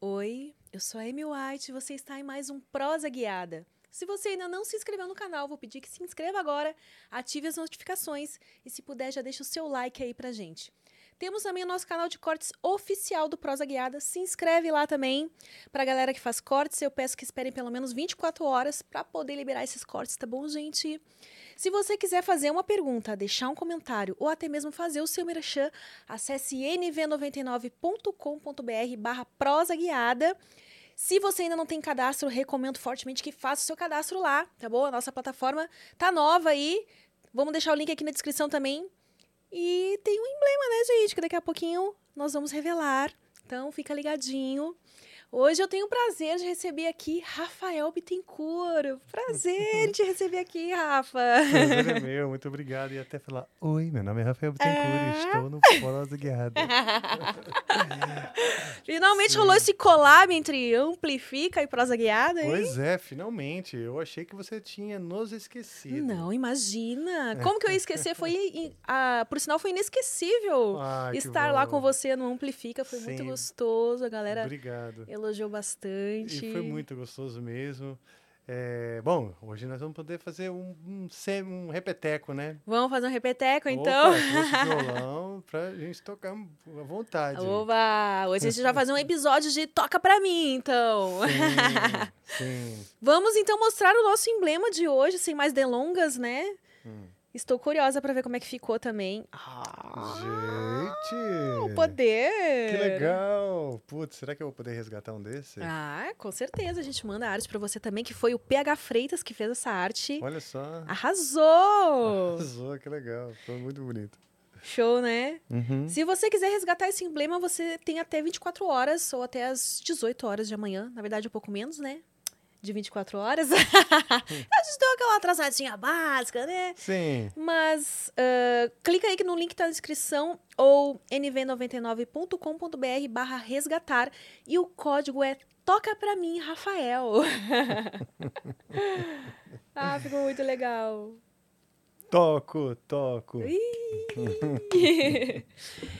Oi, eu sou a Amy White e você está em mais um Prosa Guiada. Se você ainda não se inscreveu no canal, vou pedir que se inscreva agora, ative as notificações e se puder já deixa o seu like aí pra gente. Temos também o nosso canal de cortes oficial do Prosa Guiada. Se inscreve lá também. Pra galera que faz cortes, eu peço que esperem pelo menos 24 horas para poder liberar esses cortes, tá bom, gente? Se você quiser fazer uma pergunta, deixar um comentário ou até mesmo fazer o seu merchan, acesse nv99.com.br barra prosa guiada. Se você ainda não tem cadastro, recomendo fortemente que faça o seu cadastro lá, tá bom? A nossa plataforma tá nova aí. Vamos deixar o link aqui na descrição também. E tem um emblema, né, gente? Que daqui a pouquinho nós vamos revelar. Então fica ligadinho. Hoje eu tenho o prazer de receber aqui Rafael Bittencourt. Prazer de receber aqui, Rafa. Prazer é meu, muito obrigado. E até falar: Oi, meu nome é Rafael Bittencourt É? e estou no Prosa Guiada. Finalmente Sim. rolou esse collab entre Amplifica e Prosa Guiada, hein? Pois é, finalmente. Eu achei que você tinha nos esquecido. Não, imagina. Como que eu ia esquecer? Foi, ah, por sinal, foi inesquecível Ah, estar lá com você no Amplifica. Foi muito Sim. gostoso. A galera Obrigado. Elogiou bastante. E foi muito gostoso mesmo. É, bom, hoje nós vamos poder fazer um, um, um repeteco, né? Vamos fazer um repeteco, então? Opa, trouxe violão pra gente tocar à vontade. Oba! Hoje a gente vai fazer um episódio de Toca Pra Mim, então. Sim, sim. Vamos então mostrar o nosso emblema de hoje, sem mais delongas, né? Hum. Estou curiosa pra ver como é que ficou também. Ah, Gente! o poder! Que legal! Putz, será que eu vou poder resgatar um desse? Ah, com certeza. A gente manda a arte pra você também, que foi o PH Freitas que fez essa arte. Olha só. Arrasou! Arrasou, que legal. Foi muito bonito. Show, né? Uhum. Se você quiser resgatar esse emblema, você tem até 24 horas ou até as 18 horas de amanhã. Na verdade, um pouco menos, né? De 24 horas. a gente deu aquela atrasadinha básica, né? Sim. Mas ah, clica aí no link da descrição ou nv99.com.br barra resgatar e o código é Toca Pra Mim, Rafael. ah, ficou muito legal. Toco, toco.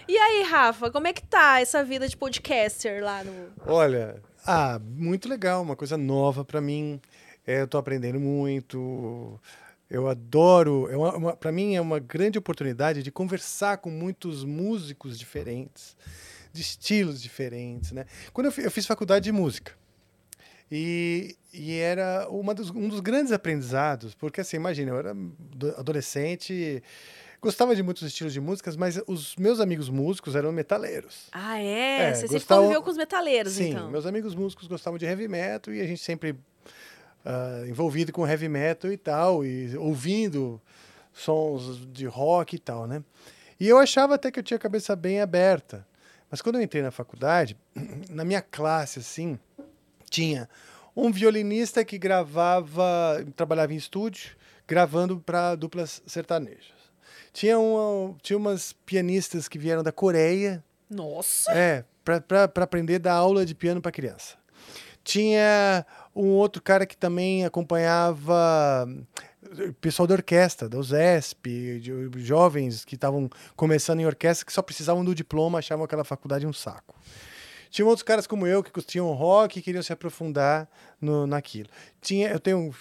e aí, Rafa, como é que tá essa vida de podcaster lá no... Olha, ah, muito legal, uma coisa nova pra mim. É, eu tô aprendendo muito. Eu adoro. É para mim é uma grande oportunidade de conversar com muitos músicos diferentes, de estilos diferentes, né? Quando eu, eu fiz faculdade de música e, e era dos, um dos grandes aprendizados, porque assim, imagina, eu era do- adolescente, gostava de muitos estilos de músicas, mas os meus amigos músicos eram metaleiros. Ah, é? É, Você sempre gostava- conviveu com os metaleiros, Sim, então. meus amigos músicos gostavam de heavy metal e a gente sempre ah, envolvido com heavy metal e tal, e ouvindo sons de rock e tal, né? E eu achava até que eu tinha a cabeça bem aberta. Mas quando eu entrei na faculdade, na minha classe, assim, tinha um violinista que gravava, trabalhava em estúdio, gravando para duplas sertanejas. Tinha, uma, tinha umas pianistas que vieram da Coreia, Nossa! é, para aprender a dar aula de piano para criança. Tinha um outro cara que também acompanhava o pessoal da orquestra, da USESP, jovens que estavam começando em orquestra que só precisavam do diploma, achavam aquela faculdade um saco. Tinha outros caras como eu que curtiam rock e queriam se aprofundar no, naquilo. Tinha, eu tenho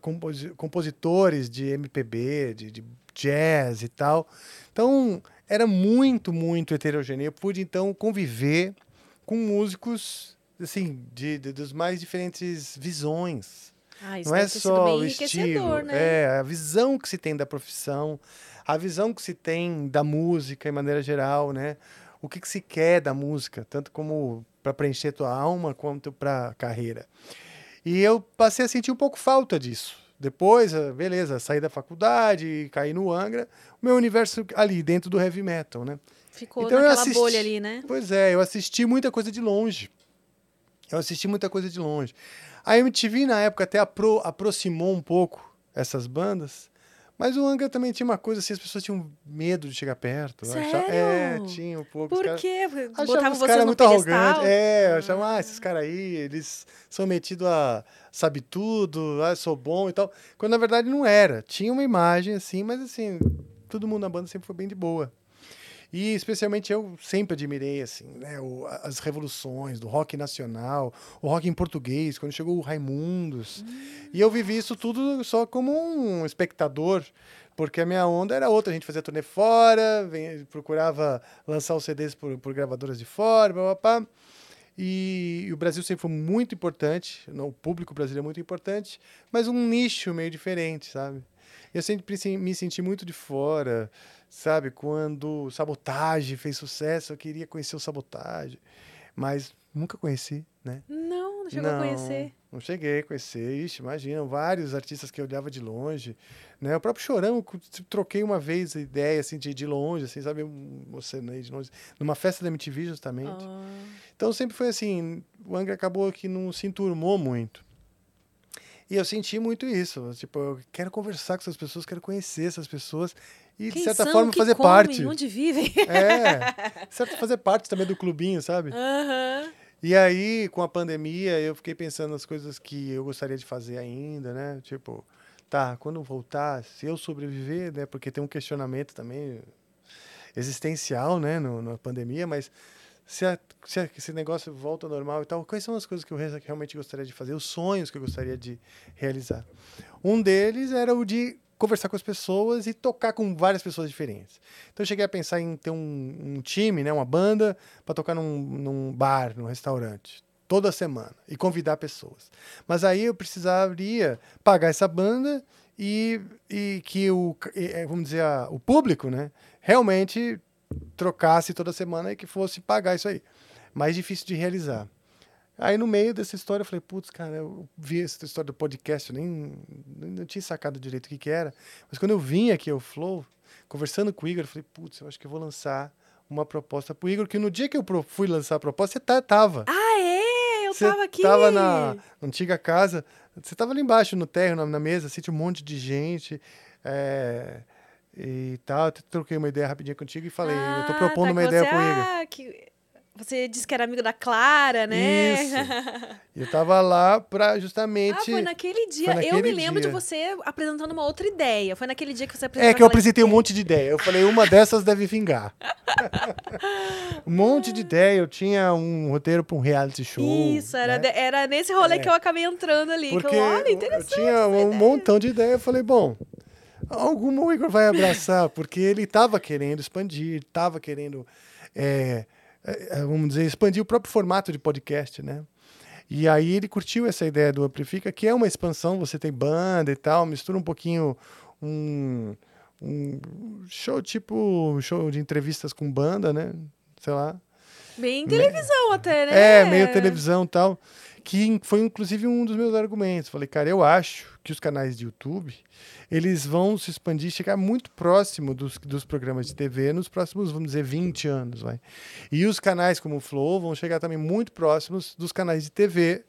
composi- compositores de MPB, de, de jazz e tal. Então, era muito, muito heterogêneo. Eu pude, então, conviver com músicos, assim, de, de- dos mais diferentes visões. Ah, isso Não é só o estilo, né? é a visão que se tem da profissão, a visão que se tem da música em maneira geral, né? O que, que se quer da música, tanto como para preencher tua alma quanto para carreira. E eu passei a sentir um pouco falta disso, Depois, ah, beleza, saí da faculdade, caí no Angra, o meu universo ali, dentro do heavy metal, né? Ficou Então naquela assisti- bolha ali, né? Pois é, eu assisti muita coisa de longe. Eu assisti muita coisa de longe. A MTV, na época, até apro- aproximou um pouco essas bandas. Mas o Angra também tinha uma coisa assim, as pessoas tinham medo de chegar perto. eu achava- É, Sério? tinha um pouco. Por caras- quê? Botavam os vocês caras no muito pedestal? arrogantes. É, achavam, ah, esses caras aí, eles são metidos a sabe tudo, ah, sou bom e tal. Quando na verdade não era. Tinha uma imagem assim, mas assim, todo mundo na banda sempre foi bem de boa. E especialmente eu sempre admirei assim, né, o- as revoluções do rock nacional, o rock em português, quando chegou o Raimundos. E eu vivi isso tudo só como um espectador, porque a minha onda era outra, a gente fazia turnê fora, vem- procurava lançar os CDs por, por gravadoras de fora, blá, blá, blá. E, e o Brasil sempre foi muito importante, o público brasileiro é muito importante, mas um nicho meio diferente, sabe? Eu sempre se- me senti muito de fora, sabe? Quando Sabotagem fez sucesso, eu queria conhecer o Sabotagem, mas nunca conheci, né? Não, não chegou a conhecer. Não cheguei a conhecer. Ixi, imagina, vários artistas que eu olhava de longe. Né? O próprio Chorão, troquei uma vez a ideia assim, de de longe, assim, sabe? Você né, de longe. Numa festa da MTV, justamente. Ah, Então sempre foi assim, o Angra acabou que não se enturmou muito. E eu senti muito isso. Tipo, eu quero conversar com essas pessoas, quero conhecer essas pessoas e, de quem certa são, forma, fazer comem, parte. Onde vivem? É, de certo, fazer parte também do clubinho, sabe? Aham. E aí, com a pandemia, eu fiquei pensando nas coisas que eu gostaria de fazer ainda, né? Tipo, tá, quando voltar, se eu sobreviver, né? Porque tem um questionamento também existencial, né, no, na pandemia, mas se, a- se a- esse negócio volta ao normal e tal, quais são as coisas que eu re- realmente gostaria de fazer, os sonhos que eu gostaria de realizar? Um deles era o de conversar com as pessoas e tocar com várias pessoas diferentes. Então eu cheguei a pensar em ter um, um time, né, uma banda, para tocar num, num bar, num restaurante, toda semana, e convidar pessoas. Mas aí eu precisaria pagar essa banda e, e que o, eh, vamos dizer, a- o público, né, realmente trocasse toda semana e que fosse pagar isso aí. Mais difícil de realizar. Aí no meio dessa história eu falei, putz, cara, eu vi essa história do podcast, eu nem, não tinha sacado direito o que, que era. Mas quando eu vim aqui ao Flow, conversando com o Igor, eu falei, putz, eu acho que eu vou lançar uma proposta pro Igor, que no dia que eu fui lançar a proposta, você tá, tava. Ah, é? Eu Você tava aqui. tava na antiga casa, você tava ali embaixo no térreo, na, na mesa, assim, tinha um monte de gente. é, e tal, eu troquei uma ideia rapidinho contigo e falei, eu tô Ah, propondo tá, uma que ideia você, pro Igor. ah, que Você disse que era amigo da Clara, né? Isso. Eu tava lá pra Ah, justamente. foi naquele dia. foi eu me naquele lembro de dia. você apresentando uma outra ideia. Foi naquele dia que você apresentou É que eu apresentei um ideia. monte de ideia. Eu falei, uma dessas deve vingar. um monte de ideia. Eu tinha um roteiro pra um reality show. Isso, era, né? de- era nesse rolê É. que eu acabei entrando ali. que Porque eu, olha, eu interessante. tinha um montão de ideia. Eu falei, bom, alguma o Igor vai abraçar, porque ele estava querendo expandir, estava querendo, é, é, vamos dizer, expandir o próprio formato de podcast, né? E aí ele curtiu essa ideia do Amplifica, que é uma expansão, você tem banda e tal, mistura um pouquinho um, um show tipo show de entrevistas com banda, né? Sei lá. Bem televisão até, né? É, meio televisão e tal. Que foi inclusive um dos meus argumentos. Falei, cara, eu acho que os canais de YouTube eles vão se expandir, chegar muito próximo dos, dos programas de TV nos próximos, vamos dizer, 20 anos. Vai. E os canais como o Flow vão chegar também muito próximos dos canais de TV,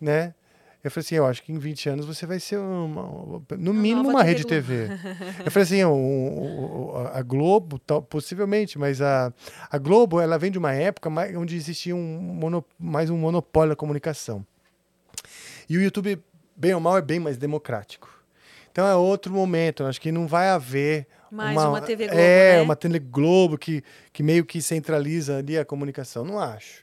né? Eu falei assim, eu acho que em 20 anos você vai ser uma, no mínimo uma rede TV. Eu falei assim, o- o- o- a Globo, tal, possivelmente, mas a, a Globo, ela vem de uma época mais, onde existia um mono- mais um monopólio da comunicação. E o YouTube, bem ou mal, é bem mais democrático. Então é outro momento, eu acho que não vai haver Mais uma TV Globo, É, né? uma TV Globo que, que meio que centraliza ali a comunicação. Não acho.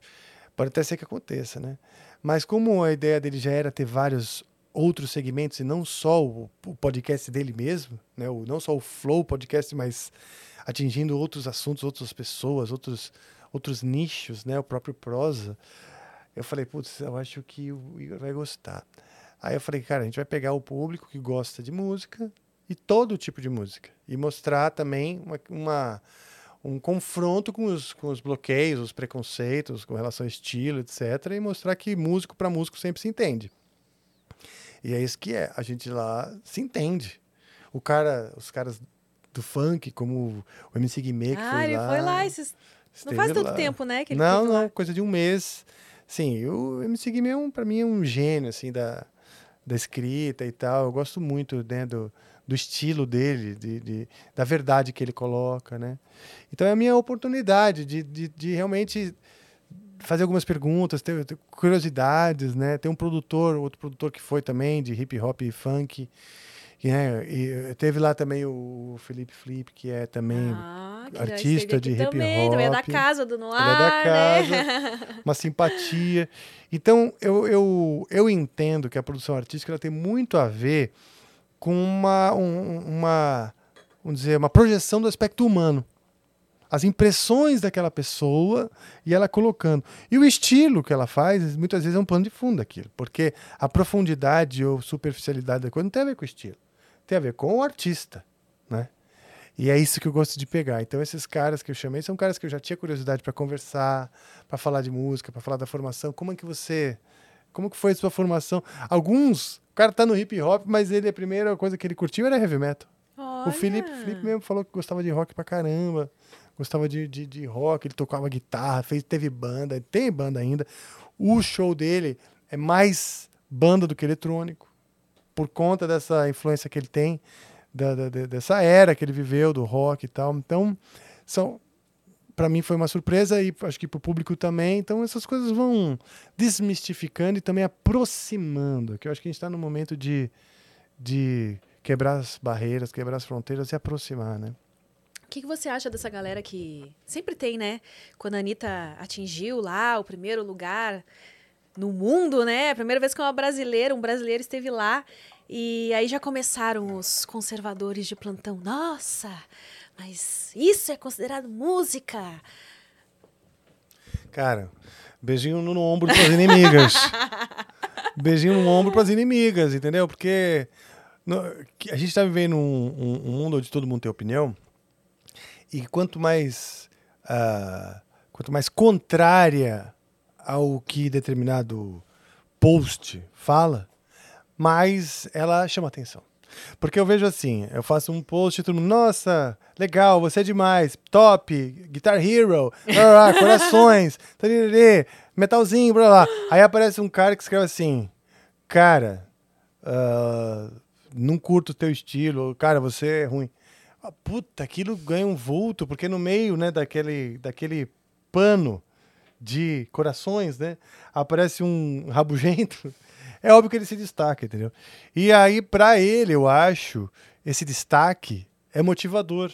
Pode até ser que aconteça, né? Mas como a ideia dele já era ter vários outros segmentos e não só o, podcast dele mesmo, né? O, não só o Flow podcast, mas atingindo outros assuntos, outras pessoas, outros, outros nichos, né? O próprio prosa. Eu falei, putz, eu acho que o Igor vai gostar. Aí eu falei, cara, a gente vai pegar o público que gosta de música e todo tipo de música e mostrar também uma, uma- um confronto com os, com os bloqueios, os preconceitos com relação ao estilo, etc. E mostrar que músico para músico sempre se entende. E é isso que é. A gente lá se entende. O cara, os caras do funk, como o MC Guimê, que ah, foi ele lá. foi lá esses... Não faz tanto lá. tempo, né? Que ele não, não, lá. coisa de um mês. Sim, o MC Guimê, é um, pra mim, é um gênio, assim, da, da escrita e tal. Eu gosto muito, né, do, do estilo dele, de, de- da verdade que ele coloca, né? Então é a minha oportunidade de, de, de realmente fazer algumas perguntas, ter, ter curiosidades, né? Tem um produtor, outro produtor que foi também de hip hop e funk, né? e teve lá também o Felipe Flip, que é também Ah, que artista de hip também, também é da hop. casa do Noir, é da né? uma simpatia. Então, eu, eu, eu entendo que a produção artística ela tem muito a ver com uma, um- uma, vamos dizer, uma projeção do aspecto humano. As impressões daquela pessoa e ela colocando. E o estilo que ela faz, muitas vezes é um pano de fundo daquilo. Porque a profundidade ou superficialidade da coisa não tem a ver com o estilo. Tem a ver com o artista, né? E é isso que eu gosto de pegar. Então, esses caras que eu chamei são caras que eu já tinha curiosidade para conversar, para falar de música, para falar da formação. Como é que você. Como que foi a sua formação? Alguns, o cara tá no hip hop, mas ele a primeira coisa que ele curtiu era heavy metal. O Felipe, Olha. Felipe mesmo falou que gostava de rock pra caramba. Gostava de, de, de rock, ele tocava guitarra, fez, teve banda, tem banda ainda. O show dele é mais banda do que eletrônico, por conta dessa influência que ele tem, da- da- dessa era que ele viveu, do rock e tal. Então, são, para mim foi uma surpresa e acho que para o público também. Então, essas coisas vão desmistificando e também aproximando. Que eu acho que a gente está no momento de, de quebrar as barreiras, quebrar as fronteiras e aproximar, né? O que, que você acha dessa galera que sempre tem, né? Quando a Anitta atingiu lá o primeiro lugar no mundo, né? Primeira vez que uma brasileira, um brasileiro esteve lá. E aí já começaram os conservadores de plantão. Nossa, mas isso é considerado música. Cara, beijinho no ombro para as inimigas. beijinho no ombro para as inimigas, entendeu? Porque a gente está vivendo um, um- um mundo onde todo mundo tem opinião e quanto mais ah, quanto mais contrária ao que determinado post fala, mais ela chama atenção. Porque eu vejo assim, eu faço um post e todo mundo, nossa, legal, você é demais, top, Guitar Hero, blá, blá, corações, taririri, metalzinho, blá, blá. Aí aparece um cara que escreve assim, cara, ah, não curto o teu estilo, cara, você é ruim. Ah, Puta, aquilo ganha um vulto, porque no meio, né, daquele, daquele pano de corações, né, aparece um rabugento. É óbvio que ele se destaca, entendeu? E aí, pra ele, eu acho, esse destaque é motivador.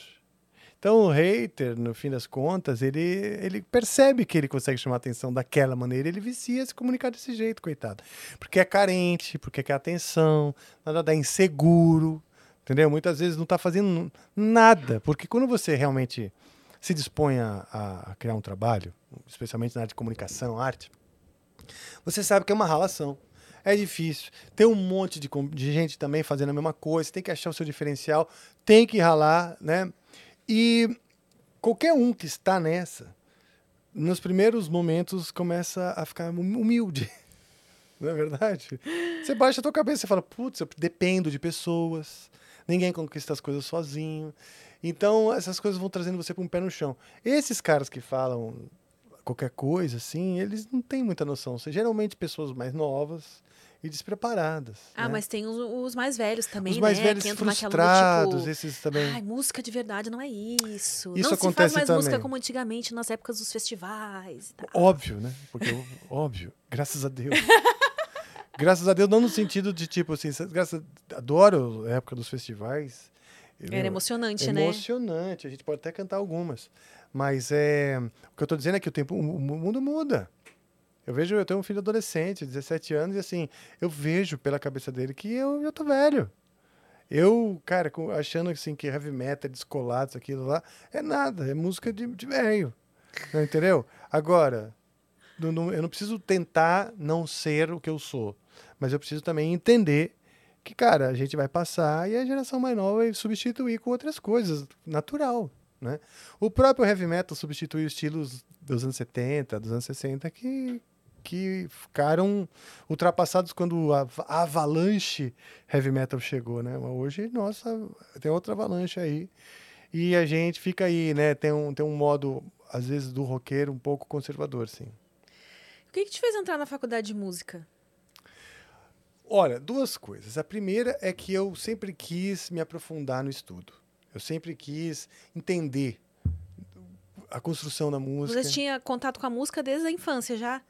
Então, o hater, no fim das contas, ele, ele percebe que ele consegue chamar atenção daquela maneira, ele vicia se comunicar desse jeito, coitado. Porque é carente, porque quer atenção, nada dá inseguro, entendeu? Muitas vezes não tá fazendo nada, porque quando você realmente se dispõe a, a criar um trabalho, especialmente na área de comunicação, arte, você sabe que é uma ralação. É difícil. Tem um monte de, de gente também fazendo a mesma coisa. Tem que achar o seu diferencial. Tem que ralar, né? E qualquer um que está nessa, nos primeiros momentos começa a ficar hum- humilde. Não é verdade? Você baixa a tua cabeça e fala, putz, eu dependo de pessoas. Ninguém conquista as coisas sozinho. Então, essas coisas vão trazendo você para um pé no chão. Esses caras que falam qualquer coisa, assim, eles não têm muita noção. São geralmente pessoas mais novas e despreparadas. Ah, né? mas tem os, os mais velhos também, Os mais né? velhos frustrados, tipo, esses também. Ai, música de verdade não é isso. Isso não se faz acontece mais música também. como antigamente, nas épocas dos festivais. Óbvio, né? Porque, óbvio, graças a Deus. graças a Deus, não no sentido de tipo assim, graças, adoro a época dos festivais. Era Eu- emocionante, né? emocionante. A gente pode até cantar algumas. Mas é, o que eu tô dizendo é que o tempo, o mu- mundo muda. Eu vejo, eu tenho um filho adolescente, 17 anos, e assim, eu vejo pela cabeça dele que eu já tô velho. Eu, cara, achando assim que heavy metal, descolado, isso, aquilo lá, é nada, é música de, de velho. Entendeu? Agora, não- não- eu não preciso tentar não ser o que eu sou, mas eu preciso também entender que, cara, a gente vai passar e a geração mais nova vai substituir com outras coisas, natural, né? O próprio heavy metal substituiu estilos dos anos 70, dos anos 60 que que ficaram ultrapassados quando a, a avalanche heavy metal chegou, né? Mas hoje, nossa, tem outra avalanche aí. E a gente fica aí, né? Tem um, tem um modo, às vezes, do roqueiro um pouco conservador, sim. O que, que te fez entrar na faculdade de música? Olha, duas coisas. A primeira é que eu sempre quis me aprofundar no estudo. Eu sempre quis entender a construção da música. Você tinha contato com a música desde a infância já?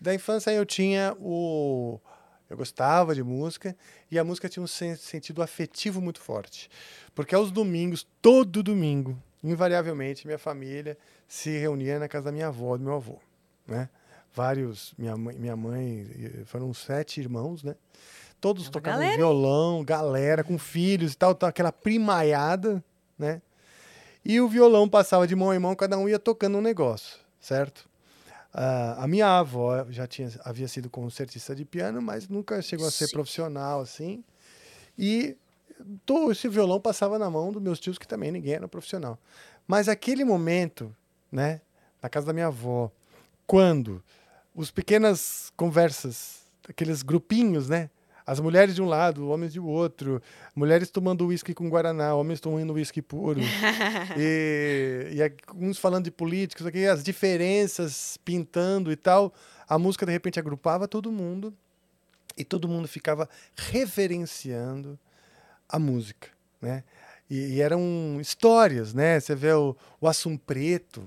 Da infância eu tinha o. Eu gostava de música e a música tinha um sen- sentido afetivo muito forte. Porque aos domingos, todo domingo, invariavelmente, minha família se reunia na casa da minha avó, do meu avô. Né? Vários. Minha mãe, minha mãe eh, foram sete irmãos, né? Todos É tocavam galera, violão, galera, com filhos e tal, tal, aquela primaiada, né? E o violão passava de mão em mão, cada um ia tocando um negócio, certo? Ah, a minha avó já tinha, havia sido concertista de piano, mas nunca chegou a ser Sim. profissional assim. E todo esse violão passava na mão dos meus tios, que também ninguém era profissional. Mas aquele momento, né, na casa da minha avó, quando os pequenas conversas, aqueles grupinhos, né? As mulheres de um lado, homens de outro, mulheres tomando uísque com guaraná, homens tomando uísque puro. e, e aí, uns falando de políticos, aqui, as diferenças pintando e tal. A música de repente agrupava todo mundo e todo mundo ficava reverenciando a música, né? E, e eram histórias, né? Você vê o, o Assum Preto,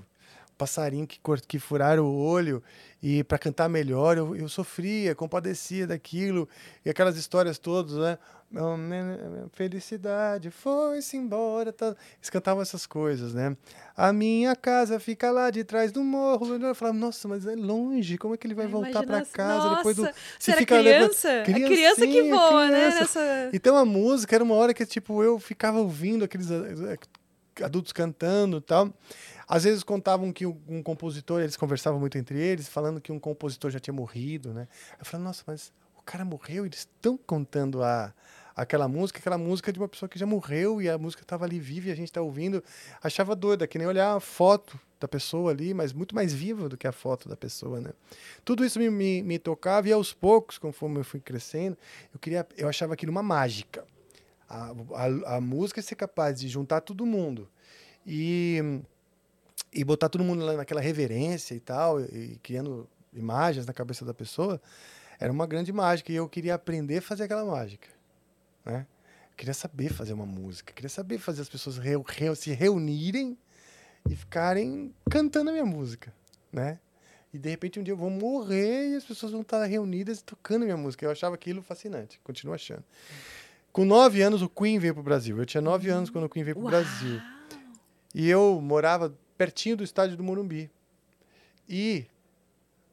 passarinho que, que furaram o olho e para cantar melhor eu, eu sofria, compadecia daquilo e aquelas histórias todas, né? Felicidade foi-se embora. Tá. Eles cantavam essas coisas, né? A minha casa fica lá de trás do morro. Eu falava, nossa, mas é longe. Como é que ele vai voltar para casa depois do. Nossa, Se fica levando- criança? A criança que voa, né? criança. Nessa... Então a música era uma hora que tipo eu ficava ouvindo aqueles eh, adultos cantando e tal. Às vezes contavam que um, compositor, eles conversavam muito entre eles, falando que um compositor já tinha morrido, né? Eu falava, nossa, mas o cara morreu, eles estão contando a aquela música, aquela música de uma pessoa que já morreu e a música estava ali viva e a gente está ouvindo. Achava doida, que nem olhar a foto da pessoa ali, mas muito mais viva do que a foto da pessoa, né? Tudo isso me, me, me tocava e aos poucos, conforme eu fui crescendo, eu queria, eu achava aquilo uma mágica. A, a, a música ser capaz de juntar todo mundo e, e botar todo mundo lá naquela reverência e tal, e, e criando imagens na cabeça da pessoa, era uma grande mágica e eu queria aprender a fazer aquela mágica, né? Eu queria saber fazer uma música, queria saber fazer as pessoas reu- reu- se reunirem e ficarem cantando a minha música, né? E de repente um dia eu vou morrer e as pessoas vão estar reunidas e tocando a minha música. Eu achava aquilo fascinante, continuo achando. Com nove anos o Queen veio pro Brasil. Eu tinha nove anos quando o Queen veio pro Uau! Brasil. E eu morava pertinho do estádio do Morumbi. E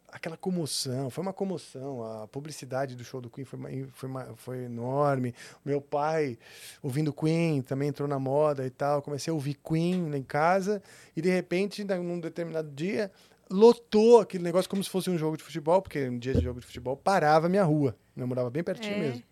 aquela comoção, foi uma comoção. A publicidade do show do Queen foi, foi, foi enorme. Meu pai, ouvindo Queen, também entrou na moda e tal. Comecei a ouvir Queen em casa. E de repente, num determinado dia, lotou aquele negócio como se fosse um jogo de futebol, porque um dia de jogo de futebol parava a minha rua. Eu morava bem pertinho É. mesmo.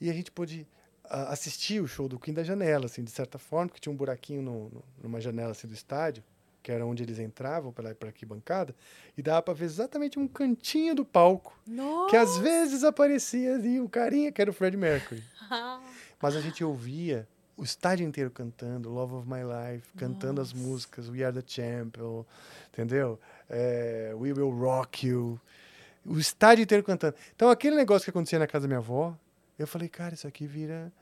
E a gente pôde assistir o show do Queen da janela, assim, de certa forma, porque tinha um buraquinho no- no- numa janela assim, do estádio, que era onde eles entravam pela, pela arquibancada, e dava para ver exatamente um cantinho do palco, Nossa! que às vezes aparecia ali o carinha que era o Fred Mercury. Mas a gente ouvia o estádio inteiro cantando Love of My Life, cantando as Nossa. músicas We Are the Champion, entendeu? É, We Will Rock You. O estádio inteiro cantando. Então, aquele negócio que acontecia na casa da minha avó, eu falei, cara, isso aqui vira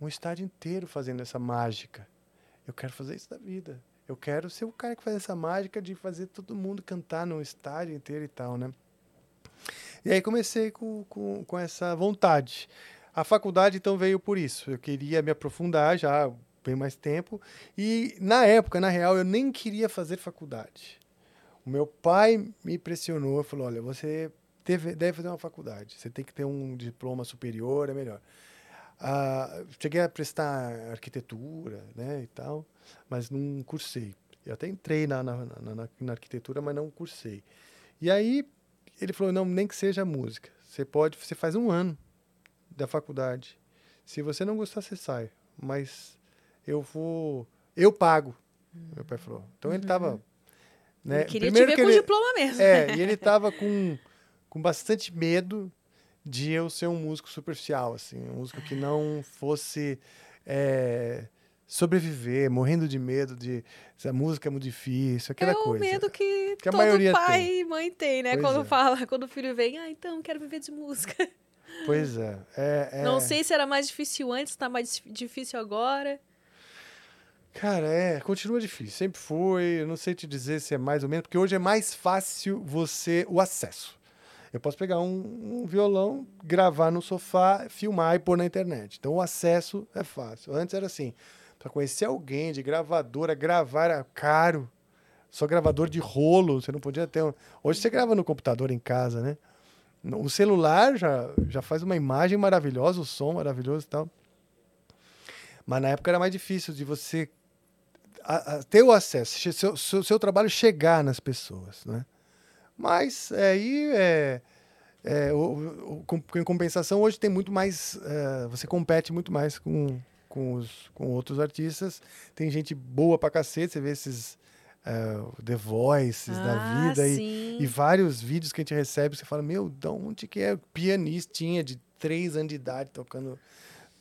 um estádio inteiro fazendo essa mágica. Eu quero fazer isso da vida. Eu quero ser o cara que faz essa mágica de fazer todo mundo cantar no estádio inteiro e tal, né? E aí comecei com, com, com essa vontade. A faculdade, então, veio por isso. Eu queria me aprofundar já bem mais tempo. E, na época, na real, eu nem queria fazer faculdade. O meu pai me pressionou, falou, olha, você deve, deve fazer uma faculdade. Você tem que ter um diploma superior, é melhor. Ah, cheguei a prestar arquitetura, né, e tal, mas não cursei. Eu até entrei na, na, na, na- arquitetura, mas não cursei. E aí ele falou, não, nem que seja música. Você pode, você faz um ano da faculdade. Se você não gostar, você sai. Mas eu vou, eu pago. Meu pai falou. Então ele tava, né? Ele queria primeiro te ver que com ele- diploma mesmo. é, e ele tava com com bastante medo de eu ser um músico superficial, assim, um músico que não fosse é, sobreviver, morrendo de medo de essa música é muito difícil, aquela é o coisa. medo que, Que a todo maioria pai tem. e mãe tem, né? Pois quando é. fala, quando o filho vem, ah, então quero viver de música. Pois é. é, é Não sei se era mais difícil antes, tá mais dif- difícil agora. Cara, é, continua difícil. Sempre foi. Eu não sei te dizer se é mais ou menos, porque hoje é mais fácil você o acesso. Eu posso pegar um, um violão, gravar no sofá, filmar e pôr na internet. Então o acesso é fácil. Antes era assim, para conhecer alguém de gravadora, gravar era caro. Só gravador de rolo, você não podia ter. um- Hoje você grava no computador em casa, né? O celular já, já faz uma imagem maravilhosa, o som maravilhoso e tal. Mas na época era mais difícil de você ter o acesso, seu, seu, seu trabalho chegar nas pessoas, né? Mas aí é, é, o- o- com- em compensação hoje tem muito mais, é, você compete muito mais com, com, os, com outros artistas. Tem gente boa pra cacete, você vê esses é, The Voices da ah, vida e, e vários vídeos que a gente recebe, você fala, meu, de onde que é pianistinha de três anos de idade tocando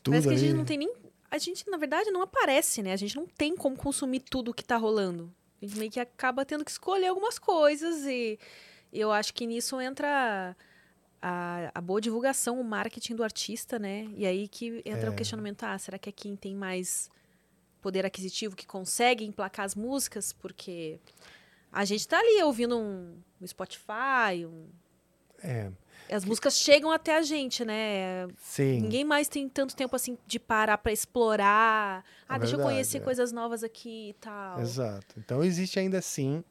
tudo Parece que a ali? gente não tem nem. A gente, na verdade, não aparece, né? A gente não tem como consumir tudo que tá rolando. A gente meio que acaba tendo que escolher algumas coisas e eu acho que nisso entra a, a boa divulgação, o marketing do artista, né? E aí que entra É. o questionamento, ah, será que é quem tem mais poder aquisitivo que consegue emplacar as músicas? Porque a gente tá ali ouvindo um, um Spotify, um- É, as músicas chegam até a gente, né? sim. Ninguém mais tem tanto tempo assim de parar pra explorar. Ah, É deixa eu verdade, conhecer é. coisas novas aqui e tal. Exato. Então existe ainda assim,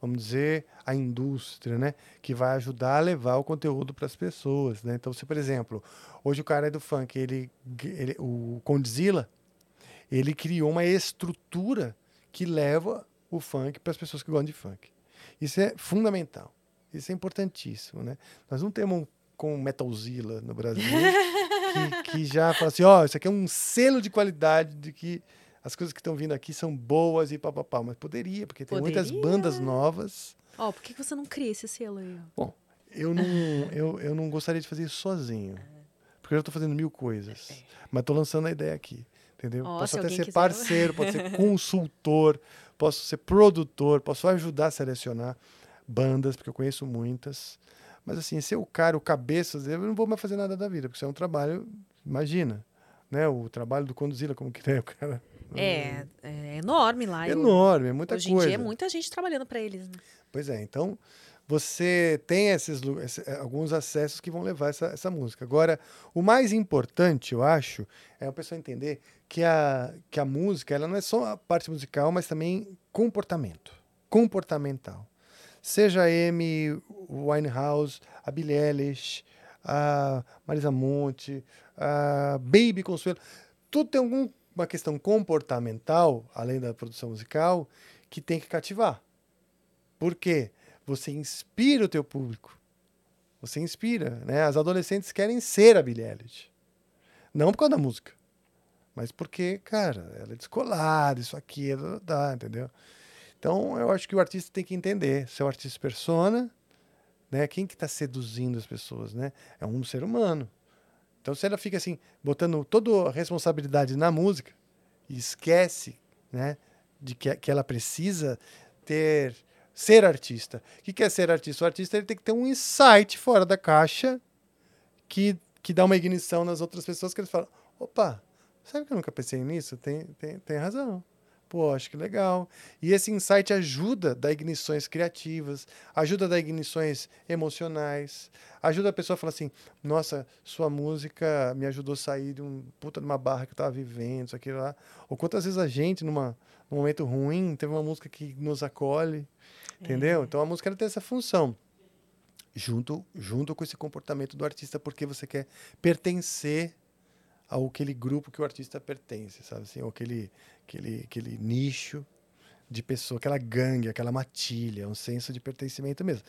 vamos dizer, a indústria, né, que vai ajudar a levar o conteúdo para as pessoas, né? Então, se por exemplo, hoje o cara é do funk, ele, ele o Condzilla, ele criou uma estrutura que leva o funk para as pessoas que gostam de funk. Isso é fundamental. Isso é importantíssimo, né? Nós não temos um com Metalzilla no Brasil que, que já fala assim, ó, isso aqui é um selo de qualidade de que as coisas que estão vindo aqui são boas e papapá, mas poderia, porque tem muitas Poderia. bandas novas. Ó, por que você não cria esse selo aí? Bom, eu não, eu, eu não gostaria de fazer isso sozinho, porque eu já estou fazendo mil coisas, mas estou lançando a ideia aqui, entendeu? Ó, posso se até ser quiser- parceiro, posso ser consultor, posso ser produtor, posso ajudar a selecionar bandas, porque eu conheço muitas. Mas assim, ser o cara, o cabeça, eu não vou mais fazer nada da vida, porque isso é um trabalho, imagina, né? O trabalho do Conduzila, como que é o cara? É, é enorme lá. eu- enorme, é muita Hoje coisa. em dia é muita gente trabalhando pra eles, né? Pois é, então você tem esses, lu- esse- eh, alguns acessos que vão levar essa, essa música. Agora, o mais importante, eu acho, é a pessoa entender que a, que a música ela não é só a parte musical, mas também comportamento. Comportamental. Seja a Amy Winehouse, a Billie Eilish, a Marisa Monte, a Baby Consuelo, tudo tem alguma questão comportamental, além da produção musical, que tem que cativar. Por quê? Você inspira o teu público. Você inspira, né? As adolescentes querem ser a Billie Eilish. Não por causa da música, mas porque, cara, ela é descolada, isso aqui, dá, entendeu? Então, eu acho que o artista tem que entender, ser o artista persona, né? Quem que está seduzindo as pessoas, né? É um ser humano. Então, se ela fica assim, botando toda a responsabilidade na música e esquece, né, de que, que ela precisa ter ser artista. O que que é ser artista? O artista ele tem que ter um insight fora da caixa que, que dá uma ignição nas outras pessoas que eles falam: opa, sabe que eu nunca pensei nisso? Tem, tem, tem razão. Pô, acho que legal. E esse insight ajuda a dar ignições criativas, ajuda a dar ignições emocionais, ajuda a pessoa a falar assim: nossa, sua música me ajudou a sair de um puta de uma barra que eu tava vivendo, isso aqui lá. Ou quantas vezes a gente, numa, num momento ruim, teve uma música que nos acolhe, entendeu? Então a música ela tem essa função. Junto, junto com esse comportamento do artista, porque você quer pertencer ao aquele grupo que o artista pertence, sabe assim, ou aquele, aquele, aquele nicho de pessoa, aquela gangue, aquela matilha, um senso de pertencimento mesmo.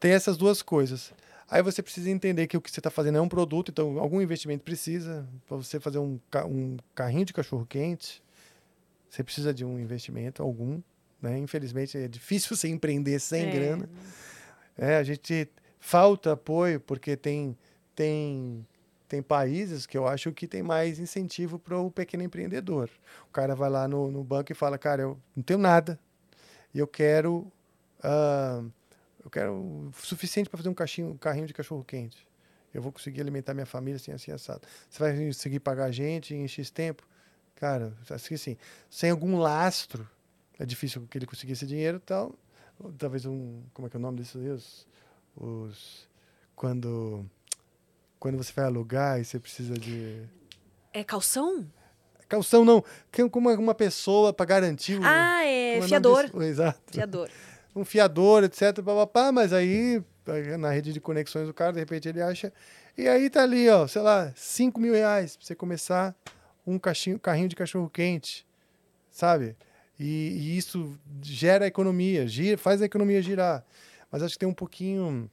Tem essas duas coisas. Aí você precisa entender que o que você está fazendo é um produto, então algum investimento precisa. Para você fazer um, um carrinho de cachorro quente, você precisa de um investimento algum. Né? Infelizmente é difícil você empreender sem É. grana. É, a gente falta apoio, porque tem, tem, tem países que eu acho que tem mais incentivo para o pequeno empreendedor. O cara vai lá no, no banco e fala, cara, eu não tenho nada e eu quero, ah, eu quero o suficiente para fazer um, caixinho, um carrinho de cachorro quente. Eu vou conseguir alimentar minha família assim, assim, assado. Você vai conseguir pagar a gente em X tempo? Cara, assim, assim, sem algum lastro, é difícil que ele conseguisse dinheiro e tal. Talvez um. Como é que é o nome desses? Os. os quando. Quando você vai alugar e você precisa de. É calção? Calção não. Como uma pessoa para garantir o. Ah, é nome fiador. disso? Exato. Fiador. um fiador, etc. Papapá, mas aí, na rede de conexões do cara, de repente ele acha. E aí tá ali, ó, sei lá, 5 mil reais pra você começar um caixinho, carrinho de cachorro quente, sabe? E, e isso gera economia, gira, faz a economia girar. Mas acho que tem um pouquinho.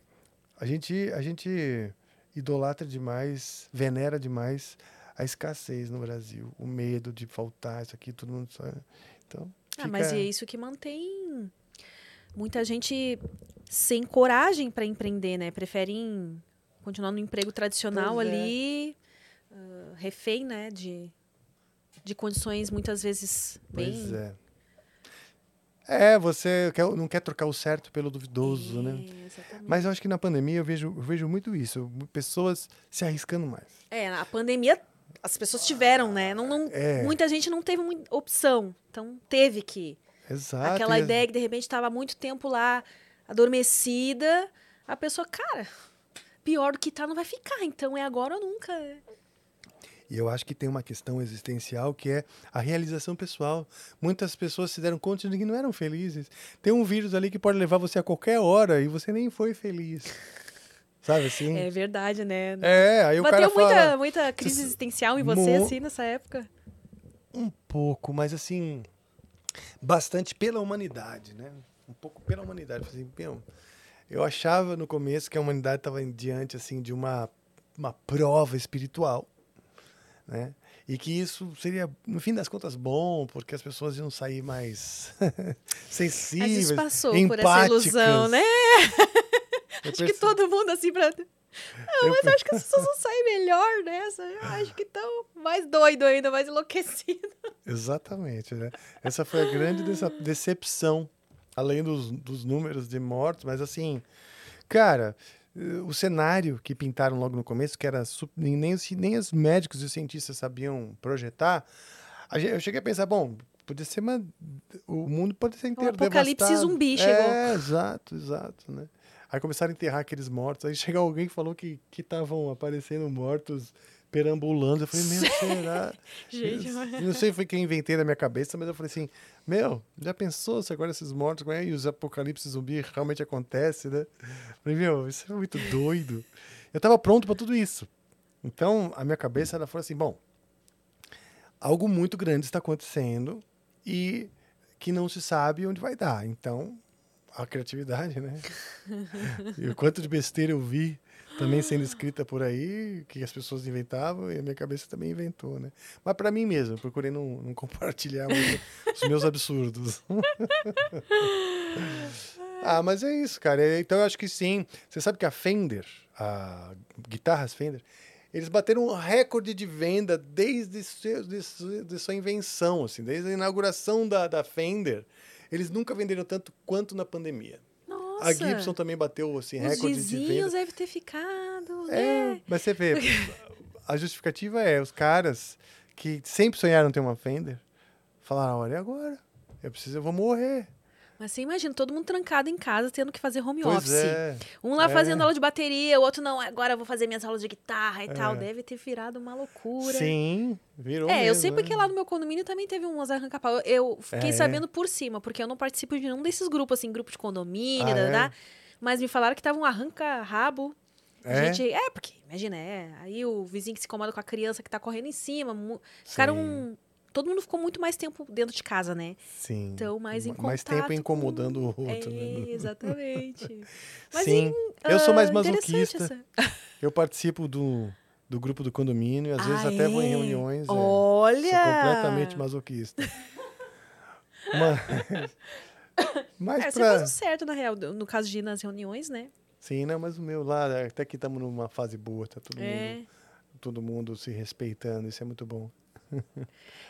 A gente, a gente idolatra demais, venera demais a escassez no Brasil, o medo de faltar isso aqui, todo mundo sabe. Então, Ah, mas fica- é isso que mantém muita gente sem coragem para empreender, né? Preferem continuar no emprego tradicional Pois é. ali, ah, refém, né? De, de condições muitas vezes bem. Pois é. É, você quer- não quer trocar o certo pelo duvidoso, né? É, exatamente. Mas eu acho que na pandemia eu vejo, eu vejo muito isso. Pessoas se arriscando mais. É, a pandemia as pessoas tiveram, né? Não, não- É. Muita gente não teve opção, então teve que. Exato. Aquela e- ideia que de repente estava muito tempo lá adormecida, a pessoa, cara, pior do que tá não vai ficar, então é agora ou nunca. E eu acho que tem uma questão existencial que é a realização pessoal. Muitas pessoas se deram conta de que não eram felizes. Tem um vírus ali que pode levar você a qualquer hora e você nem foi feliz. Sabe assim? É verdade, né? É, aí o cara Bateu muita, fala muita crise existencial em você, Mo- assim, nessa época? um pouco, mas assim, bastante pela humanidade, né? Um pouco pela humanidade. Assim, meu, eu achava no começo que a humanidade estava diante assim de uma uma prova espiritual, né? E que isso seria, no fim das contas, bom, porque as pessoas iam sair mais sensíveis, vezes passou por essa empáticas. ilusão, né? Eu Acho que todo mundo, assim, pra... Não, eu mas acho que as pessoas vão sair melhor nessa. Eu acho que estão mais doido ainda, mais enlouquecido. Exatamente, né? Essa foi a grande decepção, além dos, dos números de mortos, mas assim, cara, o cenário que pintaram logo no começo, que era nem, os, nem os médicos e os cientistas sabiam projetar, eu cheguei a pensar, bom, podia ser uma, o mundo pode ser inteiro apocalipse devastado. zumbi chegou. É, exato, exato, né? Aí começaram a enterrar aqueles mortos, aí chegou alguém que falou que que estavam aparecendo mortos perambulando, eu falei, meu, será? Gente, Eu não sei foi quem inventei na minha cabeça, mas eu falei assim, meu, já pensou se agora esses mortos, é, e os apocalipse zumbi realmente acontece, né? Eu Falei, meu, isso é muito doido. Eu tava pronto para tudo isso. Então, a minha cabeça ela foi assim, bom, algo muito grande está acontecendo e que não se sabe onde vai dar. Então, a criatividade, né? e o quanto de besteira eu vi também sendo escrita por aí, que as pessoas inventavam e a minha cabeça também inventou, né? Mas para mim mesmo, eu procurei não, não compartilhar os meus absurdos. ah, mas é isso, cara. É, Então eu acho que sim. Você sabe que a Fender, a guitarras Fender, eles bateram um recorde de venda desde, seu, de, de sua invenção, assim, desde a inauguração da, da Fender. Eles nunca venderam tanto quanto na pandemia. Nossa. A Gibson também bateu assim, Os recorde de venda. vizinhos devem ter ficado, É, né? mas você vê, a justificativa é os caras que sempre sonharam ter uma Fender, falaram, olha agora, eu preciso, eu vou morrer. Mas você imagina, todo mundo trancado em casa, tendo que fazer home Pois office. é. Um lá é. fazendo aula de bateria, o outro não, agora eu vou fazer minhas aulas de guitarra e É. tal. Deve ter virado uma loucura. Sim, virou É, eu mesmo, sei né? porque lá no meu condomínio também teve uns arranca-pau. Eu- Eu fiquei É. sabendo por cima, porque eu não participo de nenhum desses grupos, assim, grupo de condomínio, Ah, da, é? da, mas me falaram que tava um arranca-rabo. É? Gente, é, porque, imagina, é. Aí o vizinho que se incomoda com a criança que tá correndo em cima. Ficaram. Todo mundo ficou muito mais tempo dentro de casa, né? Sim. Então, mais em Ma- Mais tempo incomodando o com- outro. É, né? exatamente. Mas Sim. em- Eu sou mais ah, masoquista. essa- Eu participo do, do grupo do condomínio, às vezes Ah, até vou em é? reuniões. é. Olha! Sou completamente masoquista. Mas, mas É, você pra... faz o certo, na real, no caso de ir nas reuniões, né? Sim, não, mas o meu lá, até que estamos numa fase boa, tá todo É. mundo, todo mundo se respeitando, isso é muito bom.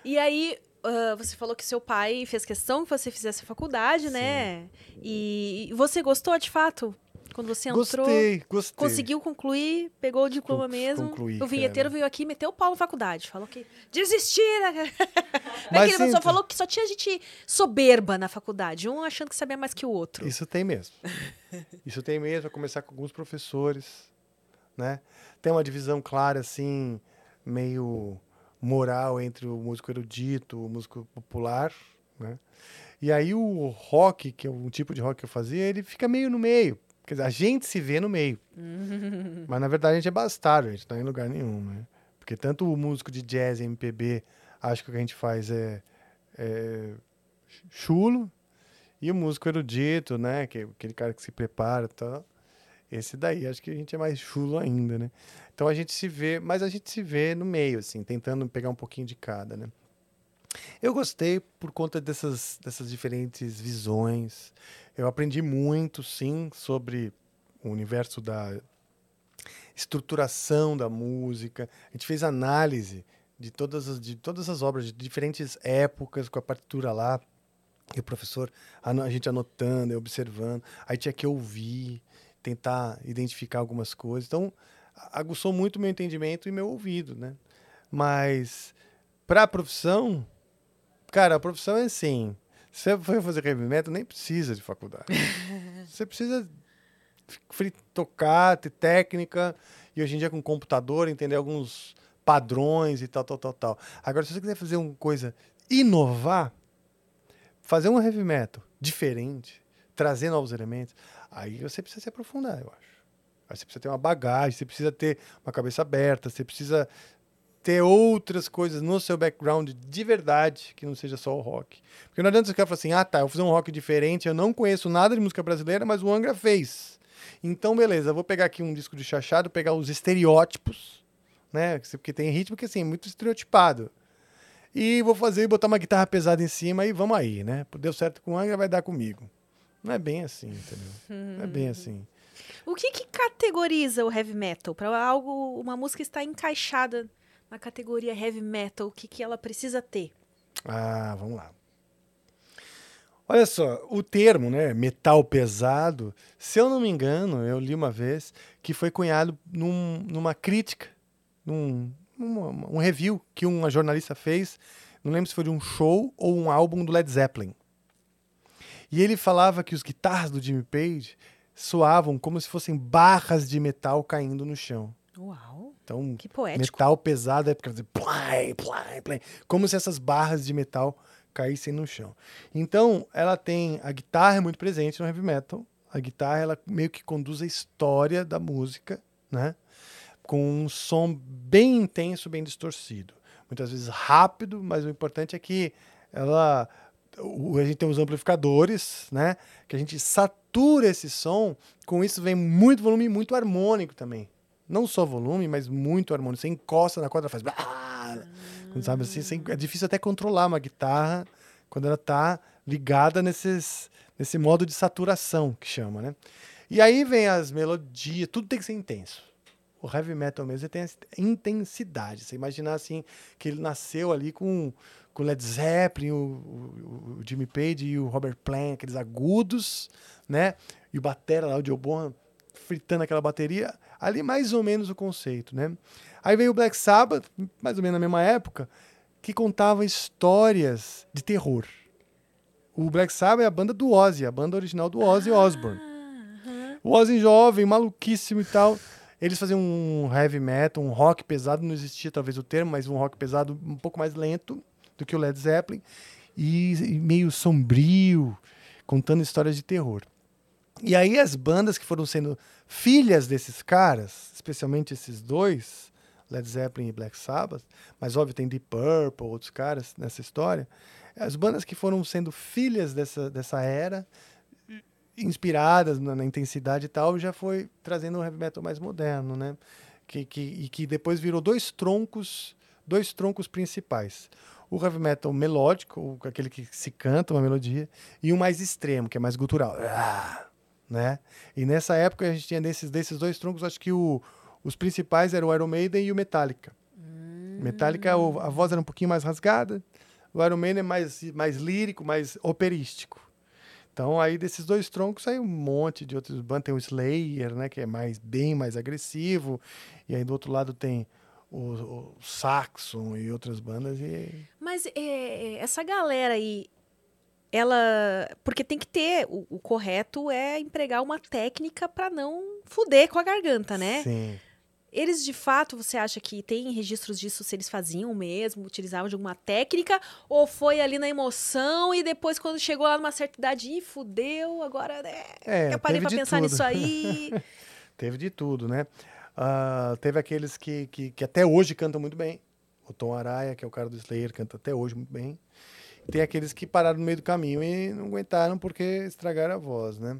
E aí, ah, você falou que seu pai fez questão que você fizesse faculdade, né? E você gostou de fato? Quando você entrou? Gostei, gostei. Conseguiu concluir, pegou o diploma Con- mesmo. concluí, o vinheteiro cara. veio aqui, meteu o pau na faculdade. Falou que desistira. Mas Mas ele só então- falou que só tinha gente soberba na faculdade. Um achando que sabia mais que o outro. Isso tem mesmo. Isso tem mesmo, vai começar com alguns professores, né? Tem uma divisão clara, assim, meio moral entre o músico erudito, o músico popular, né? E aí o rock, que é um tipo de rock que eu fazia, ele fica meio no meio. Quer dizer, a gente se vê no meio. Mas na verdade a gente é bastardo, a gente não tá em lugar nenhum, né? Porque tanto o músico de jazz e MPB acha que o que a gente faz é, é chulo, e o músico erudito, né? Que é aquele cara que se prepara e tal. Esse daí, acho que a gente é mais chulo ainda, né? Então a gente se vê, mas a gente se vê no meio, assim, tentando pegar um pouquinho de cada, né? Eu gostei por conta dessas, dessas diferentes visões. Eu aprendi muito, sim, sobre o universo da estruturação da música. A gente fez análise de todas as, de todas as obras de diferentes épocas, com a partitura lá. E o professor, a gente anotando, observando. Aí tinha que ouvir, tentar identificar algumas coisas. Então, aguçou muito meu entendimento e meu ouvido, né? Mas, para a profissão, cara, a profissão é assim. Se você for fazer heavy metal, nem precisa de faculdade. você precisa tocar, ter técnica, e hoje em dia com computador, entender alguns padrões e tal, tal, tal, tal. Agora, se você quiser fazer uma coisa, inovar, fazer um heavy metal diferente, trazer novos elementos, aí você precisa se aprofundar, eu acho. Aí você precisa ter uma bagagem, você precisa ter uma cabeça aberta, você precisa ter outras coisas no seu background de verdade, que não seja só o rock. Porque não adianta você ficar falando assim, ah tá, eu vou fazer um rock diferente, eu não conheço nada de música brasileira, mas o Angra fez. Então, beleza, vou pegar aqui um disco de chachado, pegar os estereótipos, né? Porque tem ritmo que assim, é muito estereotipado. E vou fazer e botar uma guitarra pesada em cima e vamos aí, né? Deu certo com o Angra, vai dar comigo. Não é bem assim, entendeu? Não é bem assim. O que, que categoriza o heavy metal? Para algo, uma música estar encaixada na categoria heavy metal, o que, que ela precisa ter? Ah, vamos lá. Olha só, o termo, né, metal pesado, se eu não me engano, eu li uma vez que foi cunhado num- numa crítica, num, numa- um review que uma jornalista fez, não lembro se foi de um show ou um álbum do Led Zeppelin. E ele falava que os guitarras do Jimmy Page soavam como se fossem barras de metal caindo no chão. Uau, Então, que poético. Metal pesado é porque dizer play, play, play, como se essas barras de metal caíssem no chão. Então, ela tem a guitarra é muito presente no heavy metal. A guitarra ela meio que conduz a história da música, né? Com um som bem intenso, bem distorcido. Muitas vezes rápido, mas o importante é que ela a gente tem os amplificadores, né? Que a gente satura esse som. Com isso vem muito volume e muito harmônico também. Não só volume, mas muito harmônico. Você encosta na corda, faz. Sabe assim, é difícil até controlar uma guitarra quando ela está ligada nesses, nesse modo de saturação que chama, né? E aí vem as melodias, tudo tem que ser intenso. O heavy metal mesmo tem essa intensidade. Você imaginar assim que ele nasceu ali com com Led Zeppelin, o, o- o Jimmy Page e o Robert Plant, aqueles agudos, né? E o batera lá, o Joe Bonham, fritando aquela bateria. Ali mais ou menos o conceito, né? Aí veio o Black Sabbath, mais ou menos na mesma época, que contava histórias de terror. O Black Sabbath é a banda do Ozzy, a banda original do Ozzy Osbourne. O Ozzy jovem, maluquíssimo e tal. Eles faziam um heavy metal, um rock pesado, não existia talvez o termo, mas um rock pesado um pouco mais lento do que o Led Zeppelin. E, meio sombrio, contando histórias de terror. E aí as bandas que foram sendo filhas desses caras, especialmente esses dois, Led Zeppelin e Black Sabbath, mas óbvio tem Deep Purple, outros caras nessa história, as bandas que foram sendo filhas dessa, dessa era, inspiradas na, na intensidade e tal, já foi trazendo um heavy metal mais moderno, né? Que, que, e que depois virou dois troncos, dois troncos principais. O heavy metal melódico, aquele que se canta uma melodia, e o mais extremo, que é mais gutural. Ah, né? E nessa época a gente tinha desses, desses dois troncos, acho que o, os principais eram o Iron Maiden e o Metallica. Metallica, o- a voz era um pouquinho mais rasgada, o Iron Maiden é mais, mais lírico, mais operístico. Então aí desses dois troncos aí um monte de outros bandas, tem o Slayer, né, que é mais bem mais agressivo, e aí do outro lado tem o, o Saxon e outras bandas e Mas é, essa galera aí, ela. Porque tem que ter. O, o correto é empregar uma técnica pra não fuder com a garganta, né? sim. Eles, de fato, você acha que tem registros disso se eles faziam mesmo, utilizavam de alguma técnica? Ou foi ali na emoção e depois, quando chegou lá numa certa idade, ih, fudeu, agora né, É, eu parei pra de pensar tudo. nisso aí. Teve de tudo, né? Ah, teve aqueles que, que, que até hoje cantam muito bem. O Tom Araya, que é o cara do Slayer, canta até hoje muito bem. Tem aqueles que pararam no meio do caminho e não aguentaram porque estragaram a voz, né?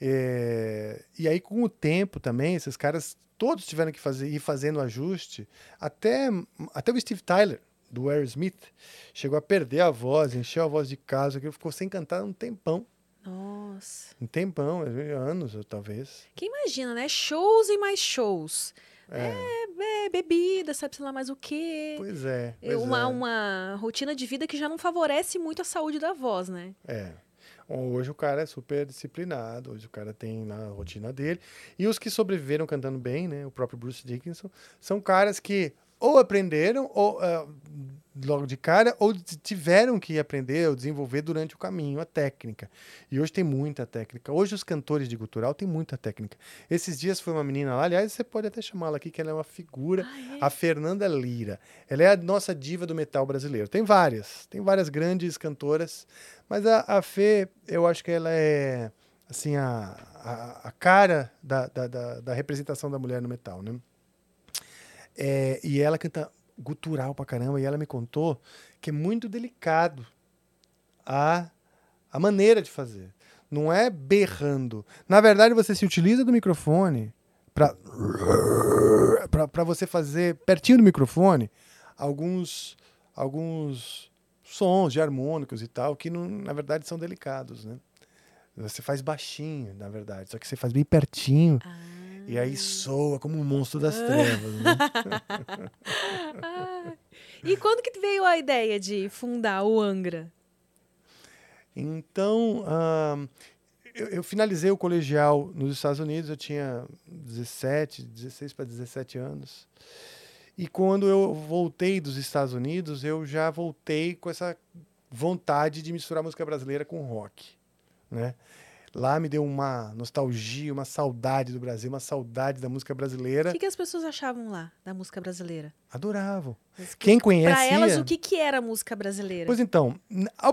É, e aí, com o tempo também, esses caras todos tiveram que fazer, ir fazendo ajuste. Até, até o Steve Tyler, do Aerosmith, chegou a perder a voz, encheu a voz de casa, que ficou sem cantar um tempão. Nossa. Um tempão, anos talvez. Que imagina, né? Shows e mais shows. É. É, bebida, sabe sei lá mais o quê. Pois é. É pois uma, é. uma rotina de vida que já não favorece muito a saúde da voz, né? É. Hoje o cara é super disciplinado, hoje o cara tem na rotina dele. E os que sobreviveram cantando bem, né? O próprio Bruce Dickinson, são caras que ou aprenderam ou, ah, logo de cara, ou tiveram que aprender ou desenvolver durante o caminho a técnica. E hoje tem muita técnica. Hoje os cantores de gutural têm muita técnica. Esses dias foi uma menina lá, aliás, você pode até chamá-la aqui, que ela é uma figura. Ah, é? A Fernanda Lira. Ela é a nossa diva do metal brasileiro. Tem várias, tem várias grandes cantoras, mas a, a Fê, eu acho que ela é assim a, a, a cara da, da, da, da representação da mulher no metal, né? É, e ela canta gutural pra caramba, e ela me contou que é muito delicado a, a maneira de fazer. Não é berrando. Na verdade, você se utiliza do microfone para você fazer pertinho do microfone alguns alguns sons de harmônicos e tal que não, na verdade são delicados, né? Você faz baixinho, na verdade, só que você faz bem pertinho Ah. e aí soa como um monstro das trevas, né? Ah. E quando que veio a ideia de fundar o Angra? Então, ahn, eu, eu finalizei o colegial nos Estados Unidos, eu tinha 17, 16 para 17 anos. E quando eu voltei dos Estados Unidos, eu já voltei com essa vontade de misturar música brasileira com rock, né? Lá me deu uma nostalgia, uma saudade do Brasil, uma saudade da música O brasileira. que, que as pessoas achavam lá da música brasileira? Adoravam. Que- Quem conhecia... Pra elas, o que, que era a música brasileira? Pois então,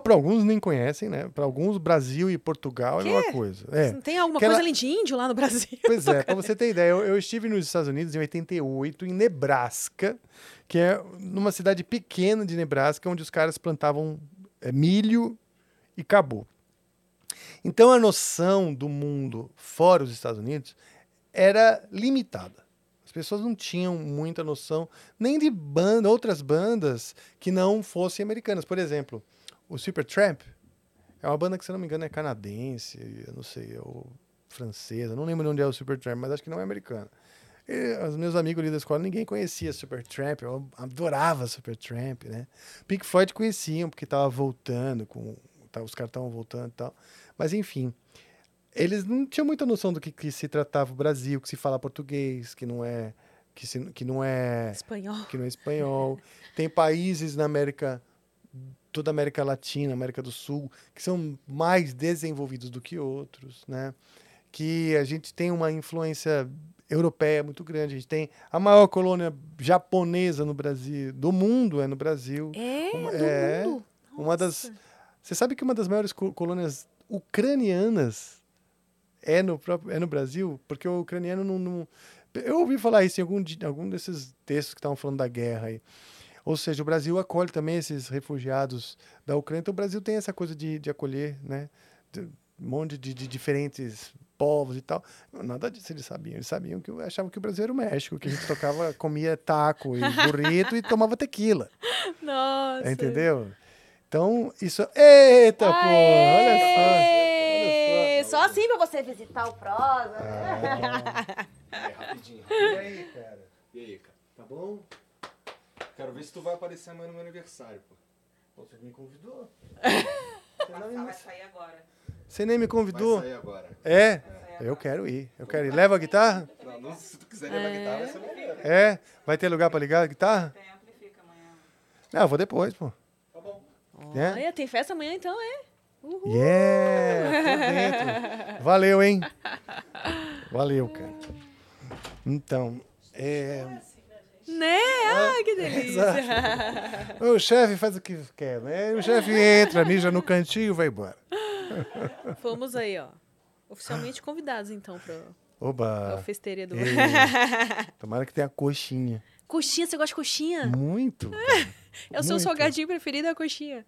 para alguns nem conhecem, né? Para alguns, Brasil e Portugal Quê? é uma coisa. É. Tem alguma Aquela- coisa além de índio lá no Brasil? Pois é, para você ter ideia, eu, eu estive nos Estados Unidos em 88, em Nebraska, que é numa cidade pequena de Nebraska, onde os caras plantavam é, milho e acabou. Então a noção do mundo fora os Estados Unidos era limitada. As pessoas não tinham muita noção nem de banda, outras bandas que não fossem americanas. Por exemplo, o Supertramp é uma banda que, se não me engano, é canadense, eu não sei, ou francesa, não lembro de onde é o Supertramp, mas acho que não é americana. E os meus amigos ali da escola, ninguém conhecia Supertramp, eu adorava Supertramp, né? Pink Floyd conheciam, porque tava voltando, com, tá, os caras estavam voltando e tal. Mas enfim, eles não tinham muita noção do que, que se tratava o Brasil, que se fala português, que não é que, se, que não é Espanhol. que não é espanhol. Tem países na América, toda a América Latina, América do Sul, que são mais desenvolvidos do que outros, né? Que a gente tem uma influência europeia muito grande. A gente tem a maior colônia japonesa no Brasil, do mundo é no Brasil. É, Uma- do é, mundo. Uma das, você sabe que uma das maiores co- colônias ucranianas é no próprio, é no Brasil, porque o ucraniano não, não- eu ouvi falar isso em algum algum desses textos que estavam falando da guerra aí. Ou seja, o Brasil acolhe também esses refugiados da Ucrânia. Então o Brasil tem essa coisa de, de acolher, né? De- Um monte de, de diferentes povos e tal. Nada disso eles sabiam. Eles sabiam que achavam que o Brasil era o México, que a gente tocava, comia taco e burrito e tomava tequila. Nossa. Entendeu? Então, isso. Eita, pô! Olha só! Só assim pra você visitar o prosa. É, rapidinho. E aí, cara? E aí, cara? Tá bom? Quero ver se tu vai aparecer amanhã no meu aniversário, pô. Pô, Você me convidou? Vai sair agora. Você nem me Vai convidou? sair agora. É? Eu quero ir. Eu quero ir. Leva a guitarra? Não, não, se tu quiser levar guitarra, vai ser maneiro. É? Vai ter lugar pra ligar a guitarra? Tem amplifica amanhã. Não, eu vou depois, pô. Tá bom. É? Olha, tem festa amanhã então, é? Uhul. Yeah! Dentro. Valeu, hein? Valeu, cara. Então, é... Né? Ah, que delícia. O chefe faz o que quer, né? O chefe entra, mija no cantinho e vai embora. Fomos aí, ó. Oficialmente convidados, então, pra Oba! festeira do... Ei, Tomara que tenha coxinha. Coxinha, você gosta de coxinha? Muito. É o seu salgadinho preferido, é a coxinha.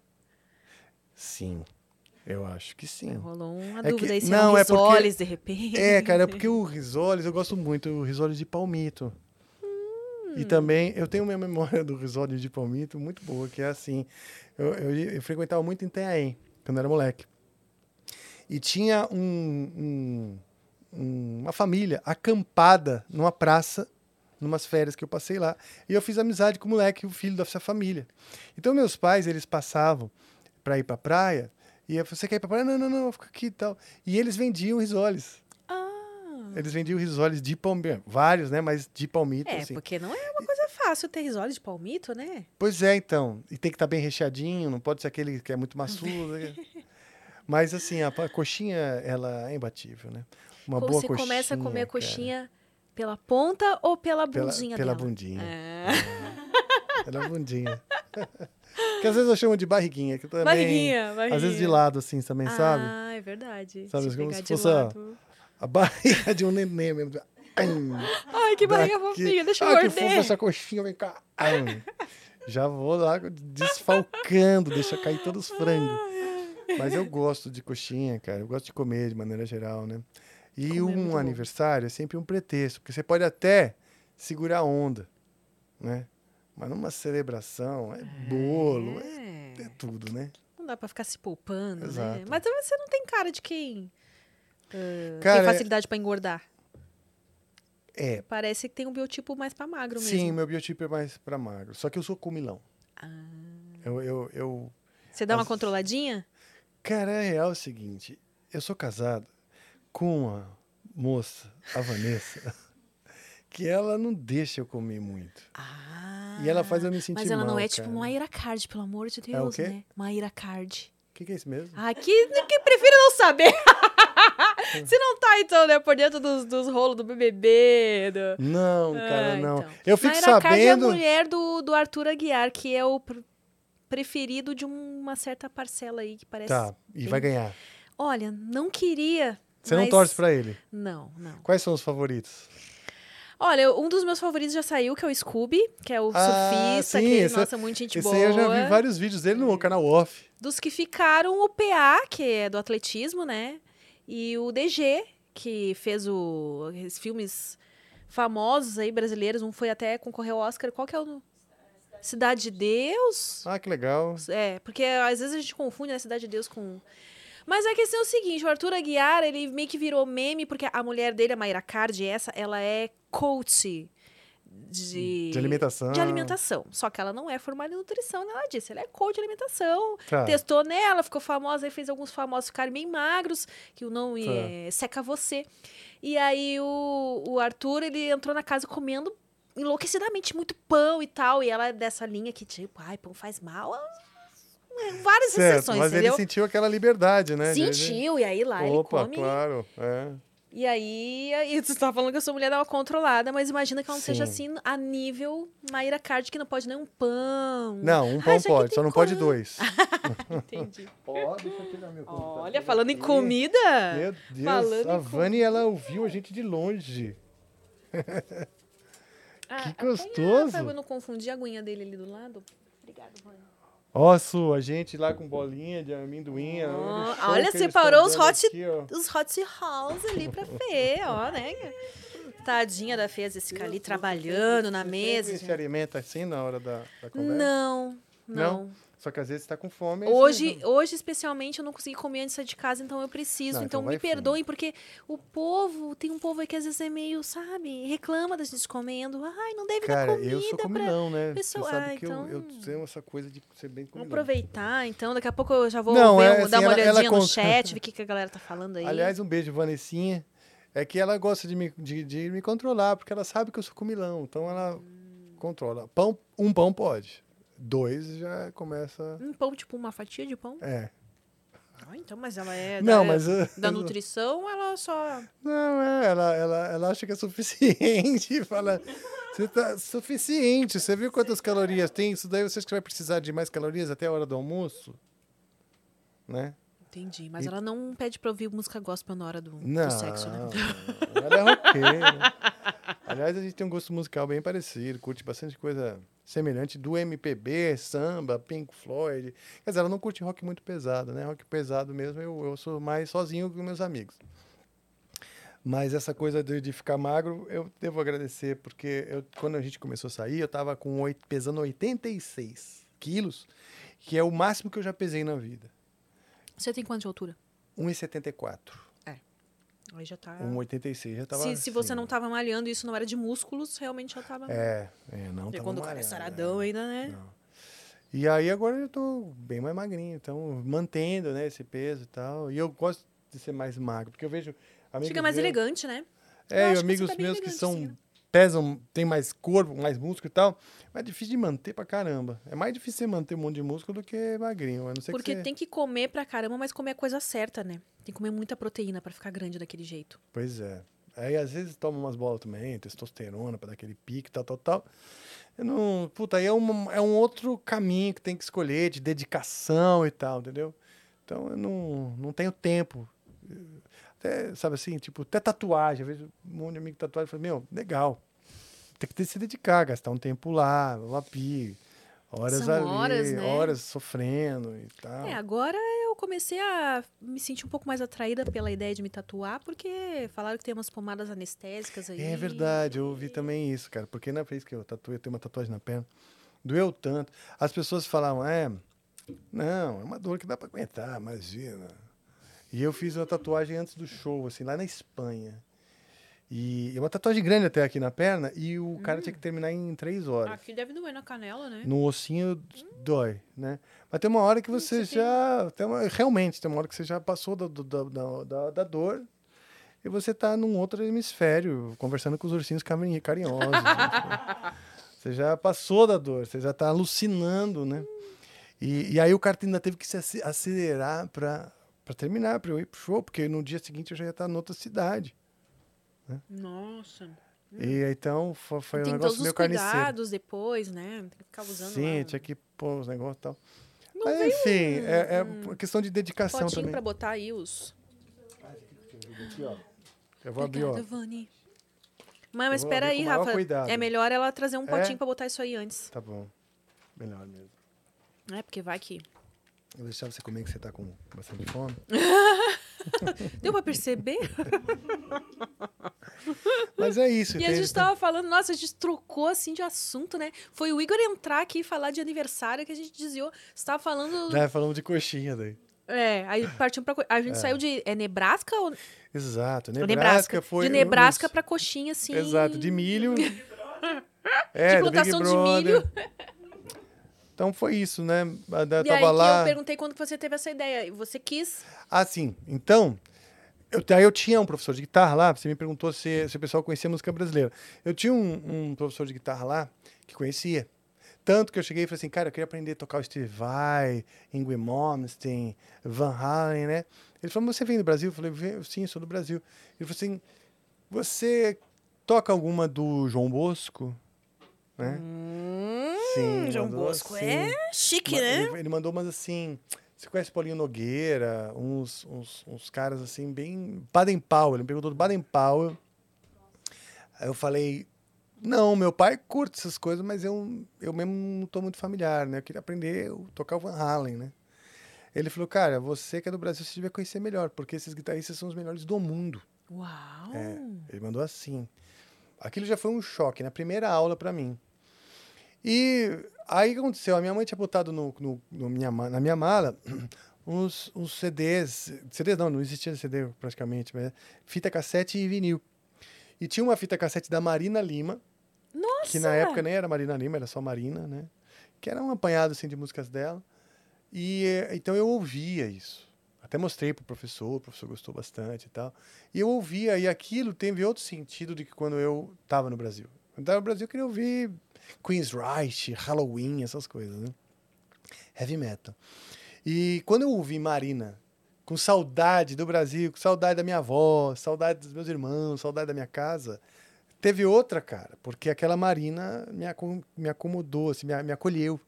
Sim, eu acho que sim. Rolou uma É dúvida que- aí se não, é é porque- risoles, de repente. É, cara, é porque o risoles, eu gosto muito do risoles de palmito. Hum. E também, eu tenho minha memória do risoles de palmito muito boa, que é assim, eu, eu, eu frequentava muito em Itanhaém, quando eu era moleque. E tinha um, um- um- uma família acampada numa praça, numas férias que eu passei lá, e eu fiz amizade com o moleque, o filho dessa família. Então, meus pais, eles passavam para ir pra praia, e eu falei, você quer ir pra praia? Não, não, não, fica aqui e tal. E eles vendiam risoles. Ah, Eles vendiam risoles de palmito, vários, né? Mas de palmito, é, assim. porque não é uma coisa fácil ter risoles de palmito, né? Pois é, então. E tem que estar bem recheadinho, não pode ser aquele que é muito maçudo. Mas assim, a, coxinha, ela é imbatível, né? Uma boa você coxinha. começa a comer a cara, coxinha pela ponta ou pela pela, bundinha pela dela? bundinha. É. Pela bundinha. que às vezes eu chamo de barriguinha, que também. Barriguinha, barriguinha. Às vezes de lado, assim, também, sabe? Ah, é verdade. Sabe, Se como se fosse a-. A barriga de um neném mesmo. Ai, que barriga daqui. fofinha, deixa eu ah, que morder. fofo essa coxinha, vem cá. Ai. Já vou lá desfalcando, deixa cair todos os frangos. Mas eu gosto de coxinha, cara. Eu gosto de comer de maneira geral, né? E é um bom. aniversário é sempre um pretexto, porque você pode até segurar a onda, né? Mas numa celebração é bolo, é, É. é tudo, né? Não dá pra ficar se poupando, né? Exato. Mas também você não tem cara de quem ah, Cara, tem é- facilidade pra engordar. É, Parece que tem um biotipo mais pra magro mesmo. sim, meu biotipo é mais pra magro. Só que eu sou comilão. Ah. Eu, eu, eu, Você dá uma As- controladinha? Cara, é real o seguinte, eu sou casado com uma moça, a Vanessa, que ela não deixa eu comer muito. Ah. E ela faz eu me sentir Mas ela não mal, é tipo cara. Maíra Card, pelo amor de É o Deus, quê? né? Maíra Card. O que, que é isso mesmo? Ah, que, que prefiro não saber. Se não tá, então, né, por dentro dos, dos rolos do BBB. Do... Não, cara, Ah, não. então. Eu fico Mayra Card é a sabendo. mulher do, do Arthur Aguiar, que é o pr- preferido de uma certa parcela aí, que parece... Tá, e bem- vai ganhar. Olha, não queria, Você não mas- torce pra ele. Não, não. Quais são os favoritos? Olha, um dos meus favoritos já saiu, que é o Scooby, que é o Ah, surfista, sim, que, esse- nossa, muito gente Esse boa. aí eu já vi vários vídeos dele no canal off. Dos que ficaram, o PA, que é do atletismo, né? E o DG, que fez o, filmes famosos aí, brasileiros. Um foi até concorrer ao Oscar. Qual que é o... Cidade de Deus? Ah, que legal. É, porque às vezes a gente confunde a Cidade de Deus com... Mas a questão é o seguinte, o Arthur Aguiar, ele meio que virou meme, porque a mulher dele, a Mayra Card, essa, ela é coach de... De alimentação. De alimentação. Só que ela não é formada em nutrição, nada disso. Ela é coach de alimentação. Tá. Testou nela, ficou famosa, aí fez alguns famosos ficarem bem magros, que o não Tá. é, seca você. E aí o, o Arthur, ele entrou na casa comendo enlouquecidamente muito pão e tal. E ela é dessa linha que, tipo, ai, pão faz mal. É, Várias Certo, exceções, mas entendeu? ele sentiu aquela liberdade, né? Sentiu, e aí lá Opa, ele come. claro. É. E aí, aí tu tava falando que eu sou mulher dá uma controlada, mas imagina que ela não seja Sim. assim a nível Maíra Card, que não pode nem um pão. Não, um Ah, pão aqui pode, só não pode dois. Entendi. Pode, deixa eu pegar meu Olha, falando em comida. Meu Deus, Falando a Vani, ela ouviu a gente de longe. Ah, Que gostoso. Eu não confundir a aguinha dele ali do lado. Obrigada, Vânia. Ó, Su, a gente lá com bolinha de amendoim. Ó, olha separou os hot- aqui. Os hot house ali pra Fê, ó, né? Tadinha da Fê, vezes fica ali trabalhando na Você mesa. gente. se alimenta assim na hora da, da conversa? Não, Não? não. Só que às vezes você tá com fome. aí Hoje, você- hoje, especialmente, eu não consegui comer antes de sair de casa, então eu preciso. Não, então então me perdoem, porque o povo, tem um povo aí que às vezes é meio, sabe, reclama da gente comendo. Ai, não deve Cara, dar comida eu sou pra... comilão, né? pessoa- Você Ah, que eu, eu então- tenho essa coisa de ser bem Vamos comilão. aproveitar, então. Daqui a pouco eu já vou Não, ver, é assim, dar uma ela- ela olhadinha no conta- chat, ver o que, que a galera tá falando aí. Aliás, um beijo, Vanessinha. É que ela gosta de me, de, de me controlar, porque ela sabe que eu sou comilão. Então ela controla. Pão, um pão pode. Dois já começa. Um pão, tipo uma fatia de pão? É. Ah, então, mas ela é Não, da, mas. uh, da nutrição, ela só... Não, é, ela, ela, ela acha que é suficiente. Fala, você tá suficiente. Você viu quantas calorias tem? Isso daí você acha que vai precisar de mais calorias até a hora do almoço? Né? Entendi, mas E- ela não pede pra ouvir música gospel na hora do, do Não, sexo, né? ela é roqueira. Aliás, a gente tem um gosto musical bem parecido, curte bastante coisa semelhante do MPB, samba, Pink Floyd. Quer dizer, ela não curte rock muito pesado, né? Rock pesado mesmo, eu, eu sou mais sozinho com meus amigos. Mas essa coisa de, de ficar magro, eu devo agradecer, porque eu, quando a gente começou a sair, eu tava com oito, pesando 86 quilos, que é o máximo que eu já pesei na vida. Você tem quanto de altura? 1,74. Aí já tá... 1,86 já tava Se, se você assim. não tava malhando e isso não era de músculos, realmente já tava... É, é, não Porque tava quando o cara é malhando, saradão é. ainda, né? Não. E aí agora eu tô bem mais magrinho, então mantendo, né, esse peso e tal. E eu gosto de ser mais magro, porque eu vejo Fica mais elegante, né? Eu É, e que amigos tá meus que elegante, são sim, né? Pesam, tem mais corpo, mais músculo e tal, mas é difícil de manter pra caramba. É mais difícil você manter um monte de músculo do que magrinho, a não ser Porque que você... tem que comer pra caramba, mas comer a coisa certa, né? Tem que comer muita proteína pra ficar grande daquele jeito. Pois é. Aí às vezes toma umas bolas também, testosterona pra dar aquele pique, tal, tal, tal. Eu não. Puta, aí é um, é um outro caminho que tem que escolher, de dedicação e tal, entendeu? Então eu não, não tenho tempo. Até, sabe assim, tipo, até tatuagem. Eu vejo um monte de amigo tatuagem falo, meu, legal. Tem que ter se dedicar, gastar um tempo lá, lapi, horas São ali, horas, né? horas sofrendo e tal. É, agora eu comecei a me sentir um pouco mais atraída pela ideia de me tatuar, porque falaram que tem umas pomadas anestésicas aí. É verdade, eu ouvi também isso, cara. Porque na vez que eu tatuei, eu tenho uma tatuagem na perna, doeu tanto. As pessoas falavam, é, não, é uma dor que dá pra aguentar, imagina. E eu fiz uma tatuagem antes do show, assim, lá na Espanha. E é uma tatuagem grande até aqui na perna, e o cara tinha que terminar em três horas. Aqui deve doer na canela, né? No ossinho dói, né? Mas tem uma hora que você, você tem- já. Tem uma- realmente, tem uma hora que você já passou da, da, da, da, da dor e você tá num outro hemisfério, conversando com os ursinhos carinho- carinhosos. né? Você já passou da dor, você já tá alucinando, né? E, e aí o cara ainda teve que se ace- acelerar para terminar, para eu ir pro show, porque no dia seguinte eu já ia estar em outra cidade. Nossa. E então foi, foi um tem negócio todos os meio carniceiro. cuidados depois, né? Tem que ficar usando Sim, lá. tinha que pôr os negócios e tal. Não Mas enfim, é, é uma questão de dedicação Potinho também. pra botar aí os... Eu vou abrir, ó. Obrigada, Vani. Mas, mas espera aí, Rafa. cuidado. É melhor ela trazer um É? potinho pra botar isso aí antes. Tá bom. Melhor mesmo. É, porque vai que... Vou deixar você comer que você tá com bastante fome. Deu pra perceber? Mas é isso. E a gente tava falando, nossa, a gente trocou assim de assunto, né? Foi o Igor entrar aqui e falar de aniversário que a gente desviou. Você tava falando. Já falamos de coxinha daí. É, aí partiu pra. A gente saiu de. É Nebraska ou. Exato. Nebraska. Nebraska, foi. de Nebraska uns- pra coxinha, assim. Exato, de milho. é, de plantação de milho. Então foi isso, né? Eu E tava aí lá. eu perguntei quando você teve essa ideia. E você quis. Ah, sim. Então, eu, aí eu tinha um professor de guitarra lá, você me perguntou se, se o pessoal conhecia música brasileira. Eu tinha um, um professor de guitarra lá que conhecia. Tanto que eu cheguei e falei assim, cara, eu queria aprender a tocar o Steve Vai, Ingrid Malmsteen, Van Halen, né? Ele falou, você vem do Brasil? Eu falei, "Venho, sim, sou do Brasil. Ele falou assim, você toca alguma do João Bosco? Né? Sim, Hum, João mandou Bosco assim. é chique, né? Ele, ele mandou umas assim. Você conhece Paulinho Nogueira? Uns, uns, uns caras assim, bem. Baden Powell. Ele me perguntou do Baden Powell. Aí eu falei. Não, meu pai curte essas coisas, mas eu, eu mesmo não tô muito familiar, né? Eu queria aprender a tocar o Van Halen, né? Ele falou, cara, você que é do Brasil, você devia conhecer melhor, porque esses guitarristas são os melhores do mundo. Uau! É, ele mandou assim. Aquilo já foi um choque na primeira aula para mim. E Aí o que aconteceu? A minha mãe tinha botado no, no- no minha, na minha mala uns, uns CDs. CDs não, não existia CD praticamente, mas fita cassete e vinil. E tinha uma fita cassete da Marina Lima, Nossa! que na época nem era Marina Lima, era só Marina, né? Que era um apanhado assim, de músicas dela. E então eu ouvia isso. Até mostrei pro professor, o professor gostou bastante e tal. E eu ouvia, e aquilo teve outro sentido do que quando eu estava no Brasil. Quando estava no Brasil, eu queria ouvir Queen's Right, Halloween, essas coisas, né? Heavy metal. E quando eu ouvi Marina, com saudade do Brasil, com saudade da minha avó, saudade dos meus irmãos, saudade da minha casa, teve outra, cara, porque aquela Marina me, acom- me acomodou, assim, me, me acolheu.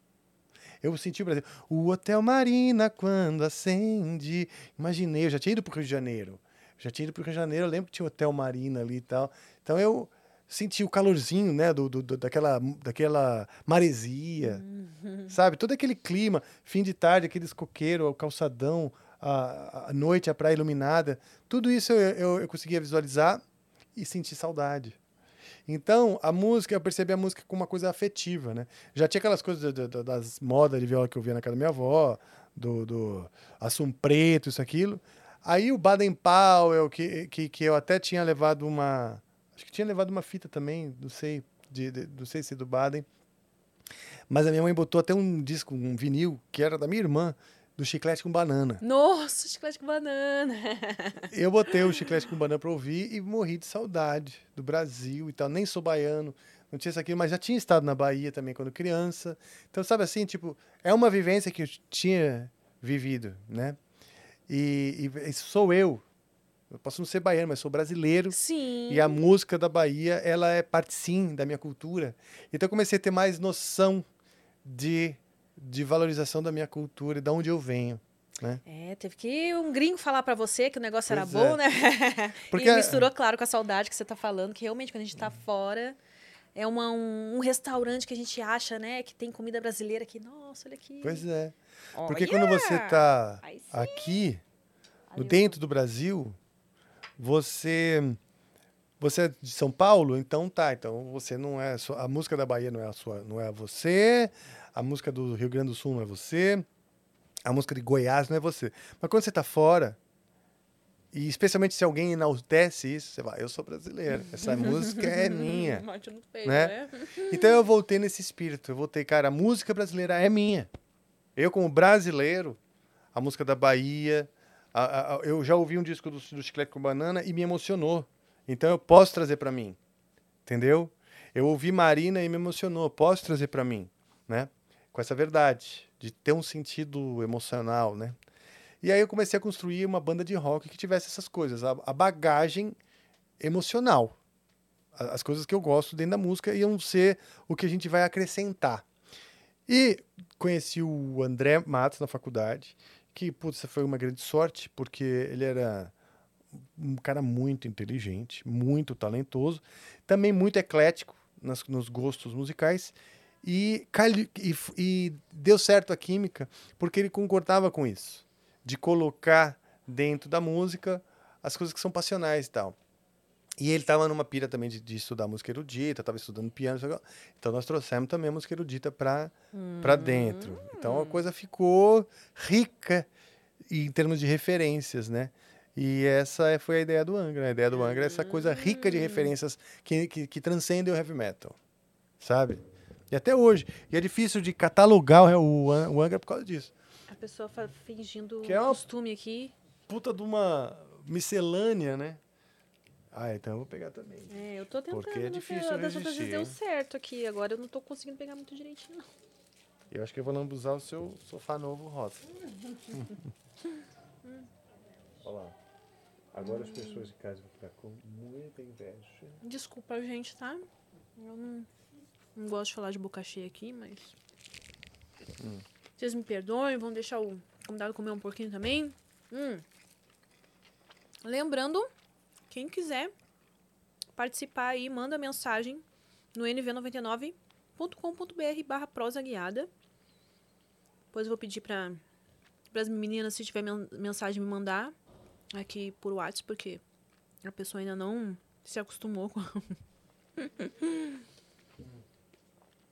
Eu senti o Brasil. O Hotel Marina, quando acende. Imaginei, eu já tinha ido para o Rio de Janeiro. Já tinha ido para o Rio de Janeiro, eu lembro que tinha o Hotel Marina ali e tal. Então eu senti o calorzinho, né, do, do- daquela, daquela maresia, sabe? Todo aquele clima, fim de tarde, aqueles coqueiros, o calçadão, a, a noite, a praia iluminada. Tudo isso eu, eu, eu conseguia visualizar e sentir saudade. Então, a música, eu percebi a música como uma coisa afetiva, né? Já tinha aquelas coisas da- da- das modas de viola que eu via na casa da minha avó, do, do assum preto, isso, aquilo. Aí o Baden Powell, que, que, que eu até tinha levado uma... Acho que tinha levado uma fita também, não sei, de, de- não sei se do Baden. Mas a minha mãe botou até um disco, um vinil, que era da minha irmã, do Chiclete com Banana. Nossa, chiclete com banana. Eu botei o chiclete com banana pra ouvir e morri de saudade do Brasil e tal. Nem sou baiano, não tinha isso aqui, mas já tinha estado na Bahia também quando criança. Então, sabe assim, tipo, é uma vivência que eu tinha vivido, né? E, e sou eu. Eu posso não ser baiano, mas sou brasileiro. Sim. E a música da Bahia, ela é parte sim da minha cultura. Então eu comecei a ter mais noção de, de valorização da minha cultura e de onde eu venho. Né? É, teve que um gringo falar pra você que o negócio era Pois bom, é. né? Porque e a- misturou, claro, com a saudade que você tá falando, que realmente quando a gente tá fora, é uma, um, um restaurante que a gente acha, né, que tem comida brasileira que, nossa, olha aqui. Pois é. Olha! Porque quando você tá aqui, no dentro do Brasil, você você é de São Paulo, então tá, então você não é a música da Bahia não é a sua, não é você, a música do Rio Grande do Sul não é você, a música de Goiás não é você. Mas quando você tá fora, e especialmente se alguém enaltece isso, você vai, eu sou brasileiro, essa música é minha. Bate no peito, Né? né? Então eu voltei nesse espírito. Eu voltei, cara, a música brasileira é minha. Eu, como brasileiro, a música da Bahia. a- a- eu já ouvi um disco do, do Chiclete com Banana e me emocionou. Então eu posso trazer pra mim. Entendeu? Eu ouvi Marina e me emocionou. Posso trazer pra mim, né? Com essa verdade, de ter um sentido emocional, né? E aí eu comecei a construir uma banda de rock que tivesse essas coisas, a, a bagagem emocional. A- As coisas que eu gosto dentro da música iam ser o que a gente vai acrescentar. E conheci o André Matos na faculdade, que, putz, foi uma grande sorte, porque ele era um cara muito inteligente, muito talentoso, também muito eclético nas- nos gostos musicais, e, e e deu certo a química, porque ele concordava com isso, de colocar dentro da música as coisas que são passionais e tal. E ele estava numa pira também de, de estudar música erudita, estava estudando piano, então nós trouxemos também a música erudita para para dentro. Então a coisa ficou rica em termos de referências, né? E essa é- foi a ideia do Angra. A ideia do Angra é essa coisa rica de referências que, que, que transcendem o heavy metal, sabe? E até hoje. E é difícil de catalogar o, o Angra por causa disso. A pessoa fingindo Que é uma- costume aqui. Puta de uma miscelânea, né? Ah, então eu vou pegar também. É, eu tô tentando. Porque é mas difícil Das outras vezes deu certo aqui. Agora eu não tô conseguindo pegar muito direitinho. não. Eu acho que eu vou lambuzar o seu sofá novo rosa. Olha lá. Agora as pessoas de casa vão ficar com muita inveja. Desculpa, gente, tá? Eu não, não gosto de falar de boca cheia aqui, mas. Vocês me perdoem, vão deixar o convidado comer um pouquinho também. Hum. Lembrando, quem quiser participar aí, manda mensagem no nv99.com.br barra prosa guiada. Depois eu vou pedir para as meninas, se tiver men- mensagem, me mandar aqui por WhatsApp, porque a pessoa ainda não se acostumou com.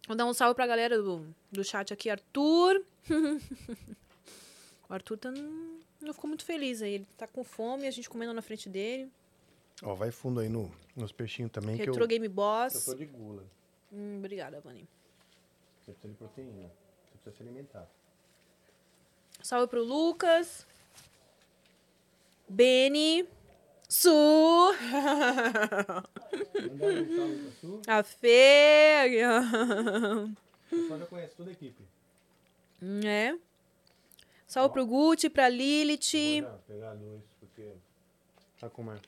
Vou dar um salve pra galera do, do chat aqui, Arthur. o Arthur tá, não, não ficou muito feliz aí. Ele tá com fome, a gente comendo na frente dele. Ó, vai fundo aí no, nos peixinhos também, que eu, Retro Game eu Boss. tô de gula. Hum, obrigada, Vani. Você precisa de proteína. Você precisa se alimentar. Salve pro Lucas. Beni. Su. A Fê. O pessoal já conhece toda a equipe. É. Salve pro Gucci, pra Lilith. Vou pegar a luz, porque... Tá com é.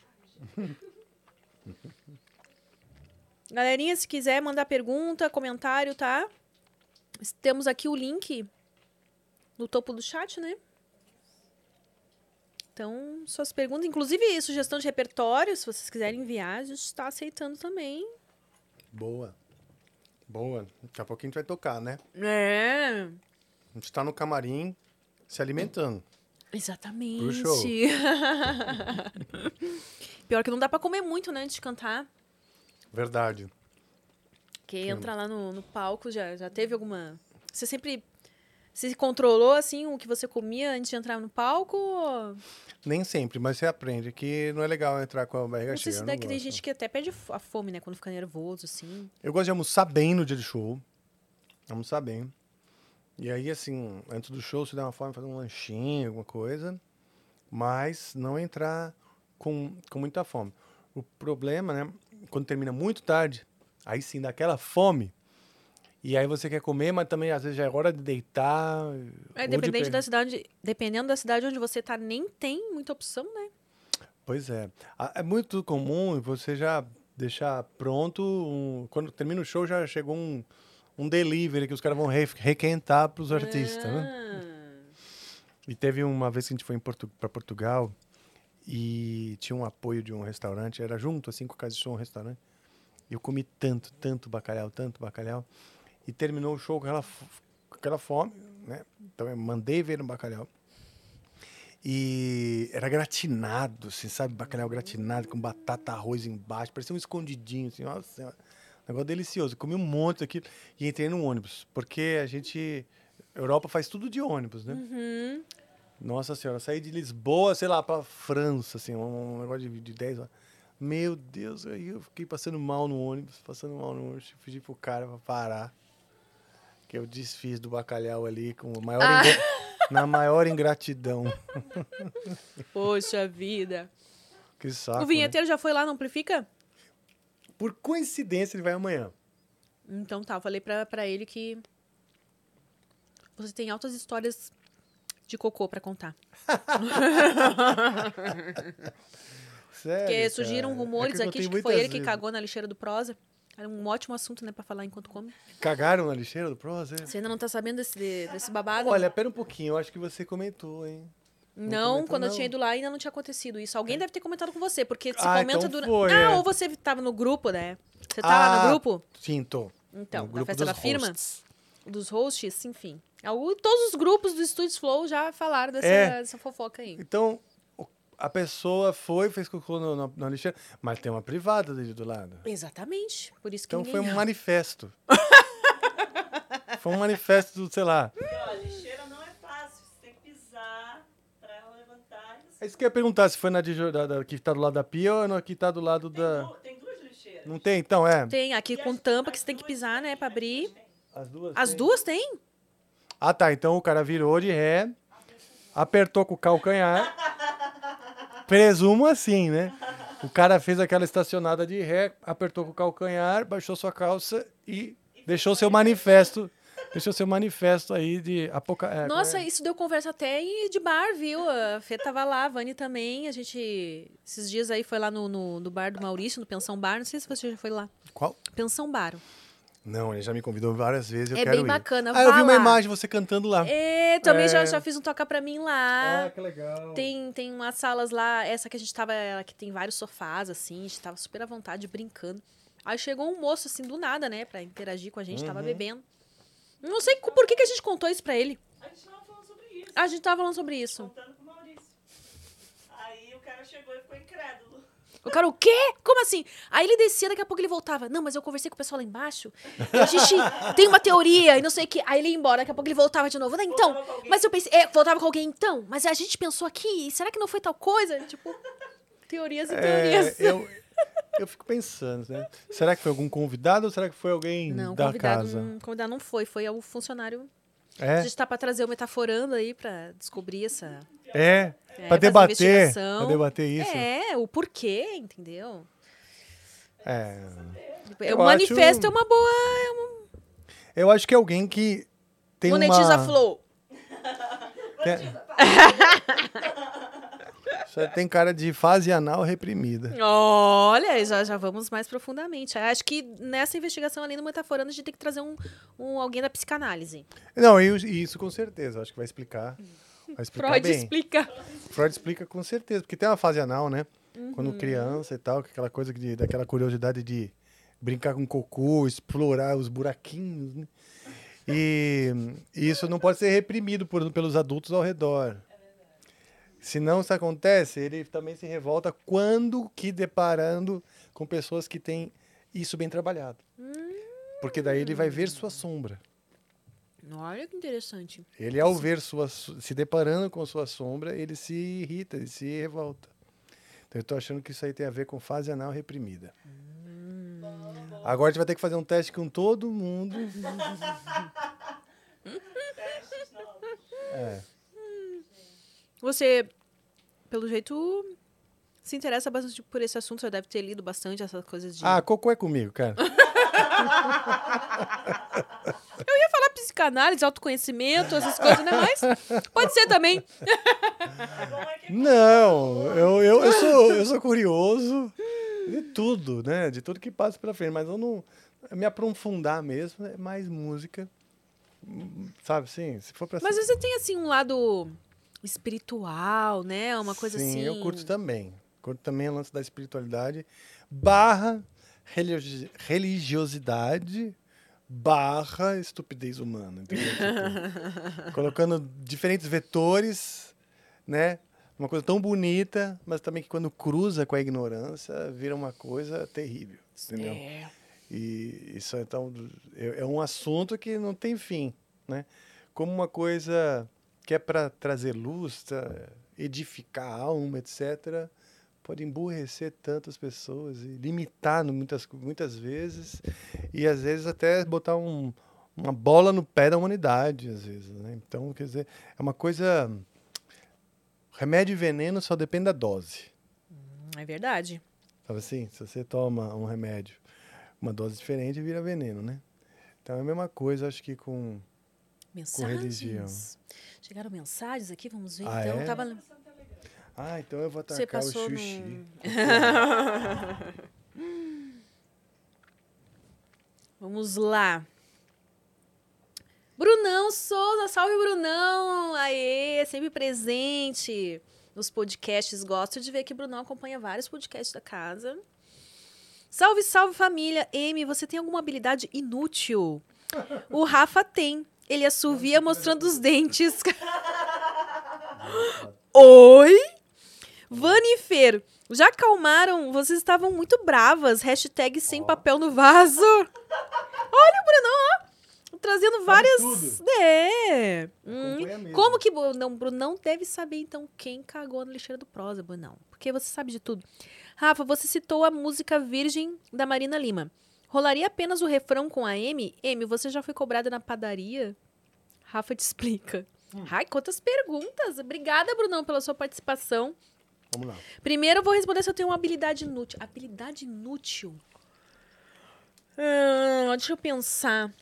Galerinha, se quiser mandar pergunta, comentário, tá? Temos aqui o link no topo do chat, né? Então, suas perguntas, inclusive sugestão de repertório, se vocês quiserem enviar, a gente está aceitando também. Boa. Boa. Daqui a pouquinho a gente vai tocar, né? É, A gente tá no camarim se alimentando. exatamente. Pro show. Pior que não dá pra comer muito, né, antes de cantar. Verdade. Porque entra lá no, no palco, já, já teve alguma... Você sempre se controlou, assim, o que você comia antes de entrar no palco? ou- Nem sempre, mas você aprende que não é legal entrar com a barriga Não sei cheia. se daqui tem gente que até perde a fome, né? Quando fica nervoso, assim. Eu gosto de almoçar bem no dia do show. Almoçar bem. E aí, assim, antes do show, se der uma fome, fazer um lanchinho, alguma coisa. Mas não entrar com, com muita fome. O problema, né? Quando termina muito tarde, aí sim dá aquela fome. E aí você quer comer, mas também às vezes já é hora de deitar. É, de dependente pe- da cidade, dependendo da cidade onde você tá, nem tem muita opção, né? Pois é. É muito comum você já deixar pronto. um- quando termina o show, já chegou um, um delivery que os caras vão re, requentar para os artistas, né? Ah. E teve uma vez que a gente foi Portu para Portugal e tinha um apoio de um restaurante, era junto, assim, com o casa de um restaurante. E eu comi tanto, tanto bacalhau, tanto bacalhau. E terminou o show com aquela, com aquela fome, né? Então eu mandei ver no bacalhau. E era gratinado, assim, sabe? Bacalhau gratinado, com batata, arroz embaixo. Parecia um escondidinho, assim. Nossa senhora. Negócio delicioso. Comi um monte daquilo e entrei no ônibus. Porque a gente... Europa faz tudo de ônibus, né? Uhum. Nossa senhora, saí de Lisboa, sei lá, pra França, assim, um, um negócio de, de 10 horas. Meu Deus, aí eu fiquei passando mal no ônibus, passando mal no ônibus, pedi pro cara pra parar. Que eu desfiz do bacalhau ali com maior Ah. ingra- na maior ingratidão. Poxa vida. Que saco. o né? vinheteiro já foi lá no Amplifica? Por coincidência, ele vai amanhã. Então tá, eu falei pra, pra ele que você tem altas histórias de cocô pra contar. Sério. Porque cara. surgiram É rumores que eu aqui que foi ele que cagou na lixeira do Prosa. Era um ótimo assunto, né, pra falar enquanto come. Cagaram na lixeira do Prosa? é? Você ainda não tá sabendo desse, desse babado? Olha, pera um pouquinho, eu acho que você comentou, hein? Não, comentou, quando eu não. tinha ido lá ainda não tinha acontecido isso. Alguém deve ter comentado com você, porque se Ah, comenta então durante. foi, ah, é. ou você tava no grupo, né? Você tá lá Ah, no grupo? Sim, tô. Então, No grupo festa dos da firma? hosts. Dos hosts, enfim. Algum- Todos os grupos do Studios Flow já falaram dessa, É. dessa fofoca aí. Então, a pessoa foi, fez cocô no- na, na lixeira, mas tem uma privada ali do lado. Exatamente. Por isso que Então foi um manifesto. foi um manifesto do, sei lá. Ó, a lixeira não é fácil. Você tem que pisar pra ela levantar. É você... isso que eu ia perguntar, se foi na de, da, da- que tá do lado da pia ou na que tá do lado tem, da... du- tem duas lixeiras. Não tem? Então, é. Tem aqui E com as- tampa as que você tem que pisar, né, pra as abrir. As duas As tem? duas têm? Ah, tá. Então o cara virou de ré, apertou com o calcanhar. Presumo assim, né? O cara fez aquela estacionada de ré, apertou com o calcanhar, baixou sua calça e deixou seu manifesto. Deixou seu manifesto aí de apoca... é, Nossa, é? isso deu conversa até de bar, viu? A Fê tava lá, a Vani também. A gente, esses dias aí, foi lá no, no, no bar do Maurício, no Pensão Bar. Não sei se você já foi lá. Qual? Pensão Bar. Não, ele já me convidou várias vezes, eu É quero bem ir. bacana, Ah, eu vi uma lá. imagem de você cantando lá. É, também já, É. já fiz um toca pra mim lá. Ah, que legal. Tem, tem umas salas lá, essa que a gente tava, ela que tem vários sofás, assim, a gente tava super à vontade, brincando. Aí chegou um moço, assim, do nada, né, pra interagir com a gente, tava Uhum. bebendo. Não sei por que, que a gente contou isso pra ele. A gente tava falando sobre isso. A gente tava falando sobre isso. Contando pro Maurício. Aí o cara chegou e ficou incrédulo. O cara, o quê? Como assim? Aí ele descia, daqui a pouco ele voltava. Não, mas eu conversei com o pessoal lá embaixo. e A gente tem uma teoria e não sei o que. Aí ele ia embora, daqui a pouco ele voltava de novo. Não, então, mas eu pensei, é, voltava com alguém, então, mas a gente pensou aqui, será que não foi tal coisa? Tipo, teorias e teorias. É, eu, eu fico pensando, né? Será que foi algum convidado ou será que foi alguém Não, da convidado, casa? não, convidado não foi, foi o funcionário. A É, gente tá pra trazer o metaforando aí pra descobrir essa. É, É, pra fazer debater, pra debater isso. É, o porquê, entendeu? É. o Eu manifesto acho- é uma boa. É uma... Eu acho que é alguém que tem Monetiza uma... Flow. Tem... Isso tem cara de fase anal reprimida. Olha, já, já vamos mais profundamente. Acho que nessa investigação, além do metaforando, a gente tem que trazer um, um alguém da psicanálise. Não, o- isso com certeza. Acho que vai explicar. Vai explicar Freud bem. explica. Freud explica com certeza, porque tem uma fase anal, né? Uhum. Quando criança e tal, que aquela coisa de, daquela curiosidade de brincar com cocô, explorar os buraquinhos, né? E, e isso não pode ser reprimido por- pelos adultos ao redor. Se não isso acontece, ele também se revolta quando que deparando com pessoas que têm isso bem trabalhado. Porque daí ele vai ver sua sombra. Olha que interessante. Ele, ao ver sua, se deparando com sua sombra, ele se irrita, ele se revolta. Então, eu tô achando que isso aí tem a ver com fase anal reprimida. Agora a gente vai ter que fazer um teste com todo mundo. Testes novos. É. Você, pelo jeito, se interessa bastante por esse assunto. Você deve ter lido bastante essas coisas de. Ah, cocô é comigo, cara. falar psicanálise, autoconhecimento, essas coisas, né? Mas pode ser também. Não, eu, eu, eu, sou, eu sou curioso de tudo, né? De tudo que passa pela frente, mas eu não. Me aprofundar mesmo é mais música. Sabe assim? Se for pra Mas você tem, assim, um lado espiritual, né? Uma coisa Sim, assim. eu curto também. Curto também o lance da espiritualidade barra religi- religiosidade barra estupidez humana, entendeu? Tipo, colocando diferentes vetores, né? Uma coisa tão bonita, mas também que quando cruza com a ignorância, vira uma coisa terrível, entendeu? É. E isso então é é um assunto que não tem fim, né? Como uma coisa que é para trazer luz, edificar a alma, etc., pode emburrecer tantas pessoas e limitar muitas muitas vezes e às vezes até botar um, uma bola no pé da humanidade, às vezes, né? Então, quer dizer, é uma coisa remédio e veneno só depende da dose. É verdade. Sabe assim? Se você toma um remédio, uma dose diferente, vira veneno, né? Então é a mesma coisa, acho que com. Mensagens. religião. Chegaram mensagens aqui, vamos ver. Ah, então, é? tava... Ah, então eu vou Você atacar o xuxi. no... Vamos lá. Brunão Souza, salve Brunão! Aê, sempre presente nos podcasts. Gosto de ver que Brunão acompanha vários podcasts da casa. Salve, salve família! Amy, você tem alguma habilidade inútil? O Rafa tem. Ele assovia mostrando os dentes. Oi? Vani e Fer, já acalmaram? Vocês estavam muito bravas. Hashtag sem papel no vaso. Olha o Brunão, ó. Trazendo várias. tudo. É. Hum, como que. Não, Brunão deve saber, então, quem cagou na lixeira do prosa, Brunão. Porque você sabe de tudo. Rafa, você citou a música Virgem da Marina Lima. Rolaria apenas o refrão com a M? M, você já foi cobrada na padaria? Rafa te explica. Hum. Ai, quantas perguntas. Obrigada, Brunão, pela sua participação. Vamos lá. Primeiro eu vou responder se eu tenho uma habilidade inútil. Habilidade inútil? Ah, deixa eu pensar.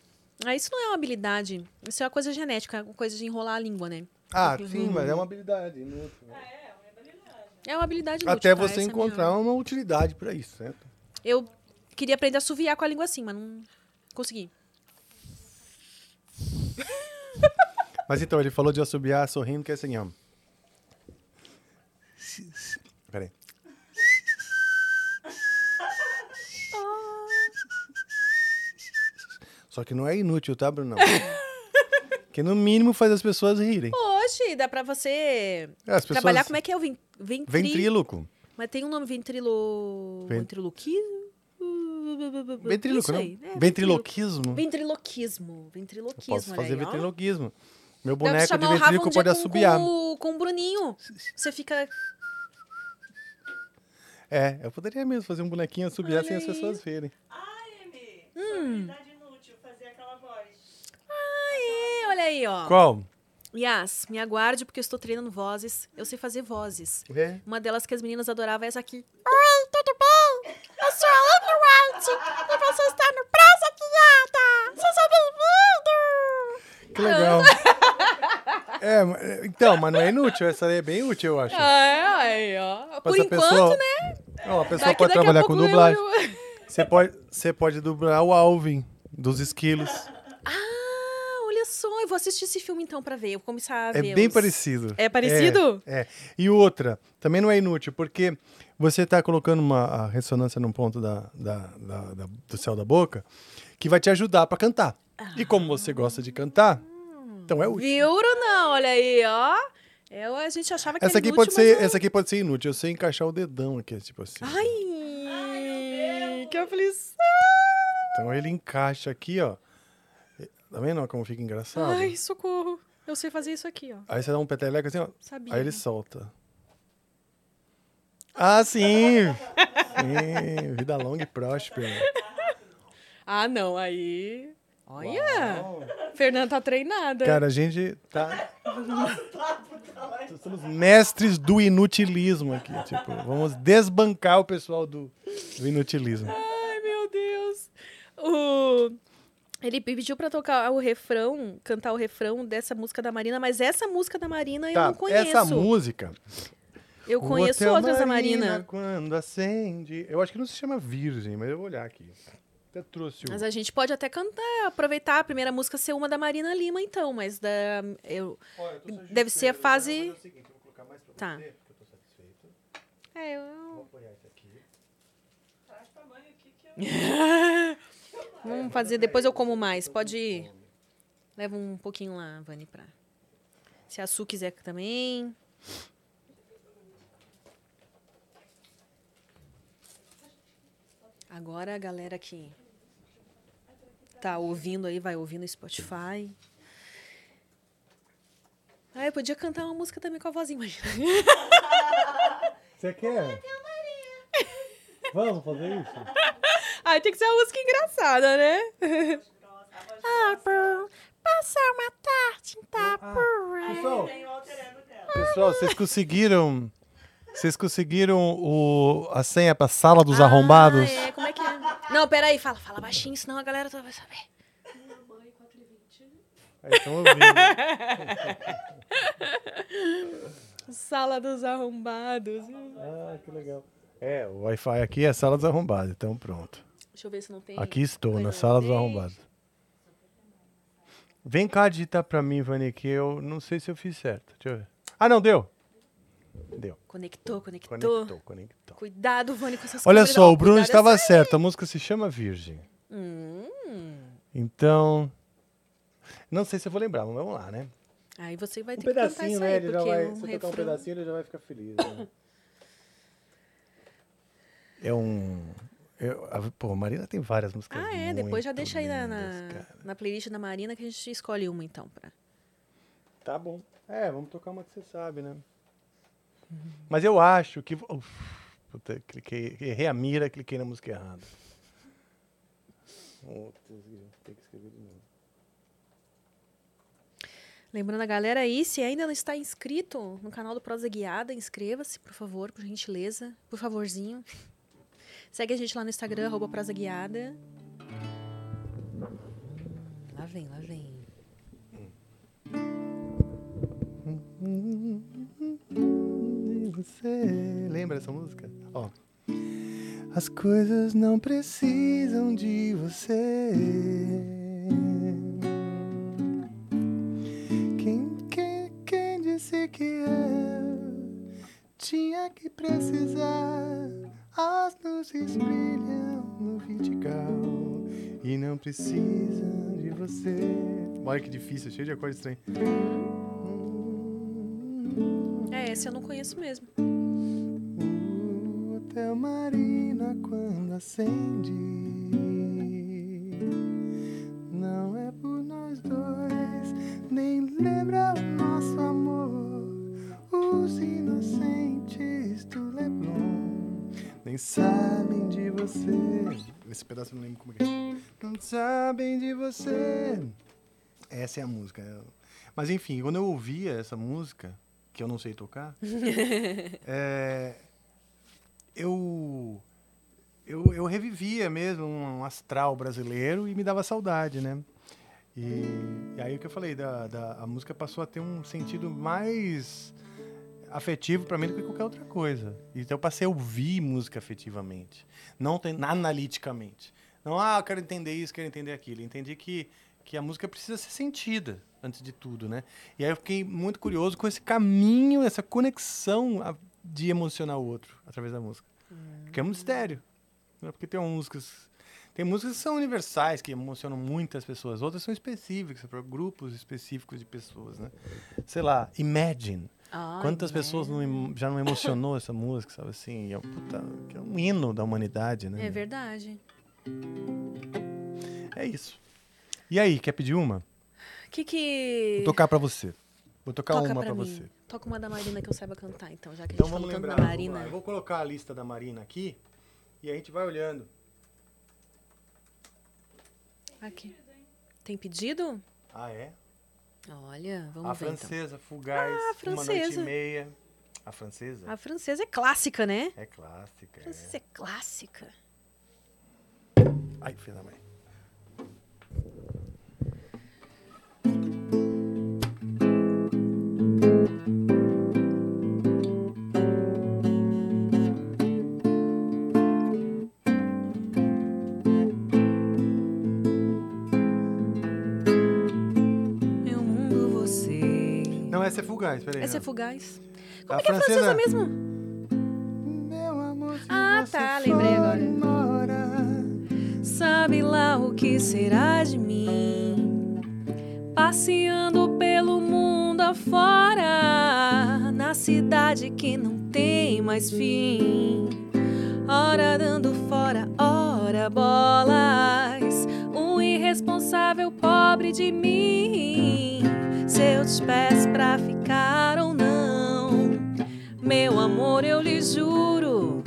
Ah, isso não é uma habilidade. Isso é uma coisa genética, uma coisa de enrolar a língua, né? Ah, sim, mas é uma habilidade. inútil, né? É uma habilidade inútil. Até tá? você Essa é a minha- encontrar uma utilidade para isso, certo? Eu queria aprender a assoviar com a língua assim, mas não consegui. Mas então, ele falou de assobiar sorrindo, que é assim, ó. Peraí. Só que não é inútil, tá, Bruno? que no mínimo faz as pessoas rirem. Oxe, dá pra você As pessoas... trabalhar como é que é o vin. Ventríloco. Mas tem um nome ventrilo... Ven- ventriloquismo? Ventriloquismo, Isso não? aí, é, Ventriloquismo. Ventriloquismo. Eu Ventriloquismo, posso fazer aí, ó. ventriloquismo. Meu boneco de um ventríloco dia pode assobiar. Com, com o Bruninho. Você fica... É, eu poderia mesmo fazer um bonequinho Olha sem as pessoas verem. Ai, Amy, Hum. habilidade inútil, fazer aquela voz. Aê, olha aí, ó. Qual? Yas, me aguarde porque eu estou treinando vozes. Eu sei fazer vozes. É. Uma delas que as meninas adoravam é essa aqui. Oi, tudo bem? Eu sou a Amy White e você está no Praça Guiada. Seja bem-vindo! Que legal. é, então, mas não é inútil. Essa aí é bem útil, eu acho. É, aí, ó. Por Essa enquanto, pessoa- né? Ó, a pessoa Daqui- pode daqui a trabalhar com pouco eu- dublagem. Você pode, você pode dublar o Alvin dos esquilos. Ah, olha só. Eu vou assistir esse filme então pra ver. Eu vou começar a É ver. bem os- parecido. É parecido? É, é. E outra, também não é inútil, porque você está colocando uma a ressonância num ponto da, da- da- da- do céu da boca que vai te ajudar para cantar. E como você gosta de cantar, então é útil. Viu não? Olha aí, ó. Eu, a gente achava que Essa era aqui, inútil, pode ser, não. essa aqui pode ser inútil. Eu sei encaixar o dedão aqui, tipo assim. Ai, que aflição. Então ele encaixa aqui, ó. Tá vendo ó, como fica engraçado? Ai, socorro. Eu sei fazer isso aqui, ó. Aí você dá um peteleco assim, ó. Sabia. Aí ele solta. Ah, sim! sim! Vida longa e próspera. Ah, não, aí. Olha! Fernanda tá treinada. Cara, a gente tá. Nós somos mestres do inutilismo aqui. Tipo, vamos desbancar o pessoal do, do inutilismo. Ai, meu Deus. O... Ele pediu pra tocar o refrão, cantar o refrão dessa música da Marina, mas essa música da Marina eu Tá, não conheço. essa música. Eu conheço Hotel outras da Marina. Quando acende. Eu acho que não se chama Virgem, mas eu vou olhar aqui. Até trouxe o. Mas a gente pode até cantar, aproveitar a primeira música ser uma da Marina Lima, então, mas da. Eu... Deve ser a fase. Tá. É, eu. Traz pra mãe aqui que eu... Vamos fazer, depois eu como mais. Pode ir. Leva um pouquinho lá, Vani, pra. Se a Su quiser também. Agora a galera que tá ouvindo aí, vai ouvindo no Spotify. Ah, eu podia cantar uma música também com a vozinha, imagina. Você quer? Vamos fazer isso? Ai, tem que ser uma música engraçada, né? Ah, pô, passar uma tarde em. Pessoal, o alter ego dela. pessoal, vocês conseguiram. Vocês conseguiram o, a senha pra sala dos arrombados? Ah, é, como é que é? Não, peraí, fala, fala baixinho, senão a galera toda vai saber. Aí estão ouvindo. Sala dos arrombados. ah, que legal. É, o Wi-Fi aqui é sala dos arrombados, então pronto. Deixa eu ver se não tem. Aqui estou, na sala dos arrombados. Vem cá digitar pra mim, Vani, que eu não sei se eu fiz certo. Deixa eu ver. Ah, não, deu. Deu. Conectou, conectou. Conectou, conectou. Cuidado, Vani, com essas Olha câmeras. só, Ó, o Bruno cuidado estava certo. A música se chama Virgem. Hum. Então. Não sei se eu vou lembrar, mas vamos lá, né? Aí você vai Um ter que cantar pedacinho, isso né? aí, Ele já vai. um Se eu tocar um refrão- pedacinho, ele já vai ficar feliz. né? é um. eu- a, pô, a Marina tem várias músicas. Ah, é, depois já deixa aí na, na, na playlist da Marina que a gente escolhe uma, então. Pra... Tá bom. É, vamos tocar uma que você sabe, né? Mas eu acho que. Uf, puta, cliquei, errei a mira, cliquei na música errada. Tem que escrever de novo. Lembrando a galera aí, se ainda não está inscrito no canal do Prosa Guiada, inscreva-se, por favor, por gentileza, por favorzinho. Segue a gente lá no Instagram, arroba Prosa Guiada. Lá vem, lá vem. de você. Lembra essa música? Ó. As coisas não precisam de você. Quem, quem, quem disse que eu tinha que precisar? As luzes brilham no vertical e não precisam de você. Olha que difícil, cheio de acordes estranhos. É, esse eu não conheço mesmo. Hotel Marina quando acende. Não é por nós dois, nem lembra o nosso amor. Os inocentes do Leblon nem sabem de você. Esse pedaço eu não lembro como é. é. Não sabem de você. Essa é a música. Mas enfim, quando eu ouvia essa música, que eu não sei tocar, é, eu, eu, eu revivia mesmo um astral brasileiro e me dava saudade, né? E, e aí o que eu falei, da, da, a música passou a ter um sentido mais afetivo para mim do que qualquer outra coisa. Então eu passei a ouvir música afetivamente, não tem, analiticamente. Não, ah, eu quero entender isso, quero entender aquilo. Eu entendi que, que a música precisa ser sentida, antes de tudo, né? E aí eu fiquei muito curioso com esse caminho, essa conexão de emocionar o outro através da música. Que é um mistério. Né? Porque tem músicas... Tem músicas que são universais, que emocionam muitas pessoas. Outras são específicas, para grupos específicos de pessoas, né? Sei lá, Imagine. Ai, Quantas né? pessoas não já não emocionou essa música, sabe assim? É, um puta, é um hino da humanidade, né? É verdade. É isso. E aí, quer pedir uma? Que que... Vou tocar pra você. Vou tocar Toca uma pra pra você. Toca uma da Marina que eu saiba cantar, então, já que Então a gente vamos lembrar. da Marina. Eu vou colocar a lista da Marina aqui e a gente vai olhando. Aqui. Tem pedido? Ah, é? Olha, vamos a ver então. francesa, Fugaz, Ah, a Uma Noite francesa. e Meia. A francesa? A francesa é clássica, né? É clássica. A francesa é clássica. Ai, filha da mãe. Essa é Fugaz, peraí. Essa é fugaz. Como é que é francesa mesmo? Meu amor, se Ah, você tá, lembrei agora. embora, Sabe lá o que será de mim? Passeando pelo mundo afora, na cidade que não tem mais fim. Ora dando fora, ora bolas. Um irresponsável pobre de mim. Seus pés pra ficar ou não. Meu amor, eu lhe juro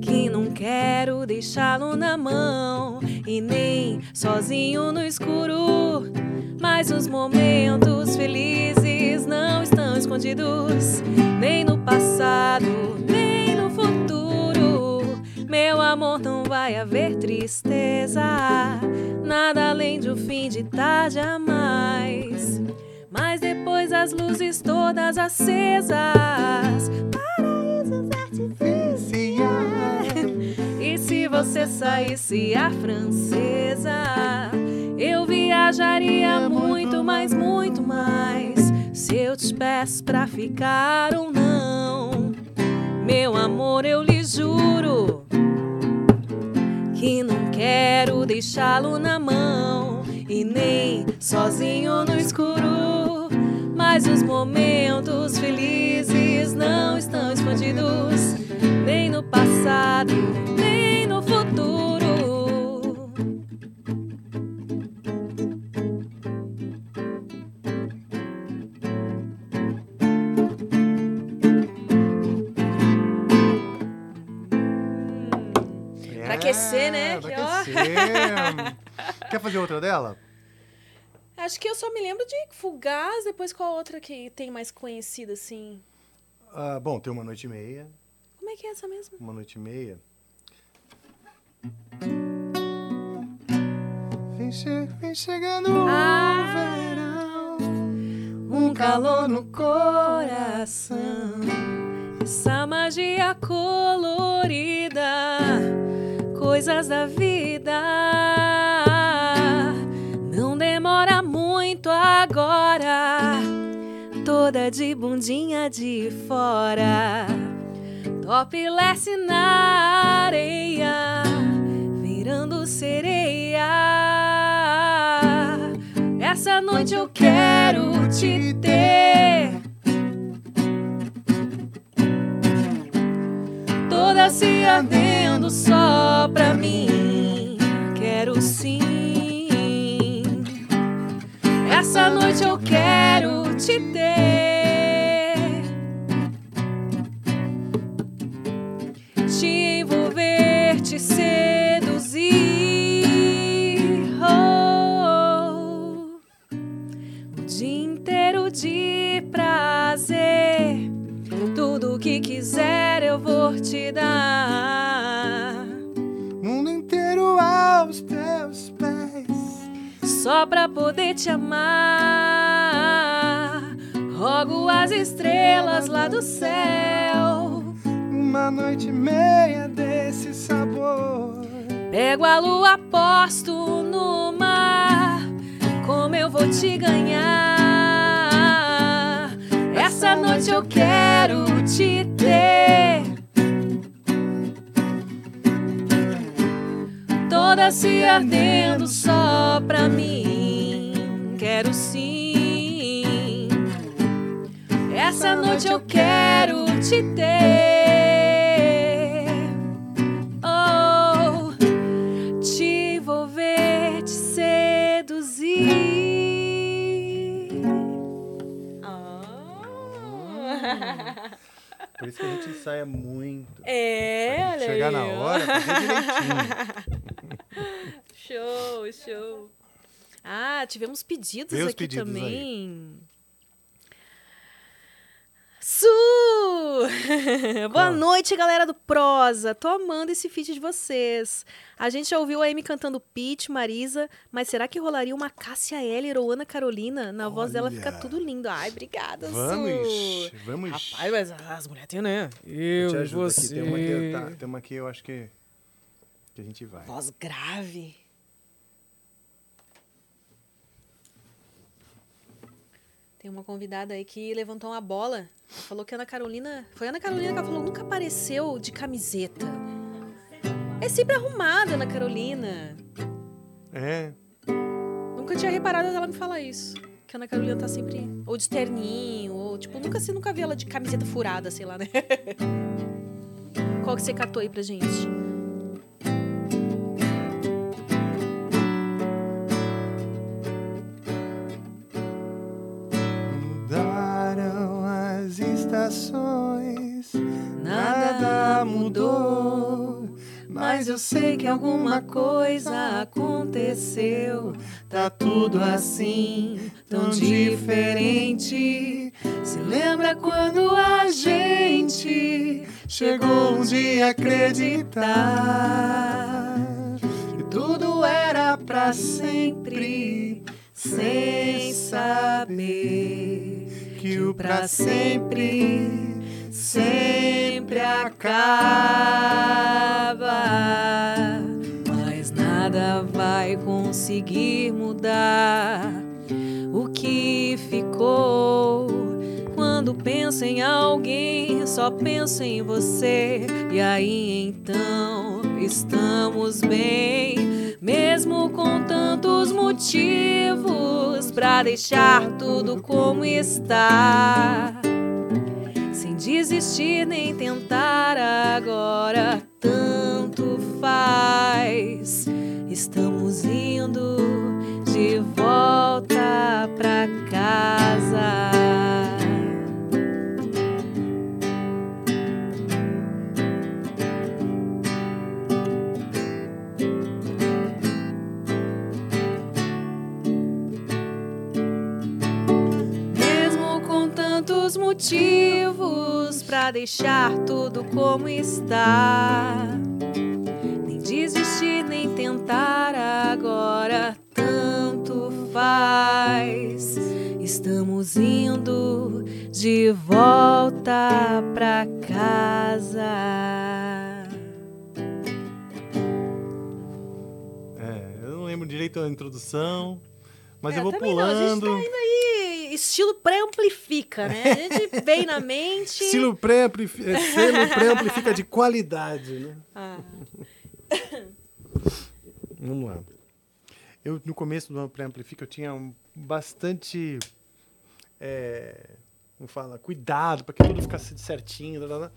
que não quero deixá-lo na mão e nem sozinho no escuro. Mas os momentos felizes não estão escondidos nem no passado, nem no futuro. Meu amor, não vai haver tristeza, nada além de um fim de tarde a mais. Mas depois as luzes todas acesas, paraísos artificiais. E se você saísse a francesa, eu viajaria muito mais, muito mais. Se eu te peço pra ficar ou não, meu amor, eu lhe juro que não quero deixá-lo na mão e nem sozinho no escuro. Mas os momentos felizes não estão escondidos nem no passado, nem no futuro. Aquecer, né? É, Que, ó. aquecer. Quer fazer outra dela? Acho que eu só me lembro de Fugaz, depois qual outra que tem mais conhecida, assim. Ah, bom, tem uma noite e meia. Como é que é essa mesmo? Uma noite e meia. Vem, che vem chegando Ah! o verão. Um calor no coração, essa magia colorida, coisas da vida. Não demora muito agora, toda de bundinha de fora. Topless na areia, virando sereia. Essa noite eu quero te ter. Se ardendo só pra mim. Quero sim. Essa noite eu quero te ter. Te envolver, te seduzir. Oh, o dia inteiro de prazer. Tudo que quiser eu vou te dar. Mundo inteiro aos teus pés. Só pra poder te amar. Rogo as estrelas lá do céu. Uma noite meia desse sabor. Pego a lua, posto no mar. Como eu vou te ganhar? Essa noite eu quero te ter. Toda se ardendo só pra mim. Quero sim. Essa noite eu quero te ter. Por isso que a gente ensaia muito. É, olha Chegar aí, na hora, fazer direitinho. Show, show. Ah, tivemos pedidos Vê aqui pedidos aí. Su! Boa Qual? noite, galera do Prosa. Tô amando esse feat de vocês. A gente já ouviu a Amy cantando Pete, Marisa, mas será que rolaria uma Cássia Eller ou Ana Carolina? Na voz dela fica Olha. tudo lindo. Ai, obrigada, Vamos, Su. vamos. Rapaz, mas as mulheres têm, né? Eu Eu, te ajudo aqui. você. Tem uma que, tá, tem uma que eu acho que, que a gente vai. Voz grave. Tem uma convidada aí que levantou uma bola. Falou que a Ana Carolina. Foi a Ana Carolina que ela falou nunca apareceu de camiseta. É sempre arrumada, Ana Carolina. É, Nunca tinha reparado ela me falar isso. Que a Ana Carolina tá sempre. Ou de terninho, ou tipo, nunca, você nunca viu ela de camiseta furada, sei lá, né? Qual que você catou aí pra gente? Mudou, mas eu sei que alguma coisa aconteceu. Tá tudo assim, tão diferente. Se lembra quando a gente chegou um dia a acreditar que tudo era pra sempre, sem saber que o pra sempre sempre acaba. Mas nada vai conseguir mudar o que ficou. Quando penso em alguém, só penso em você. E aí então estamos bem, mesmo com tantos motivos pra deixar tudo como está. Desistir nem tentar agora, tanto faz. Estamos indo de volta pra casa. Motivos pra deixar tudo como está. Nem desistir, nem tentar agora, tanto faz. Estamos indo de volta pra casa. É, eu não lembro direito a introdução, mas É, eu vou também não, a gente pulando. tá indo aí, estilo pré-amplifica, né? A gente vem na mente. Estilo pré-amplifica, é, pré-amplifica de qualidade, né? Ah, Vamos lá. Eu, no começo do pré-amplifica, eu tinha um bastante. É, como fala? Cuidado para que tudo ficasse certinho. blá, blá.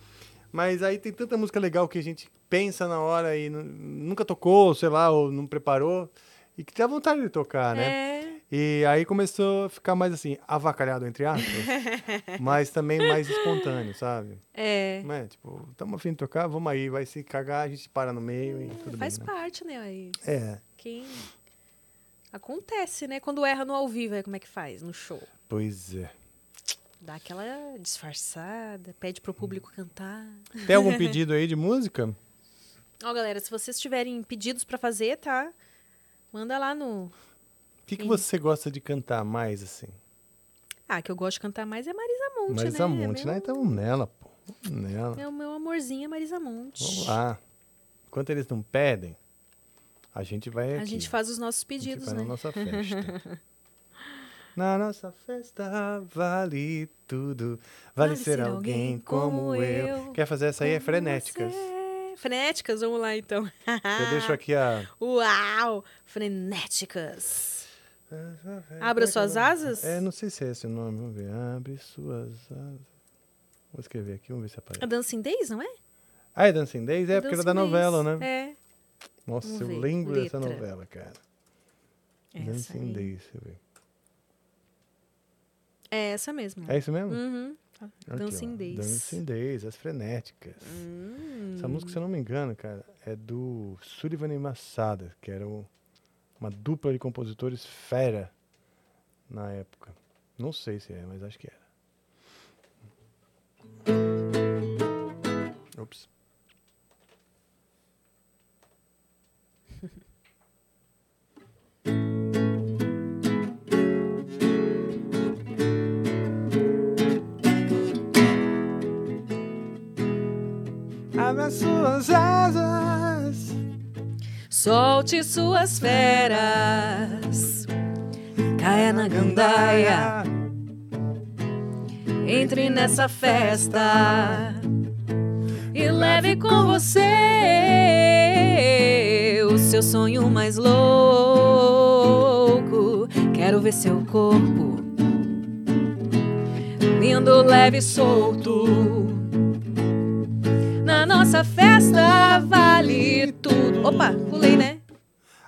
Mas aí tem tanta música legal que a gente pensa na hora e nu- nunca tocou, sei lá, ou não preparou, e que dá vontade de tocar, né? E aí começou a ficar mais assim, avacalhado, entre aspas, mas também mais espontâneo, sabe? É. Não é? Tipo, estamos afim de tocar, vamos aí, vai se cagar, a gente para no meio e tudo Faz bem. Né? parte, né? Aí, É, quem... Acontece, né? Quando erra no ao vivo, aí como é que faz? No show. pois é. Dá aquela disfarçada, pede pro público cantar. Tem algum pedido aí de música? Ó, galera, se vocês tiverem pedidos pra fazer, tá? Manda lá no. O que, que você gosta de cantar mais, assim? Ah, que eu gosto de cantar mais é Marisa Monte, Marisa né? Monte, meu, né? Então vamos nela, pô. Vamos nela. É o meu amorzinho é Marisa Monte. Vamos lá. Enquanto eles não pedem, a gente vai A aqui. gente faz os nossos A gente pedidos, né? na nossa festa. na nossa festa vale tudo. Vale, ser, alguém como eu. Quer fazer essa aí? É frenéticas. você. Frenéticas, vamos lá então. Eu deixo aqui a. Uau! Frenéticas. Abra suas asas? É, não sei se é esse o nome. Vamos ver. Abre suas asas. Vou escrever aqui, vamos ver se A aparece. Dancing Days, não é? Ah, é Dancing Days? É, porque era da novela, Days. né? É. Nossa, Vamos eu ver. lembro dessa Letra. novela, cara. Essa Dancing aí. Days, deixa eu ver. É essa mesmo. É isso mesmo? Uhum. Aqui, ó, Dancing Days. Dancing Days, as frenéticas. Hum. Essa música, se eu não me engano, cara, é do Sullivan e Massada, que era o- uma dupla de compositores fera na época. Não sei se é, mas acho que era. Ops. Abra suas asas. Solte suas feras. Caia na gandaia. Entre nessa festa. E leve com você o seu sonho mais louco. Quero ver seu corpo lindo, leve e solto. Na nossa festa vale tudo. Opa, pulei, né?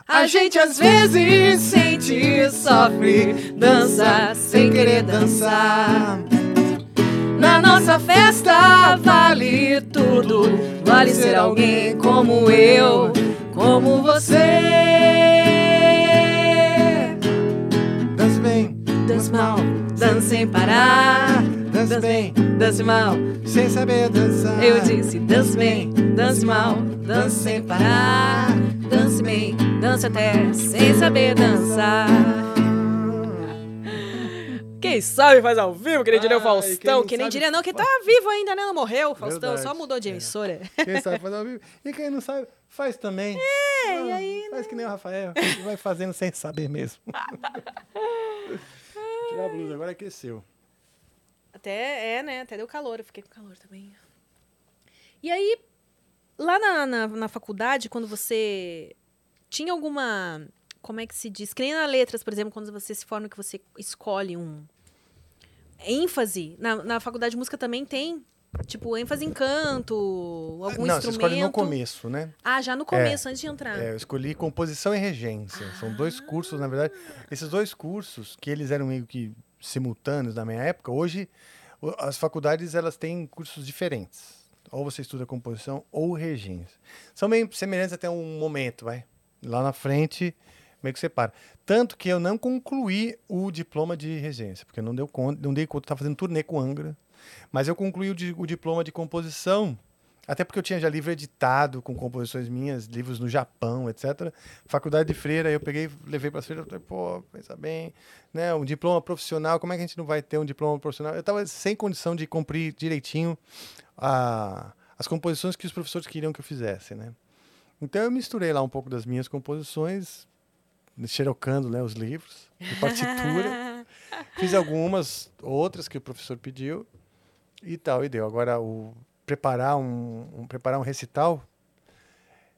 A gente às vezes sente, sofre, dança sem querer dançar. Na nossa festa vale tudo. Vale ser alguém como eu, como você. Dance bem, Dance mal, dance sem parar. Dance bem, dance mal. sem saber dançar. Eu disse, dance bem, dance mal, dance sem parar. Dance bem, dance até sem saber dançar. Quem sabe faz ao vivo, que nem diria o Faustão. não Que nem sabe diria não, que tá vivo ainda, né? Não morreu, o Faustão, só Verdade, mudou de é. emissora. Quem sabe fazer ao vivo. E quem não sabe, faz também. É, Ah, e aí, Faz que nem o Rafael, vai fazendo sem saber mesmo. Tirar a blusa, agora aqueceu. Até, é, né? Até deu calor, eu fiquei com calor também. E aí, lá na, na, na faculdade, quando você tinha alguma. Como é que se diz? Que nem na letras, por exemplo, quando você se forma que você escolhe um ênfase. Na, na faculdade de música também tem. Tipo, ênfase em canto, algum não, você instrumento. escolhe no começo, né? Ah, já no começo, antes de entrar. É, eu escolhi composição e regência. São dois Ah. cursos, na verdade. Esses dois cursos, que eles eram meio que simultâneos na minha época, hoje as faculdades elas têm cursos diferentes. Ou você estuda composição ou regência. São meio semelhantes até um momento, vai. Lá na frente, meio que separa. Tanto que eu não concluí o diploma de regência, porque não deu conta, não dei conta, estava fazendo turnê com Angra. Mas eu concluí o, di- o diploma de composição até porque eu tinha já livro editado com composições minhas, livros no Japão, etc. Faculdade de freira, eu peguei, levei para as freiras, falei, pô, pensa bem, né? Um diploma profissional, como é que a gente não vai ter um diploma profissional? Eu estava sem condição de cumprir direitinho a, as composições que os professores queriam que eu fizesse, né? Então eu misturei lá um pouco das minhas composições, xerocando né, os livros de partitura. Fiz algumas, outras que o professor pediu e tal, e deu. Agora, o preparar um, um- preparar um recital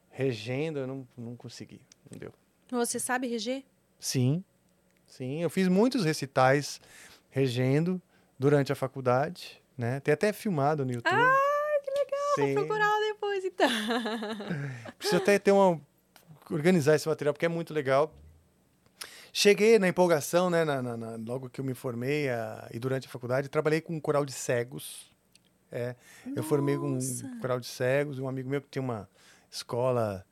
regendo, eu não, não consegui, não deu. Você sabe reger? Sim, sim, eu fiz muitos recitais regendo durante a faculdade, né? Tem até filmado no YouTube. Ah, que legal! Sim. vou procurar depois, então. Preciso até ter uma. organizar esse material, porque é muito legal. Cheguei na empolgação, né? na- na- na- logo que eu me formei a- e durante a faculdade, trabalhei com um coral de cegos. É, eu formei um coral de cegos, um amigo meu que tinha uma escola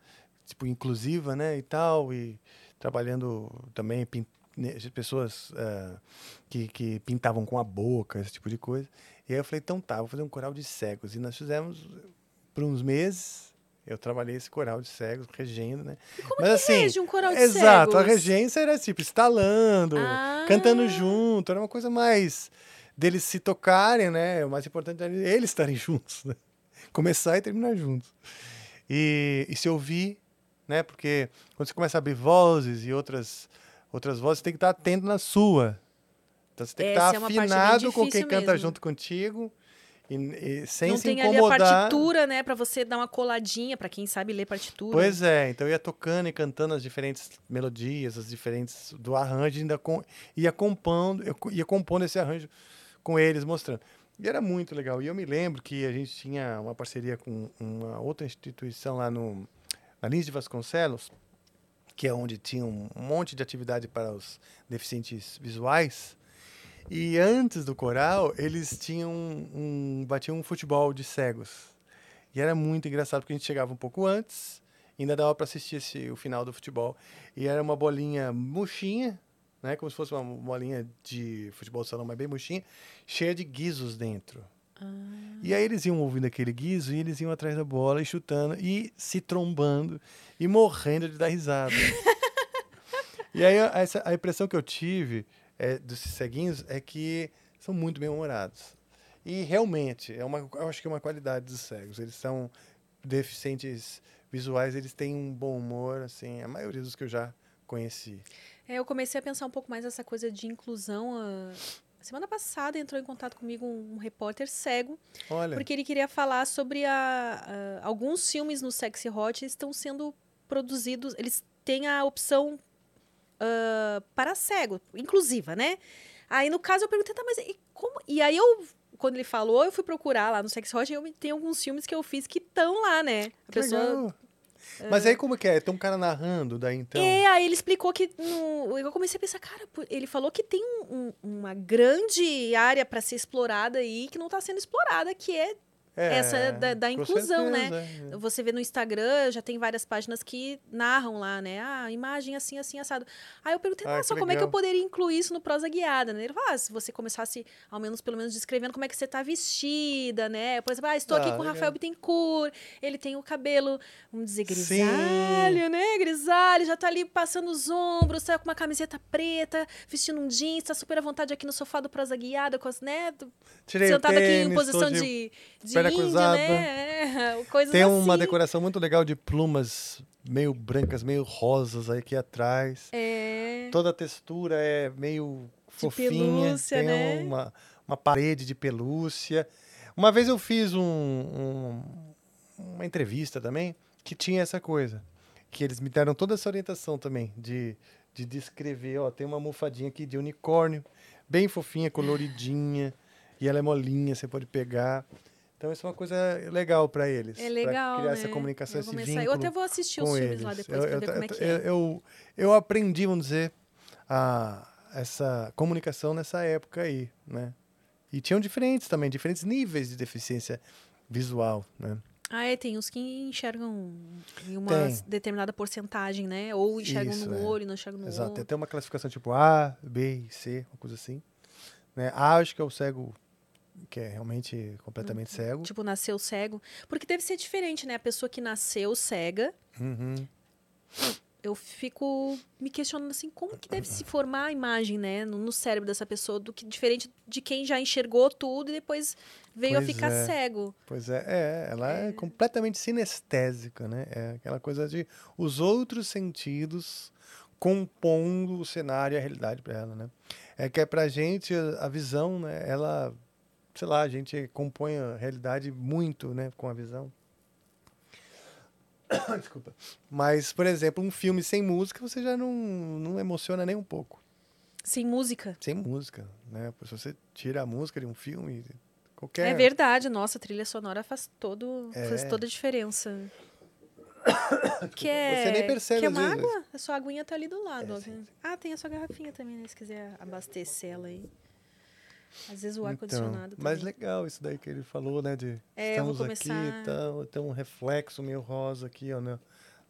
tipo inclusiva, né, e tal, e trabalhando também né, pessoas ah, que, que pintavam com a boca, esse tipo de coisa. E aí eu falei, então tá, vou fazer um coral de cegos. E nós fizemos por uns meses. Eu trabalhei esse coral de cegos, regendo, né? Mas assim, rege um coral de exato, a cegos? regência era tipo estalando, Ah. cantando junto, era uma coisa mais deles se tocarem, né? O mais importante é eles estarem juntos, né? Começar e terminar juntos. E, e se ouvir, né? Porque quando você começa a abrir vozes e outras outras vozes, você tem que estar atento na sua. Então você tem que Essa estar é afinado com quem canta mesmo. junto contigo e, e sem não se tem ali a incomodar. partitura, né? Pra você dar uma coladinha, pra quem sabe ler partitura. Pois é, então eu ia tocando e cantando as diferentes melodias, as diferentes do arranjo, ainda com, ia compondo, eu ia compondo esse arranjo com eles, mostrando. E era muito legal. E eu me lembro que a gente tinha uma parceria com uma outra instituição lá no, na Lins de Vasconcelos, que é onde tinha um monte de atividade para os deficientes visuais. E antes do coral, eles tinham um, batiam um futebol de cegos. E era muito engraçado porque a gente chegava um pouco antes, ainda dava para assistir esse, o final do futebol. E era uma bolinha murchinha, né, como se fosse uma bolinha de futebol de salão, mas bem murchinha, cheia de guizos dentro. E aí eles iam ouvindo aquele guizo e eles iam atrás da bola e chutando e se trombando e morrendo de dar risada. e aí a, essa- a impressão que eu tive é, desses ceguinhos é que são muito bem-humorados. E realmente, é uma, eu acho que é uma qualidade dos cegos. Eles são deficientes visuais, eles têm um bom humor, assim, a maioria dos que eu já conheci. É, eu comecei a pensar um pouco mais nessa coisa de inclusão. ah, Semana passada entrou em contato comigo um, um repórter cego, Olha, porque ele queria falar sobre a, a- alguns filmes no Sexy Hot estão sendo produzidos, eles têm a opção ah, para cego, inclusiva, né? Aí no caso eu perguntei, tá, mas e como? E aí eu, quando ele falou, eu fui procurar lá no Sexy Hot e eu tem alguns filmes que eu fiz que estão lá, né? A que legal. Mas aí como que é? Tem um cara narrando daí então? É, aí ele explicou que no... eu comecei a pensar, cara, ele falou que tem um- um- uma grande área para ser explorada aí que não está sendo explorada, que é É, essa da- da inclusão, né? certeza, é. você vê no Instagram, já tem várias páginas que narram lá, né? Ah, imagem assim, assim, assado. Aí eu perguntei, Ah, nossa, como é que eu poderia incluir isso no prosa guiada, né? Ele falou, ah, se você começasse, ao menos, pelo menos, descrevendo como é que você tá vestida, né? Por exemplo, ah, estou aqui Ah, com o. Rafael Bittencourt, ele tem o cabelo, vamos dizer, Sim. grisalho, né? Grisalho, já tá ali passando os ombros, tá com uma camiseta preta, vestindo um jeans, tá super à vontade aqui no sofá do prosa guiada, com as, né? Tirei o Sentado aqui em posição de de, de cruzada. né? É, coisas Tem assim. uma decoração muito legal de plumas meio brancas, meio rosas aí aqui atrás. É. Toda a textura é meio fofinha. pelúcia, tem né? uma, uma parede de pelúcia. Uma vez eu fiz um- um- uma entrevista também que tinha essa coisa. Que eles me deram toda essa orientação também de, de descrever. Ó, tem uma almofadinha aqui de unicórnio, bem fofinha, coloridinha. E ela é molinha, você pode pegar. Então isso é uma coisa legal para eles. É legal, criar né? essa comunicação, Eu esse vínculo Eu até vou assistir os filmes eles. lá depois eu, eu, ver como é eu- que é. eu, eu aprendi, vamos dizer, a, essa comunicação nessa época aí, né? E tinham diferentes também, diferentes níveis de deficiência visual, né? Ah, é, tem uns que enxergam em uma Tem. determinada porcentagem, né? Ou enxergam Isso, no é. olho, não enxergam no Exato. Tem olho. até uma classificação tipo A, B e C, uma coisa assim. Né? A acho que é o cego que é realmente completamente cego. Tipo, nasceu cego. Porque deve ser diferente, né? A pessoa que nasceu cega, Uhum. eu fico me questionando assim, como que deve se formar a imagem, né? No, no cérebro dessa pessoa, do que diferente de quem já enxergou tudo e depois veio a Pois ficar é. cego. Pois é, é, ela é. completamente sinestésica, né? É aquela coisa de os outros sentidos compondo o cenário e a realidade para ela, né? É que é pra gente a a visão, né? Ela, sei lá, a gente compõe a realidade muito, né, com a visão. Desculpa. Mas, por exemplo, um filme sem música você já não, não emociona nem um pouco. Sem música. Sem música, né? Se você tira a música de um filme, Qualquer... É verdade, nossa, a trilha sonora faz, todo, faz É. toda a diferença. Que é, Você nem percebe, que é uma água? A sua aguinha tá ali do lado. É, ó. sim, Ah, tem a sua garrafinha também, né? Se quiser abastecer ela aí. Às vezes o Então, ar-condicionado mas também. legal isso daí que ele falou, né? De É, estamos aqui começar- e tal, tem um reflexo meio rosa aqui, ó, na,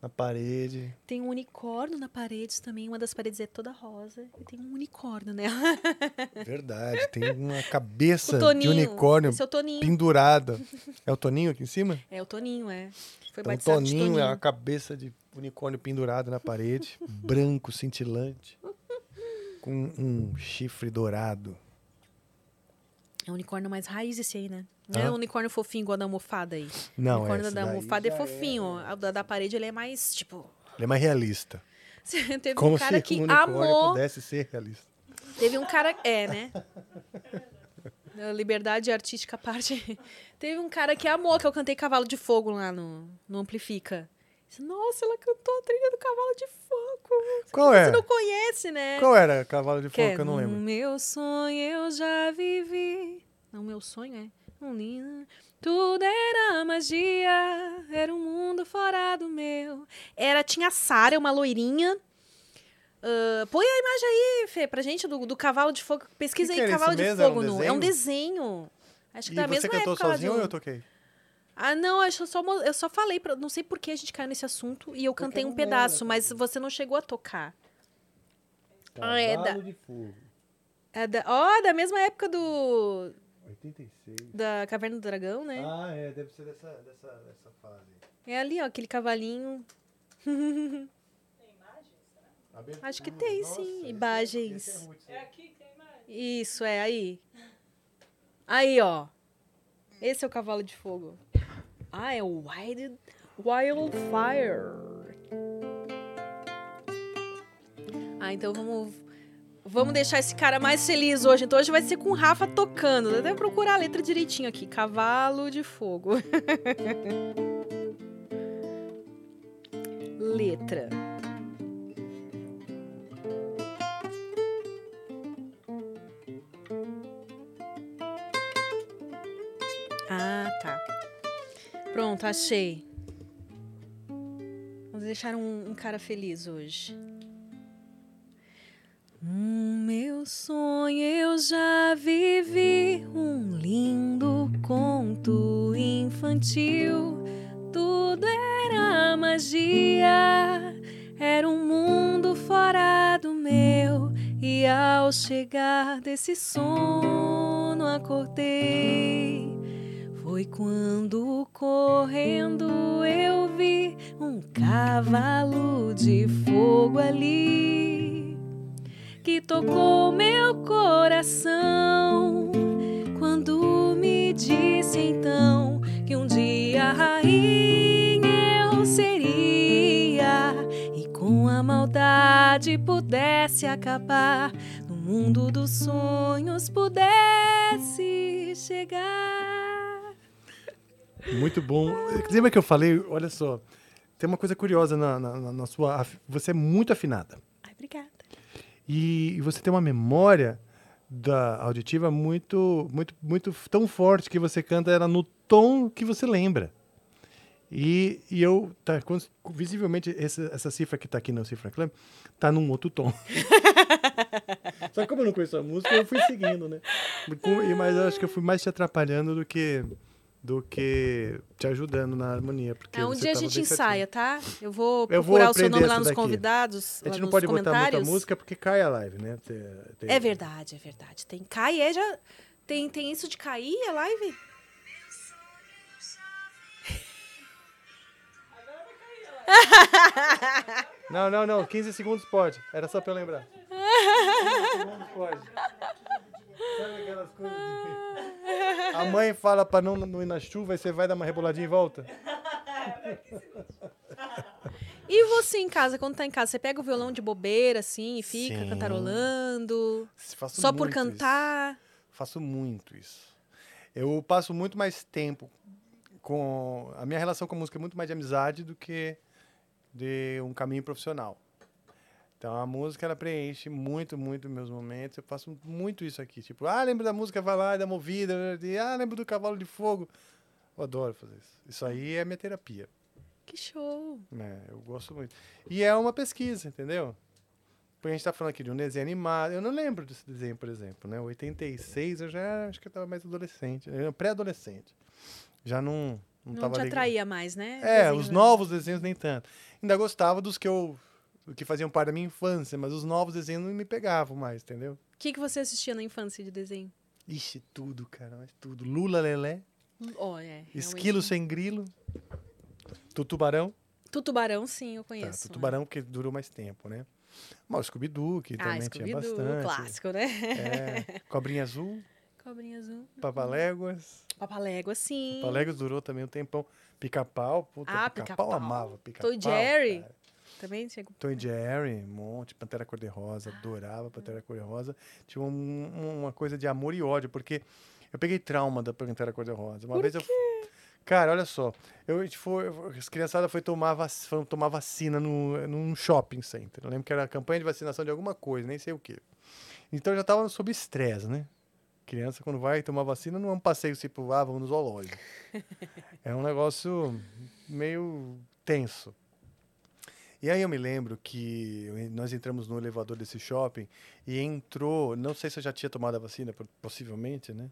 na parede. Tem um unicórnio na parede também. Uma das paredes é toda rosa. E tem um unicórnio nela. Verdade, tem uma cabeça de Toninho. unicórnio é Toninho. pendurada. É o Toninho aqui em cima? É o Toninho, é. Foi Então, o batizado de Toninho Toninho. é a cabeça de unicórnio pendurado na parede, branco, cintilante, com um chifre dourado. É o unicórnio mais raiz esse aí, né? Não é Hã? o unicórnio fofinho igual da almofada aí. Não, o unicórnio da almofada é já fofinho. A da, da parede ele é mais, tipo... Ele é mais realista. Teve Como um cara se que um unicórnio amou... pudesse ser realista. Teve um cara... É, né? A Liberdade artística à parte. Teve um cara que amou que eu cantei Cavalo de Fogo lá no, no Amplifica. Nossa, ela cantou a trilha do Cavalo de Fogo. Qual Você é? não conhece, né? Qual era Cavalo de Que Fogo é, que eu não "No lembro? meu sonho eu já vivi. Não, meu sonho é. Um lindo. Tudo era magia. Era um mundo fora do meu. Era, tinha a Sara, uma loirinha. Ah, põe a imagem aí, Fê, pra gente do, do cavalo de fogo. Pesquisa Que que aí, era cavalo de mesmo? Era um fogo. no, é um desenho? Acho que E da você mesma cantou época sozinho ou eu toquei? Ah, não, eu só, eu só falei, pra, não sei por que a gente caiu nesse assunto e eu Porque cantei eu um pedaço, mas você não chegou a tocar. Ah, é da- Cavalo de Fogo. É da, ó, da mesma época do, 86. da Caverna do Dragão, né? Ah, é, deve ser dessa, dessa, dessa fase. É ali, ó, aquele cavalinho. Acho que tem, sim, imagens. É aqui que tem mais. Isso, é aí. Aí, ó. Esse é o cavalo de fogo. Ah, é Wild, Wildfire. Ah, então vamos. Vamos deixar esse cara mais feliz hoje. Então hoje vai ser com o Rafa tocando. Vou até procurar a letra direitinho aqui. Cavalo de fogo. letra. Pronto, achei. Vamos deixar um, um cara feliz hoje. Um meu sonho eu já vivi um lindo conto infantil. Tudo era magia, era um mundo fora do meu. E ao chegar desse sono acordei. Foi quando correndo eu vi um cavalo de fogo ali que tocou meu coração quando me disse então que um dia rainha eu seria e com a maldade pudesse acabar no mundo dos sonhos pudesse chegar. Muito bom. Lembra que eu falei, olha só, tem uma coisa curiosa na, na- na- sua. Você é muito afinada. Ai, obrigada. E, e você tem uma memória da auditiva muito, muito, muito tão forte que você canta ela no tom que você lembra. E, e eu, tá, visivelmente, essa, essa cifra que tá aqui no Cifra Clam tá num outro tom. Só que como eu não conheço a música, eu fui seguindo, né? Mas eu acho que eu fui mais te atrapalhando do que, do que te ajudando na harmonia. Porque Ah, um dia a gente ensaia, tá? Eu vou Eu vou procurar o seu nome lá nos daqui. convidados, A gente não pode botar muita música porque cai a live, né? Tem- tem- É verdade, é verdade. Tem cai, é já tem tem isso de cair a live? Não, não, não. 15 segundos pode. Era só pra eu lembrar. 15 segundos pode. Sabe aquelas coisas de... A mãe fala pra não, não ir na chuva e você vai dar uma reboladinha em volta? E você em casa, quando tá em casa, você pega o violão de bobeira assim e fica Sim. cantarolando? Faço Só por cantar? isso. Faço muito isso. Eu passo muito mais tempo com... A minha relação com a música é muito mais de amizade do que de um caminho profissional. Então a música ela preenche muito, muito meus momentos. Eu faço muito isso aqui. Tipo, ah, lembro da música, vai lá, da movida. e, Ah, lembro do cavalo de fogo. Eu adoro fazer isso. Isso aí é minha terapia. Que show. né? Eu gosto muito. E é uma pesquisa, entendeu? Porque a gente tá falando aqui de um desenho animado. Eu não lembro desse desenho, por exemplo, né? 86 eu já acho que eu tava mais adolescente, eh, pré-adolescente. Já não não, Não, te ligado. atraía mais, né? É, os né? novos desenhos nem tanto. Ainda gostava dos que eu que faziam parte da minha infância, mas os novos desenhos não me pegavam mais, entendeu? O que, que você assistia na infância de desenho? Ixi, tudo, cara, mas tudo. Lula Lelé, Oh, é, Esquilo sem grilo, Tutubarão. Tutubarão, sim, eu Tá, conheço. Tutubarão porque durou mais tempo, né? Mas o Scooby-Doo, que Ah, também tinha Scooby-Doo, bastante. clássico, né? É, Cobrinha Azul, Cobrinha azul. Papaléguas. Papalégua, sim. Papaléguas durou também um tempão. Pica-pau, puta, Ah, pica-pau Pica-Pau. amava. Pica-pau, Tom e Jerry. cara. Também tinha... Tom Jerry, um monte, Pantera Cor-de-Rosa, adorava Pantera Cor-de-Rosa. Tinha um- uma coisa de amor e ódio, porque eu peguei trauma da Pantera Cor-de-Rosa. Uma vez eu. Cara, olha só, eu, a gente foi, as criançadas foi tomar, vac, foram tomar vacina no, num shopping center. Eu lembro que era a campanha de vacinação de alguma coisa, nem sei o quê. Então eu já tava sob estresse, né? Criança, quando vai tomar vacina, não é um passeio tipo, ah, vamos no zoológico. é um negócio meio tenso. E aí eu me lembro que nós entramos no elevador desse shopping e entrou, não sei se eu já tinha tomado a vacina, po- possivelmente, né?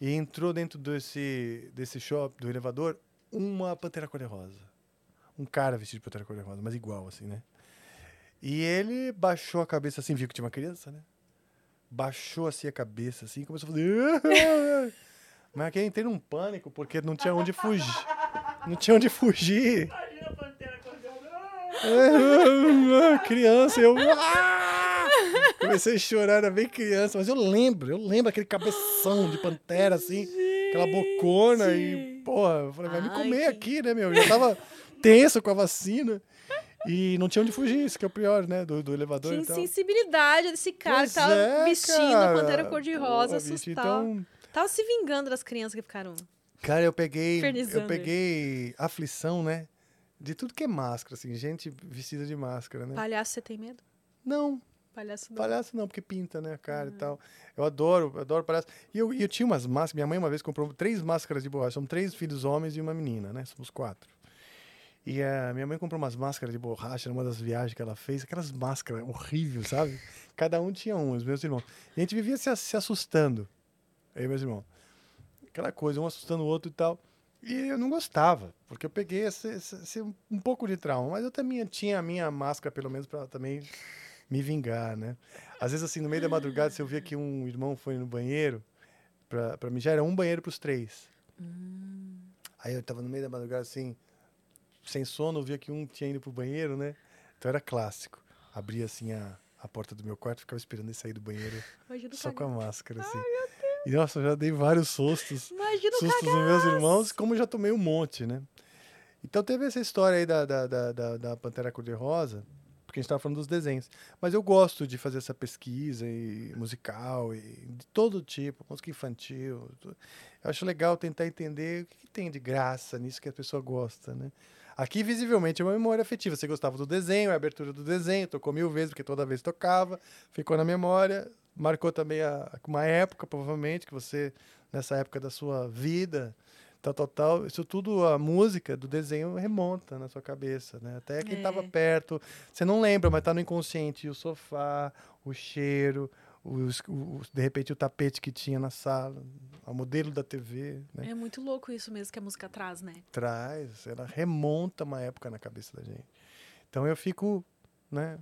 E entrou dentro desse, desse shopping, do elevador, uma pantera cor-de-rosa. Um cara vestido de pantera cor-de-rosa, mas igual, assim, né? E ele baixou a cabeça assim, viu que tinha uma criança, né? Baixou assim a cabeça, assim, começou a fazer. Mas aqui eu entrei num pânico, porque não tinha onde fugir. Não tinha onde fugir. Imagina a pantera acordando. É, criança, eu. Ah! Comecei a chorar, era bem criança, mas eu lembro, eu lembro aquele cabeção de pantera, assim, aquela bocona e, porra, eu falei, vai me Ai, comer que- aqui, né, meu? Eu já tava tenso com a vacina e não tinha onde fugir, isso que é o pior, né, do, do elevador Que insensibilidade desse cara Pois que tava é, vestindo cara. a pantera cor-de-rosa, assustado. Então, Tava se vingando das crianças que ficaram. Cara, eu peguei. Eu peguei aflição, né? De tudo que é máscara, assim, gente vestida de máscara, né? Palhaço, você tem medo? Não, Palhaço não. palhaço não, porque pinta, né, a cara Uhum. e tal. Eu adoro, eu adoro palhaço. E eu, eu tinha umas máscaras, minha mãe uma vez comprou três máscaras de borracha. São três filhos homens e uma menina, né? Somos quatro. E a minha mãe comprou umas máscaras de borracha numa das viagens que ela fez, aquelas máscaras horríveis, sabe? Cada um tinha um, os meus irmãos. E a gente vivia se, se assustando, eu e meus irmãos. Aquela coisa, um assustando o outro e tal. E eu não gostava, porque eu peguei esse, esse- esse um pouco de trauma, mas eu também tinha a minha máscara, pelo menos, para também me vingar, né? Às vezes, assim, no meio da madrugada, se eu via que um irmão foi no banheiro, pra mim já era um banheiro pros três. Aí eu tava no meio da madrugada, assim, sem sono, eu via que um tinha ido pro banheiro, né? Então era clássico. Abria, assim, a, a porta do meu quarto, ficava esperando ele sair do banheiro só com a máscara, assim. E, nossa, eu já dei vários sustos Imagina sustos cagaço. nos meus irmãos, como já tomei um monte, né? Então teve essa história aí da, da, da, da, da Pantera Cor-de-Rosa, porque a gente estava falando dos desenhos. Mas eu gosto de fazer essa pesquisa e musical e de todo tipo, música infantil. tu- Eu acho legal tentar entender o que, que tem de graça nisso que a pessoa gosta, né? Aqui, visivelmente, é uma memória afetiva. Você gostava do desenho, a abertura do desenho, tocou mil vezes, porque toda vez tocava, ficou na memória. Marcou também a, uma época, provavelmente, que você, nessa época da sua vida, tal, tal, tal. Isso tudo, a música do desenho remonta na sua cabeça, né? Até quem estava É. perto. Você não lembra, mas tá no inconsciente. O sofá, o cheiro, os, o- de repente o tapete que tinha na sala, o modelo da TV, né? É muito louco isso mesmo que a música traz, né? traz, ela remonta uma época na cabeça da gente. Então eu fico, né?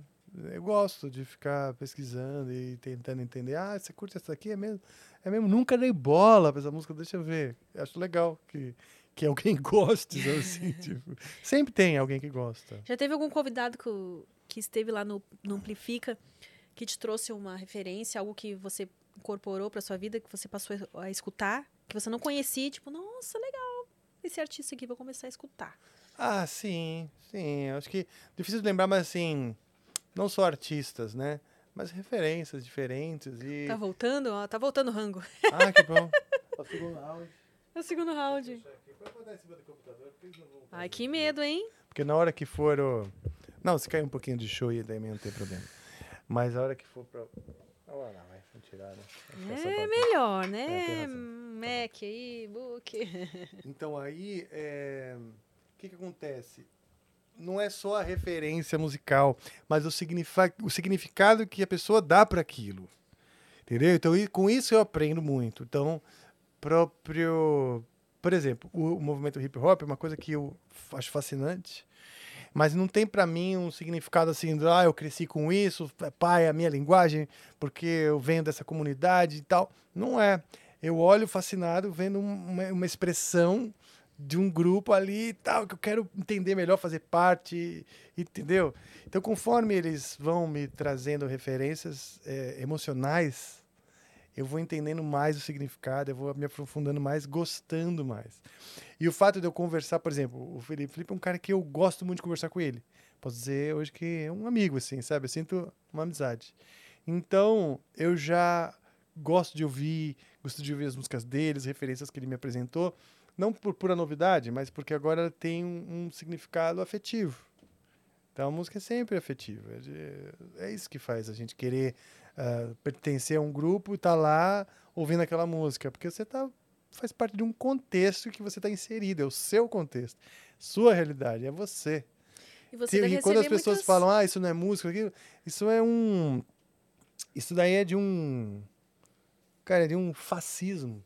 Eu gosto de ficar pesquisando e tentando entender. Ah, você curte essa aqui? É mesmo? É mesmo? Nunca dei bola pra essa música, deixa eu ver. Eu acho legal que, que alguém goste, assim, tipo, sempre tem alguém que gosta. Já teve algum convidado que, que esteve lá no, no Amplifica que te trouxe uma referência, algo que você incorporou pra sua vida, que você passou a escutar, que você não conhecia, tipo, nossa, legal, esse artista aqui, vou começar a escutar. Ah, sim, sim. Acho que difícil de lembrar, mas assim, não só artistas, né? Mas referências diferentes e. Tá voltando? Ó, tá voltando o rango. Ah, que bom. O segundo round. É o segundo round. Pode botar em cima do computador, porque eles não vão Ai, que medo, hein? Porque na hora que for o- Não, se cair um pouquinho de show aí, também não tem problema. Mas a hora que for pra. Olha lá, vai, tirar, né? É melhor, É, né? razão. Mac aí, book. Então aí, é, o que, que acontece? Não é só a referência musical, mas o, signifa- o significado que a pessoa dá para aquilo. Entendeu? Então, com isso eu aprendo muito. Então, próprio. Por exemplo, o, o movimento hip hop é uma coisa que eu acho fascinante, mas não tem para mim um significado assim, de, ah, eu cresci com isso, pai, é a minha linguagem, porque eu venho dessa comunidade e tal. Não é. Eu olho fascinado vendo um- uma, uma expressão de um grupo ali e tal, que eu quero entender melhor, fazer parte, entendeu? Então, conforme eles vão me trazendo referências eh, emocionais, eu vou entendendo mais o significado, eu vou me aprofundando mais, gostando mais. E o fato de eu conversar, por exemplo, o Felipe, Felipe é um cara que eu gosto muito de conversar com ele. Posso dizer hoje que é um amigo, assim, sabe? Eu sinto uma amizade. Então, eu já gosto de ouvir, gosto de ouvir as músicas dele, as referências que ele me apresentou. Não por pura novidade, mas porque agora ela tem um, um significado afetivo. Então a música é sempre afetiva. É É isso que faz a gente querer ah, pertencer a um grupo e estar lá ouvindo aquela música. Porque você tá, faz parte de um contexto que você está inserido, é o seu contexto. Sua realidade, é você. E você deve e quando as pessoas muitas- falam, ah, isso não é música, aquilo, isso é um. Isso daí é de um. Cara, é de um fascismo.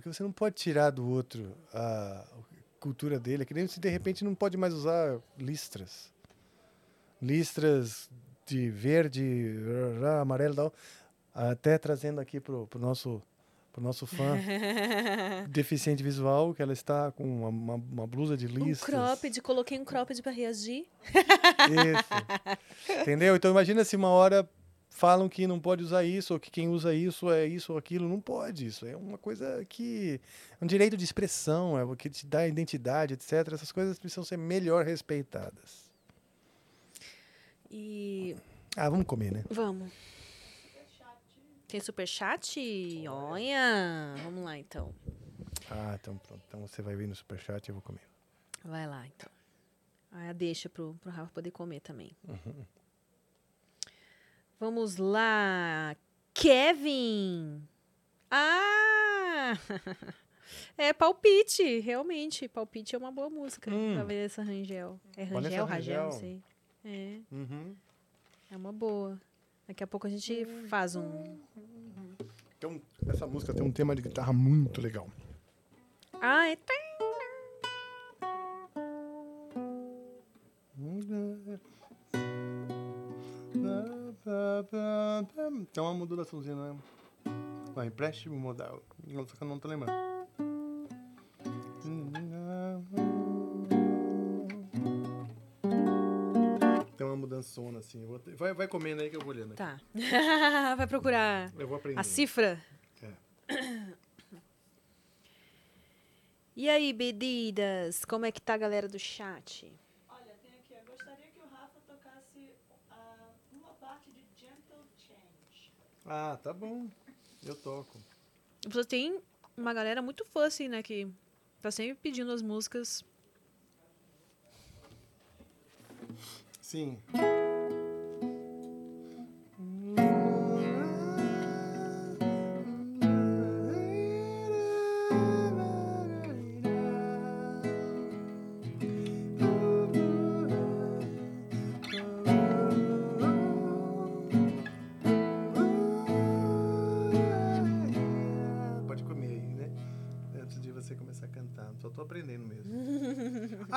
Porque você não pode tirar do outro a cultura dele. É que nem se de repente não pode mais usar listras. Listras de verde, amarelo e tal. Até trazendo aqui pro, pro nosso. Pro nosso fã deficiente visual, que ela está com uma, uma, uma blusa de Um listras. cropped, coloquei um cropped pra reagir. Isso. Entendeu? Então imagina se uma hora falam que não pode usar isso, ou que quem usa isso é isso ou aquilo. Não pode. Isso é uma coisa que. É um direito de expressão, é o que te dá identidade, etc. Essas coisas precisam ser melhor respeitadas. E Ah, vamos comer, né? vamos. Tem superchat? Olha! Vamos lá, então. Ah, então pronto. Então você vai vir no superchat e eu vou comer. Vai lá, então. Aí deixa pro, pro Rafa poder comer também. Vamos lá. Kevin! Ah! É palpite, realmente. Palpite é uma boa música Hum. da Vanessa Rangel. É Vanessa Rangel, Rangel, não Rangel. sei. É, Uhum. é uma boa. Daqui a pouco a gente faz um. Então, essa música tem um tema de guitarra muito legal. Ah, é. Tem uma modulaçãozinha, não é? Vai, empréstimo modal. Não, Só que eu não tô lembrando. Tem uma mudançona assim. ter- Vai, vai comendo aí que eu vou olhando. Tá. Vai procurar Eu vou aprender. a cifra. É. E aí, bebidas? Como é que tá a galera do chat? Olha, tem aqui. Eu gostaria que o Rafa tocasse ah, uma parte de Gentle Change. Ah, tá bom. Eu toco. Você tem uma galera muito fã, assim, né? Que tá sempre pedindo as músicas. Sim.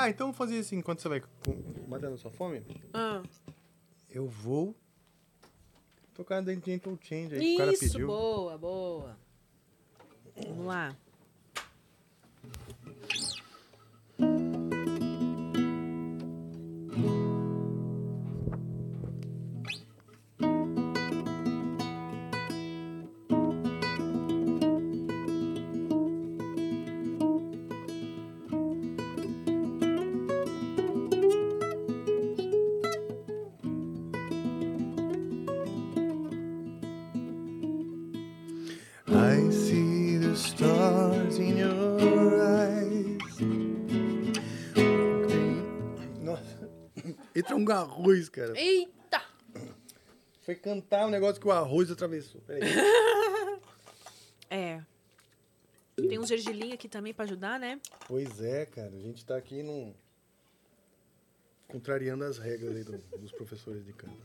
Ah, então vou fazer assim, enquanto você vai matando sua fome, Ah, eu vou tocar The Gentle Change aí que o cara isso, pediu. boa, boa. Vamos lá. Um arroz, cara. Eita! Foi cantar um negócio que o arroz atravessou. Peraí. É. Tem um gergelim aqui também pra ajudar, né? pois é, cara. A gente tá aqui num... Contrariando as regras aí do- dos professores de canto.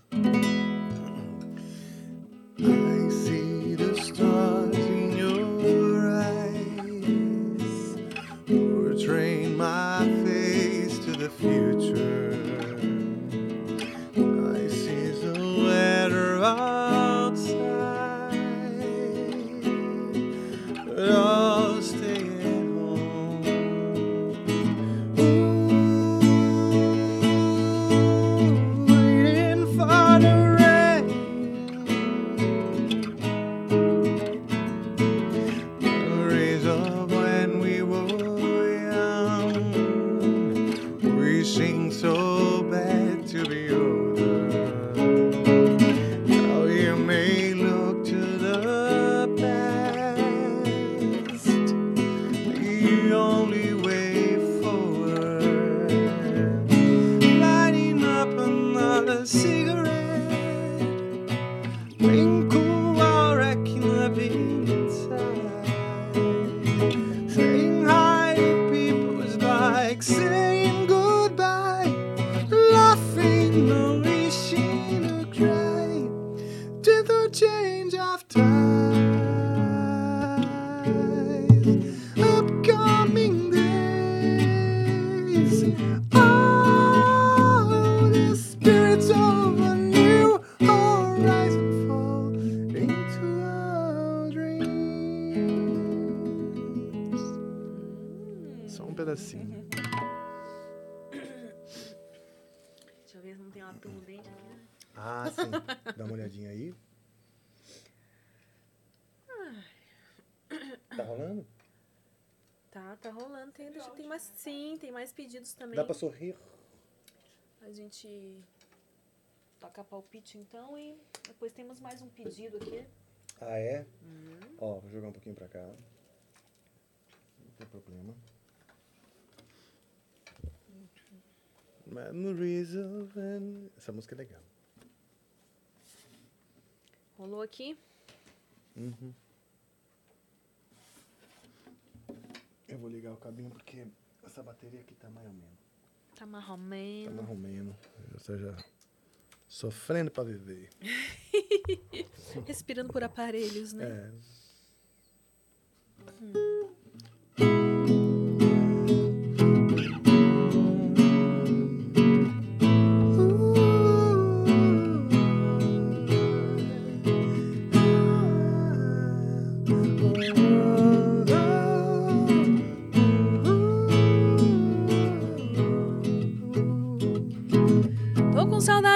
Mais. Sim, tem mais pedidos também. Dá pra sorrir? A gente toca palpite então e depois temos mais um pedido aqui. Ah, é? Ó, vou jogar um pouquinho pra cá. Não tem problema. Memories of an... Essa música é legal. Rolou aqui. Eu vou ligar o cabinho porque essa bateria aqui tá mais ou menos. Tá Tá marromeno. mais ou menos. Eu tô já sofrendo pra viver. Respirando por aparelhos, né? É. Tô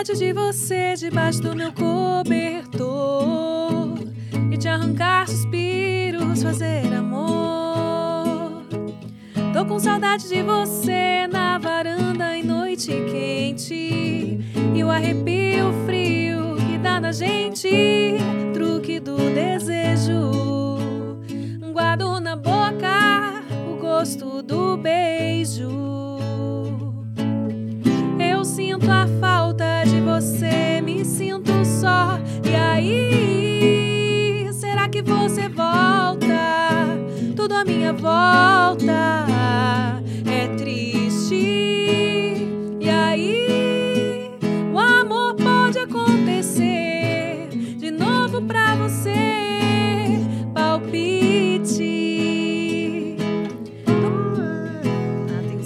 saudade de você debaixo do meu cobertor e de arrancar suspiros, fazer amor. Tô com saudade de você na varanda em noite quente e o arrepio frio que dá na gente, truque do desejo. Minha volta é triste. E aí, o amor pode acontecer de novo pra você. Palpite. Ah, tem.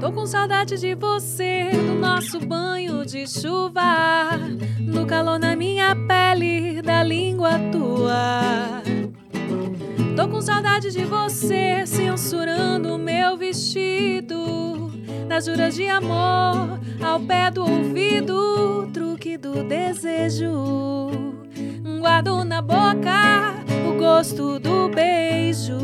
Tô com saudade de nosso banho de chuva, do calor na minha pele, da língua tua. Tô com saudade de você, censurando o meu vestido, das juras de amor ao pé do ouvido, truque do desejo. Guardo na boca o gosto do beijo.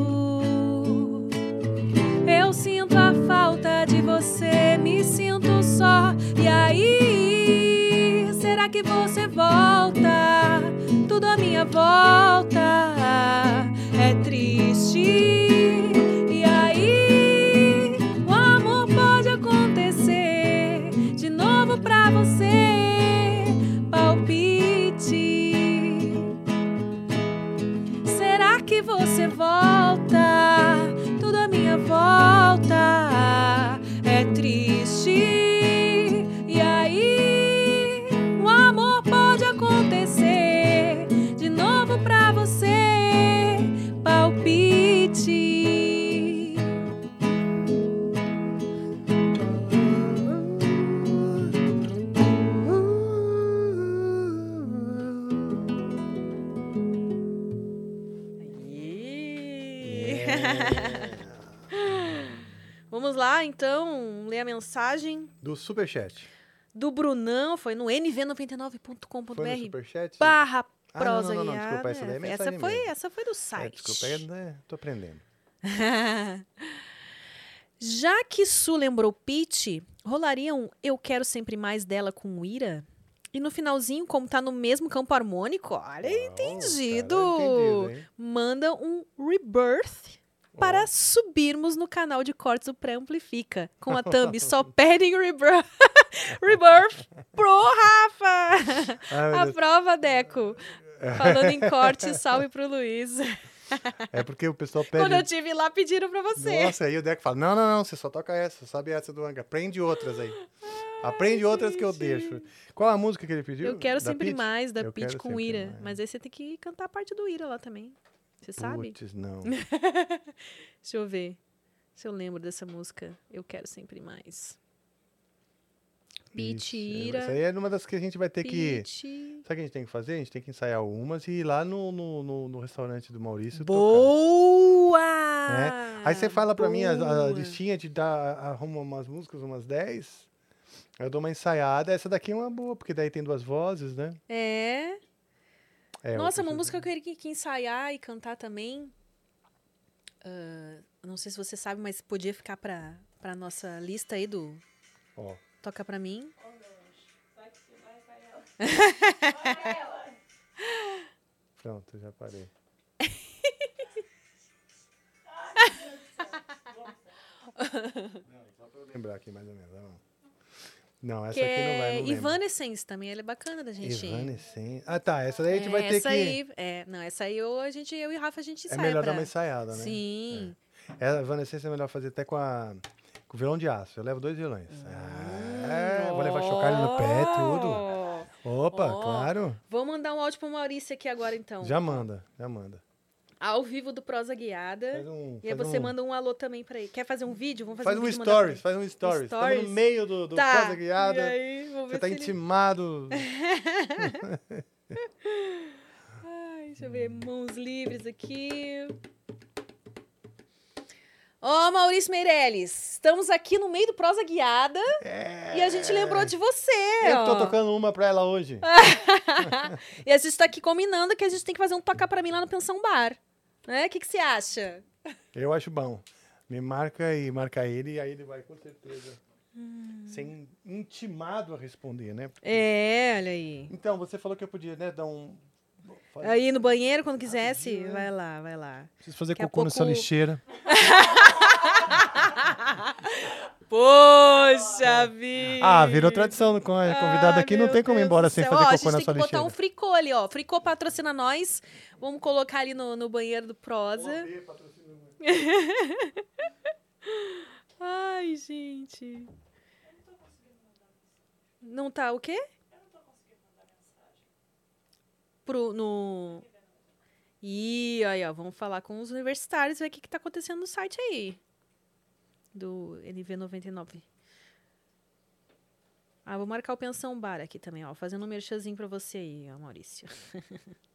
Eu sinto falta de você me sinto só. E aí, será que você volta? Tudo à minha volta é triste. E aí, o amor pode acontecer de novo pra você. Palpite. Será que você volta? Tudo à minha volta. Lá, então, ler a mensagem Do superchat. do Brunão. Foi no nv99.com.br Foi no superchat? barra Ah, prosa não, não, não, desculpa, essa daí é essa foi, mesmo. essa foi do É, site. desculpa, é, né, tô aprendendo. Já que Su lembrou Pete, rolaria um Eu Quero Sempre Mais dela com Ira? E no finalzinho, como tá no mesmo campo harmônico, olha, Ó, entendido. entendido? Manda um Rebirth para subirmos no canal de cortes do Pré-Amplifica. Com a thumb, só pedem Rebirth, Rebirth pro Rafa. Ai, Deus. Aprova, Deco. Falando em corte, salve pro Luiz. É porque o pessoal pede. Quando eu tive lá, pediram pra você. Nossa, aí o Deco fala: não, não, não, você só toca essa, sabe essa do Anga. Aprende outras aí. Aprende outras que eu deixo. Qual a música que ele pediu? Eu quero Da sempre mais da Pete com Ira. mais. Mas aí você tem que cantar a parte do Ira lá também. Você sabe? Puts, não. Deixa eu ver se eu lembro dessa música. Eu quero sempre mais. Pete, Ixi, Ira. Isso aí é uma das que a gente vai ter que. Sabe o que a gente tem que fazer? A gente tem que ensaiar umas e ir lá no, no, no, no restaurante do Maurício. Boa! né? Aí você fala pra mim a, a Boa. listinha de dar, arruma umas músicas, umas 10. Eu dou uma ensaiada. Essa daqui é uma boa, porque daí tem duas vozes, né? É. É, Nossa, uma música que eu queria que, ensaiar e cantar também. Ah, não sei se você sabe, mas podia ficar pra, pra nossa lista aí do Ó, Toca Pra Mim. Vai que vai, vai ela. Vai ela. pronto, já parei. Não, só pra eu lembrar aqui mais ou menos. Não, não essa que aqui não vai, é não lembro. Evanescence também, ela é bacana da gente. Evanescence. Ah, tá. Essa daí a gente vai ter essa que. aí, é, não, essa aí eu, a gente, eu e Rafa a gente É ensaia melhor pra... dar uma ensaiada, né? Sim. É, a Evanescence é melhor fazer até com a. Com o violão de aço. Eu levo dois violões. Ah, vou levar chocalho no pé, tudo. Opa, claro. Vou mandar um áudio pro Maurício aqui agora, então. Já manda, já manda. Ao vivo do Prosa Guiada. Um. E aí você um, manda um alô também pra ele. Quer fazer um vídeo? Vamos fazer Faz um um stories, faz um stories. Stories? no meio do, do Tá. Prosa Guiada. Aí, Você tá se ele- intimado. Ai, deixa eu ver. Mãos livres aqui. Ó, Maurício Meirelles, estamos aqui no meio do Prosa Guiada e a gente lembrou de você. É. Eu que tô ó. tocando uma pra ela hoje. e a gente tá aqui combinando que a gente tem que fazer um tocar pra mim lá no Pensão Bar. Né? O que, que você acha? Eu acho bom. Me marca e marca ele, e aí ele vai com certeza Hum. ser in- intimado a responder, né? É, olha aí. Então, você falou que eu podia, né, dar um. Aí no banheiro, quando quisesse, né? vai lá, vai lá. Preciso fazer Daqui cocô nessa pouco- lixeira. Poxa vida! Ah, virou tradição com a convidada Ah, aqui, não tem como ir embora sem fazer Ó, cocô A gente tem que botar lixeira. um fricô ali, ó. Fricô patrocina nós. Vamos colocar ali no, no banheiro do Prosa. Ai, gente. Não tá o quê? Pro, no... Ih, aí, ó. Vamos falar com os universitários, ver o que, que tá acontecendo no site aí. Do NV99. Ah, vou marcar o Pensão Bar aqui também, ó. Fazendo um merchazinho pra você aí, ó, Maurício.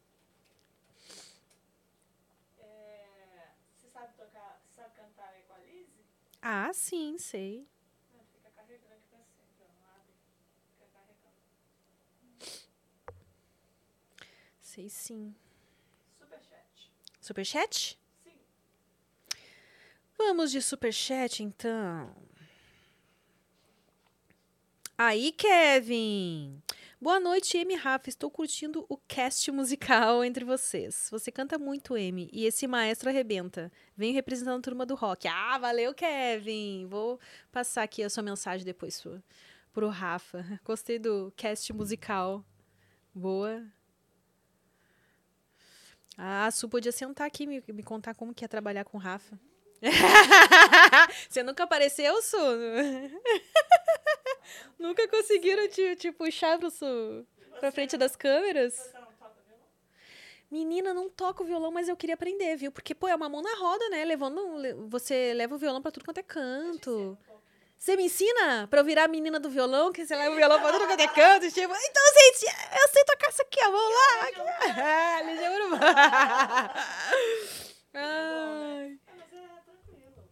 É, você sabe tocar, você sabe cantar Equalize? Ah, sim, sei. Não, fica carregando aqui pra cima, não abre. Fica carregando. Sei sim. Superchat. Superchat? Vamos de superchat, então. Aí, Kevin! Boa noite, e Rafa. Estou curtindo o cast musical entre vocês. Você canta muito, Amy, e esse maestro arrebenta. Venho representando a turma do rock. Ah, valeu, Kevin! Vou passar aqui a sua mensagem depois sua, pro Rafa. Gostei do cast musical. Boa. Ah, a Su podia sentar aqui e me, me contar como que é trabalhar com o Rafa. Você nunca apareceu, Su? nunca conseguiram te, te puxar pro Su, pra frente das câmeras? Menina, não toca o violão, mas eu queria aprender, viu? Porque, pô, é uma mão na roda, né? Levando, le- você leva o violão pra tudo quanto é canto. Você me ensina pra eu virar a menina do violão, que você leva o violão pra tudo quanto é canto, tipo, então, gente, eu sei tocar isso aqui, ó, vamos lá. Ai. É, mas é tranquilo.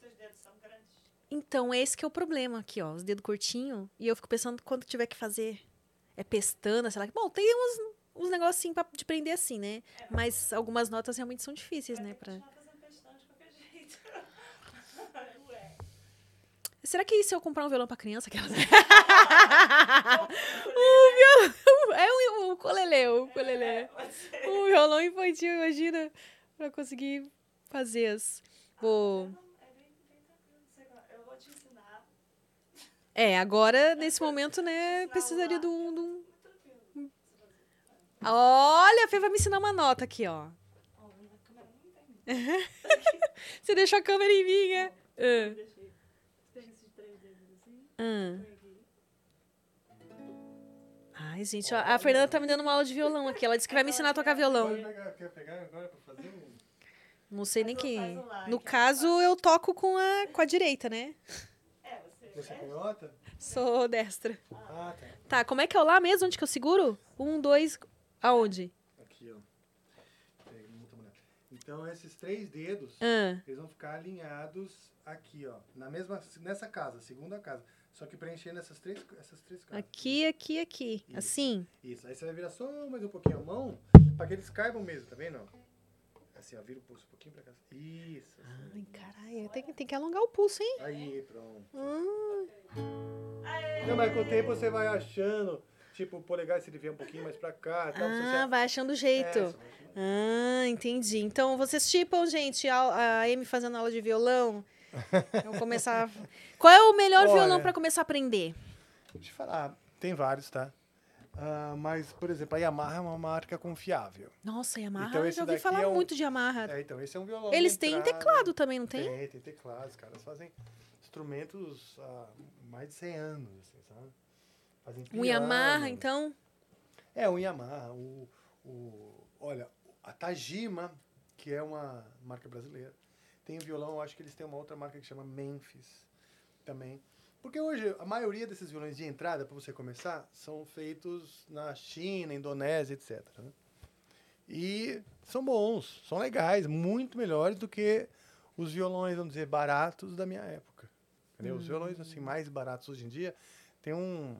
Seus dedos são grandes. Então, esse que é o problema aqui, ó, os dedos curtinhos, e eu fico pensando quando tiver que fazer, é pestana, sei lá. Bom, tem uns, uns negocinhos pra- de prender assim, né? Mas algumas notas realmente são difíceis, né? Pra... Será que se eu comprar um violão pra criança, aquelas... o violão... É um, um ukulele, um ukulele. Pode ser. Um violão infantil, imagina, pra conseguir fazer as... Vou... É bem, bem tranquilo. Você vai- Eu vou te ensinar. É, agora, nesse momento, né, precisaria de um... de um-. Olha, a Fê vai me ensinar uma nota aqui, ó. Você deixou a câmera em mim, é? Ah, ah. Ai, gente, ó, a Fernanda tá me dando uma aula de violão aqui. Ela disse que vai me ensinar a tocar violão. Quer pegar agora pra fazer um... Não sei nem que. No caso, eu toco com a, com a direita, né? Você. É canhota? Sou destra. Ah, tá. Tá, como é que é o lá mesmo? Onde que eu seguro? Um, dois. Aonde? Aqui, ó. Então, esses três dedos, Ah, eles vão ficar alinhados aqui, ó. Na mesma, nessa casa, segunda casa. Só que preenchendo essas três, essas três casas. aqui, aqui, aqui. Isso. Assim. Isso. Aí você vai virar só mais um pouquinho a mão, pra que eles caibam mesmo, tá vendo? Assim, ó. Vira o pulso um pouquinho pra cá. Isso. assim. Ai, caralho, tem, que- tem que alongar o pulso, hein? Aí, pronto. Hum, Não, mas com o tempo você vai achando, tipo, o polegar se ele vier um pouquinho mais pra cá. Tal, ah, vai achando o É, jeito. achando. Ah, entendi. Então, vocês tipam, gente, a, a Amy fazendo aula de violão? Eu vou começar. Qual é o melhor Olha. violão pra começar a aprender? Deixa eu falar, tem vários, tá? Ah, mas, por exemplo, a Yamaha é uma marca confiável. Nossa, Yamaha, Então, já ouvi falar é um- muito de Yamaha. É, então, esse é um violão. Eles têm teclado também, não tem? Tem, tem teclado. Os caras fazem instrumentos há mais de 100 anos, assim, sabe? Fazem Um Yamaha, piano. então. É, um Yamaha. O, o, olha, a Tajima, que é uma marca brasileira, tem um violão, eu acho que eles têm uma outra marca que chama Memphis também. Porque hoje a maioria desses violões de entrada, para você começar, são feitos na China, Indonésia, etc. né? E são bons, são legais, muito melhores do que os violões, vamos dizer, baratos da minha época. Entendeu? Os violões assim mais baratos hoje em dia têm um,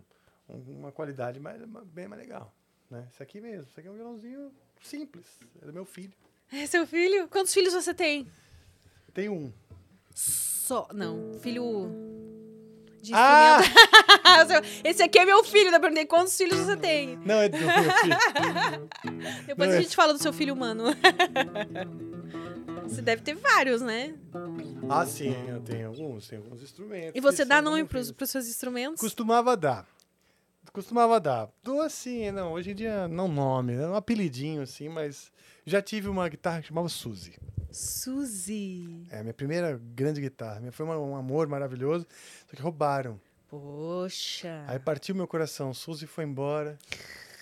um- uma qualidade mais, bem mais legal. Né? Esse aqui mesmo, esse aqui é um violãozinho simples, é do meu filho. É seu filho? Quantos filhos você tem? Tenho um. Só. Não, filho. De Ah! Esse aqui é meu filho, dá pra perguntar quantos filhos você tem. Não, é do meu filho. Depois Não, a é- gente fala do seu filho humano. Você deve ter vários, né? ah, sim, eu tenho alguns, tenho alguns instrumentos. E você dá do nome filho. pros seus instrumentos? Costumava dar. Costumava dar. Dou assim, não, hoje em dia não nome, é um apelidinho assim, mas já tive uma guitarra que chamava Suzy. Suzy. É, a minha primeira grande guitarra. Foi um amor maravilhoso, só que roubaram. Poxa. Aí partiu meu coração, Suzy foi embora.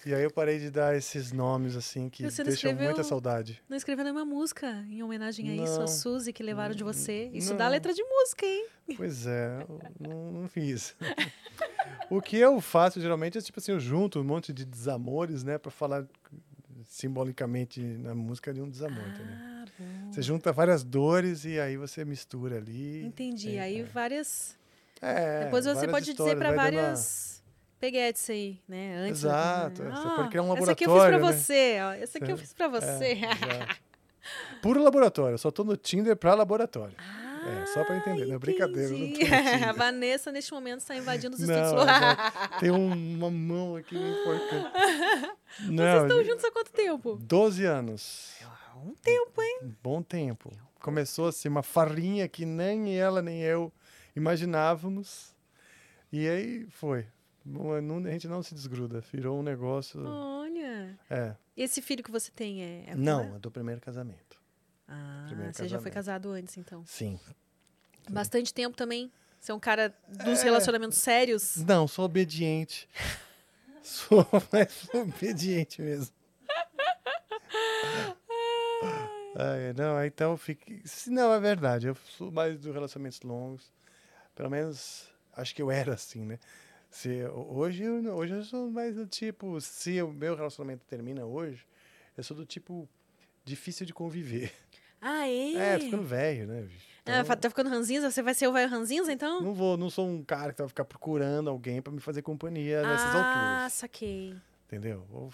E aí eu parei de dar esses nomes assim que você não deixam escreveu- muita saudade. Não escreveu nenhuma música em homenagem a isso, a Não. Suzy que levaram de você. Isso Não. dá letra de música, hein? Pois é, não, não fiz. o que eu faço geralmente é tipo assim, eu junto um monte de desamores, né, Pra falar simbolicamente na música de um desamor? Ah, bom. Você junta várias dores e aí você mistura ali. Entendi. Tem- Aí é. várias. É, Depois você pode dizer dando uma- várias peguetes aí, né? Antes Exato, né? você pode criar um Essa aqui eu fiz laboratório, né? você, ó. Essa aqui eu fiz pra você. É. Puro laboratório, eu só tô no Tinder pra laboratório. É, só pra entender, não é brincadeira, não. A Vanessa, neste momento, está invadindo os Não, estudos. já tem um- uma mão aqui me enforcando. Vocês Não, estão juntos há quanto tempo? 12 anos. Um tempo, hein? Um bom tempo. Começou assim, uma farrinha que nem ela nem eu imaginávamos. E aí foi. Não- não- a gente não se desgruda. Virou um negócio. Olha. É. Esse filho que você tem é. é Não, é do primeiro casamento. Ah, primeiro você já foi casamento. casado antes, então. Sim. Bastante tempo também. Você é um cara dos É. relacionamentos sérios. Não, sou obediente. sou mais obediente mesmo. Ai, não, então fique. Se não, é verdade. Eu sou mais dos relacionamentos longos. Pelo menos acho que eu era assim, né? Se, hoje, eu, hoje eu sou mais do tipo. Se o meu relacionamento termina hoje, eu sou do tipo difícil de conviver. Ah, é? É, tô ficando velho, né? bicho? Ah, Então, tá ficando ranzinza? Você vai ser o velho ranzinza, então? não vou, não sou um cara que vai ficar procurando alguém pra me fazer companhia nessas ah, alturas. saquei. Entendeu? Vou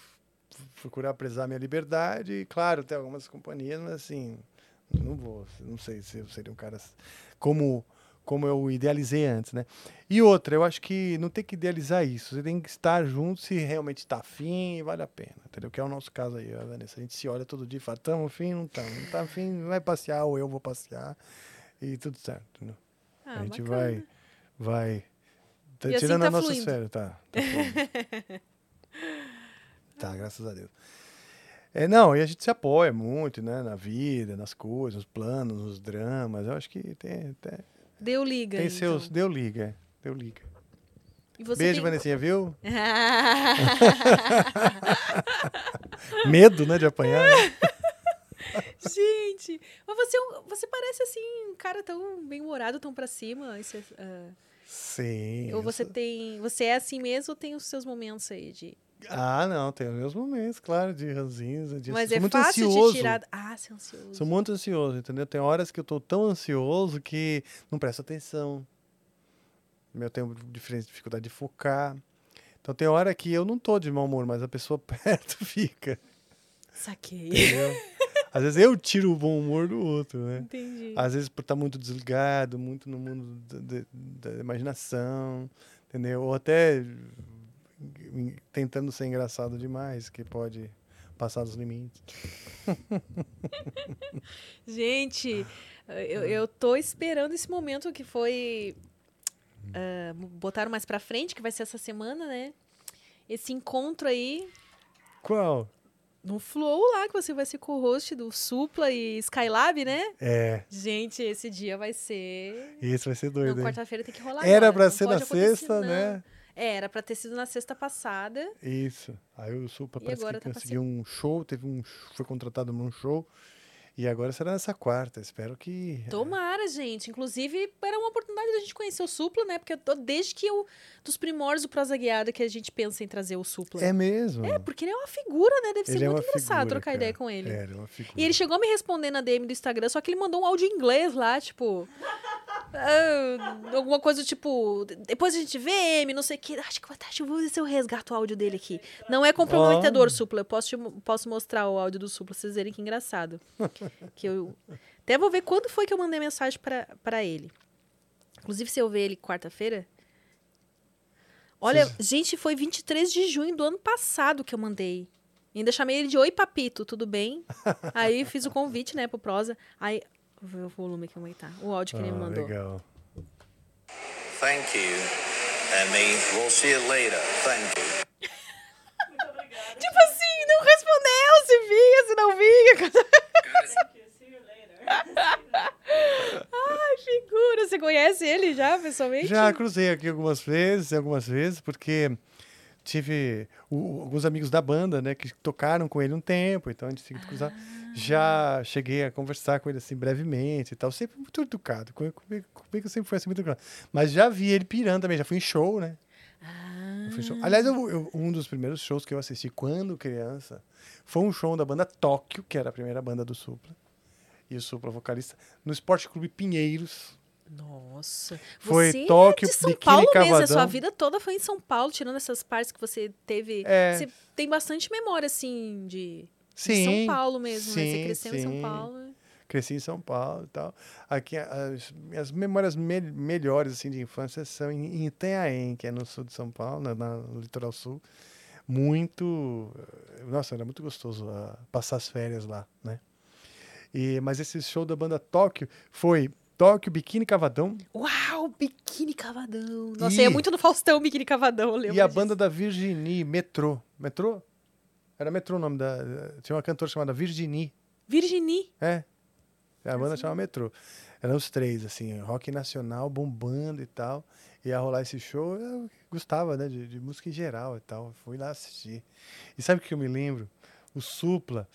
procurar prezar minha liberdade. E, claro, tem algumas companhias, mas assim, não vou. Não sei se eu seria um cara como, como eu idealizei antes, né? E outra, eu acho que não tem que idealizar isso. Você tem que estar junto se realmente está afim e vale a pena. Entendeu? Que é o nosso caso aí, a Vanessa. A gente se olha todo dia e fala, estamos afim, não estamos. Não tá afim, vai passear ou eu vou passear. E tudo certo. Entendeu? Ah, a gente bacana. vai. Vai. Tá E assim tirando tá as nossas fluindo. férias, tá. Tá. Tá, graças a Deus. É, não, e a gente se apoia muito, né? Na vida, nas coisas, nos planos, nos dramas. Eu acho que tem, tem, Deu liga. tem então. seus. Deu liga, deu liga. Beijo, tem... Vanessinha, viu? Medo, né, de apanhar. né? Gente, mas você, é você parece assim, um cara tão bem-humorado, tão pra cima. Esse, ah, Sim. ou você sou- tem. Você é assim mesmo ou tem os seus momentos aí de. Ah, não, tem os meus momentos, claro, de ranzinza. De... Mas sou é muito fácil ansioso. de tirar. Ah, você é ansioso. Sou muito ansioso, entendeu? Tem horas que eu tô tão ansioso que não presto atenção. Eu tenho dificuldade de focar. Então tem hora que eu não tô de mau humor, mas a pessoa perto fica, Saquei. entendeu? Às vezes eu tiro o bom humor do outro, né? Entendi. Às vezes por estar muito desligado, muito no mundo da, da- da imaginação, entendeu? Ou até tentando ser engraçado demais, que pode passar dos limites. Gente, eu, eu tô esperando esse momento que foi. ah, botaram mais pra frente, que vai ser essa semana, né? Esse encontro aí Qual? no Flow lá, que você vai ser co-host do Supla e Skylab, né? É, Gente, esse dia vai ser. esse vai ser doido, quarta-feira tem que rolar. Era agora, pra não ser na sexta, não. né? É, era pra ter sido na sexta passada. Isso. Aí o Supla E parece que tá conseguiu um show, teve um, foi contratado num show. E agora será nessa quarta. Espero que. Tomara, gente. Inclusive, era uma oportunidade da gente conhecer o Supla, né? Porque eu tô, desde que eu. Dos primórdios do Prosa Guiada que a gente pensa em trazer o Supla. É mesmo. É, porque ele é uma figura, né? Deve ser Ele é muito engraçado figura, trocar cara. ideia com ele. É, ele é uma figura. E ele chegou a me responder na DM do Instagram, só que ele mandou um áudio em inglês lá, tipo. Ah, alguma coisa tipo. Depois a gente vê, M, não sei o que. Acho que deixa eu ver se eu resgato o áudio dele aqui. Não é comprometedor, Ó. Supla. Eu posso, te posso mostrar o áudio do Supla, pra vocês verem que engraçado. que eu. Até vou ver quando foi que eu mandei mensagem pra, pra ele. Inclusive, se eu ver ele quarta-feira. Olha, gente, foi 23 de junho do ano passado que eu mandei. E ainda chamei ele de Oi Papito, tudo bem? Aí fiz o convite, né, pro Prosa. Aí, vou ver o volume aqui como que tá. O áudio que ele me Ah, mandou. legal. Thank you, Emmy. We'll see you later. Thank you. Tipo assim, não respondeu se vinha, se não vinha. Thank you. See you later. Ai, figura. Você conhece ele já, pessoalmente? Já cruzei aqui algumas vezes, algumas vezes, porque tive o- alguns amigos da banda, né, que tocaram com ele um tempo, então a gente se cruzar. Já cheguei a conversar com ele assim brevemente e tal, sempre muito educado. Comigo, comigo, comigo sempre foi assim muito educado. Mas já vi ele pirando também, já fui em show, né? Ah, Eu show. Aliás, eu- eu- um dos primeiros shows que eu assisti quando criança foi um show da banda Tóquio, que era a primeira banda do Supla. E o Supla vocalista, no Esporte Clube Pinheiros. Nossa. Foi você Tóquio, é de São Paulo mesmo. A sua vida toda foi em São Paulo, tirando essas partes que você teve. É. Você tem bastante memória, assim, de Sim, São Paulo mesmo, né? Você sim, cresceu em São sim. Paulo. Cresci em São Paulo e tal. Aqui, as minhas memórias me- melhores assim, de infância são em, em Itanhaém, que é no sul de São Paulo, na, na- no litoral sul. Muito. Nossa, era muito gostoso ah, passar as férias lá, né? E, mas esse show da banda Tóquio foi Tóquio, Biquíni Cavadão Uau, Biquíni Cavadão. Nossa, E- ia muito no Faustão, Biquíni Cavadão, lembro e a disso. banda da Virginie, Metrô. Metrô? Era Metrô o nome da. Tinha uma cantora chamada Virginie. Virginie. É. A banda chama Metrô. Eram os três, assim, rock nacional, bombando e tal. Ia rolar esse show, eu gostava, né, de, de música em geral e tal. Fui lá assistir. E sabe o que eu me lembro? O Supla,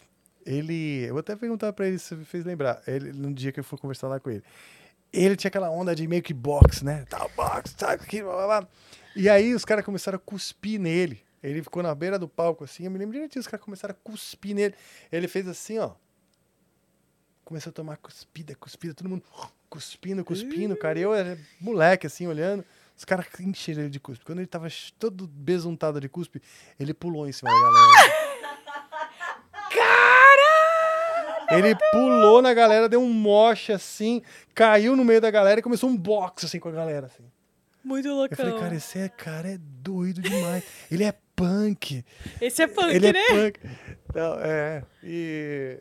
ele. Eu vou até perguntar pra ele se me fez lembrar. Ele, no dia que eu fui conversar lá com ele. Ele tinha aquela onda de meio que box, né? Tal, box, tal, aquilo, blá, blá. E aí os caras começaram a cuspir nele. Ele ficou na beira do palco, assim. Eu me lembro direitinho, os caras começaram a cuspir nele. Ele fez assim, ó começou a tomar cuspida, cuspida, todo mundo cuspindo, cuspindo, cara. E eu era moleque, assim, olhando. Os caras encheram ele de cuspe. Quando ele tava todo besuntado de cuspe, ele pulou em cima da galera. Cara! Ele pulou na galera, deu um moche assim, caiu no meio da galera e começou um boxe assim com a galera, assim. Muito Eu loucão. falei, cara, esse é, cara é doido demais. Ele é punk. Esse é punk, ele né? é punk. Então, é. E,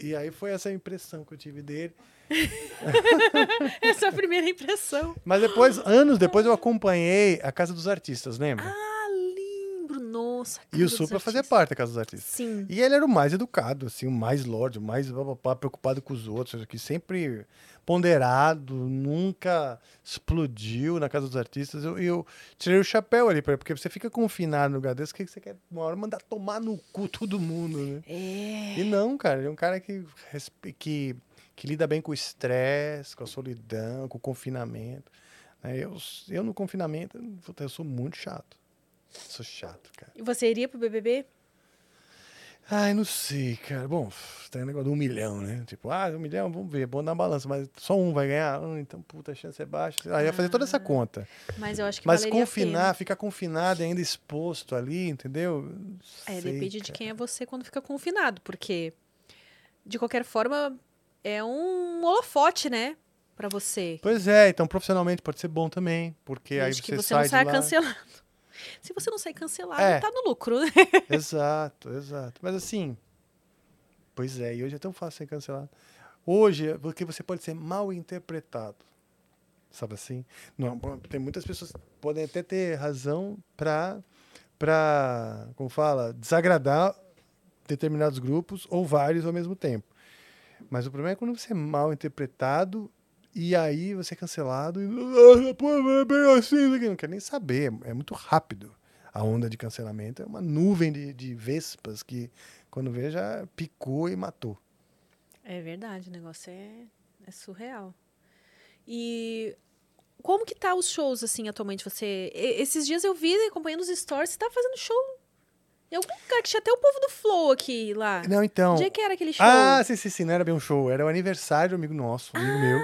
e aí foi essa impressão que eu tive dele. Essa é a primeira impressão. Mas depois, anos depois, eu acompanhei a Casa dos Artistas, lembra? Ah. Nossa. e o Supla fazia Artistas. parte da Casa dos Artistas. Sim. E ele era o mais educado, assim, o mais lorde, o mais papapá, preocupado com os outros, que sempre ponderado, nunca explodiu na Casa dos Artistas. Eu, eu tirei o chapéu ali, porque você fica confinado no lugar desse, o que você quer uma hora mandar tomar no cu todo mundo, né? É. E não, cara, ele é um cara que, que, que lida bem com o estresse, com a solidão, com o confinamento. né? Eu, eu no confinamento, eu sou muito chato. Sou chato, cara. E você iria pro BBB? Ai, não sei, cara. Bom, tem o negócio do um milhão, né? Tipo, ah, um milhão, vamos ver, bom na balança, mas só um vai ganhar, ah, então, puta, a chance é baixa. Aí ia fazer toda essa conta. Mas eu acho que Mas confinar, ficar confinado e ainda exposto ali, entendeu? É, Sei, depende de cara. quem é você quando fica confinado, porque de qualquer forma é um holofote, né, Pra você. Pois é, então profissionalmente pode ser bom também, porque aí Desde você, que você sai não de lá. cancelado. Se você não sair cancelado, É. tá no lucro, né? Exato, exato. Mas assim, pois é, e hoje é tão fácil ser cancelado. Hoje, é porque você pode ser mal interpretado. Sabe assim? Não, tem muitas pessoas que podem até ter razão para para, como fala, desagradar determinados grupos ou vários ao mesmo tempo. Mas o problema é quando você é mal interpretado e aí você é cancelado e "Ah, pô, não é bem assim, isso aqui", não quer nem saber, é muito rápido. A onda de cancelamento é uma nuvem de, de vespas que, quando vê, já picou e matou. É verdade, o negócio é, é surreal. E como que tá os shows, assim, atualmente? Você. Esses dias eu vi, acompanhando os stories, você tá fazendo show em algum lugar que tinha até o povo do Flow aqui lá. Não, então. Onde é que era aquele show? Ah, sim, sim, sim, não era bem um show, era o aniversário do amigo nosso, amigo meu,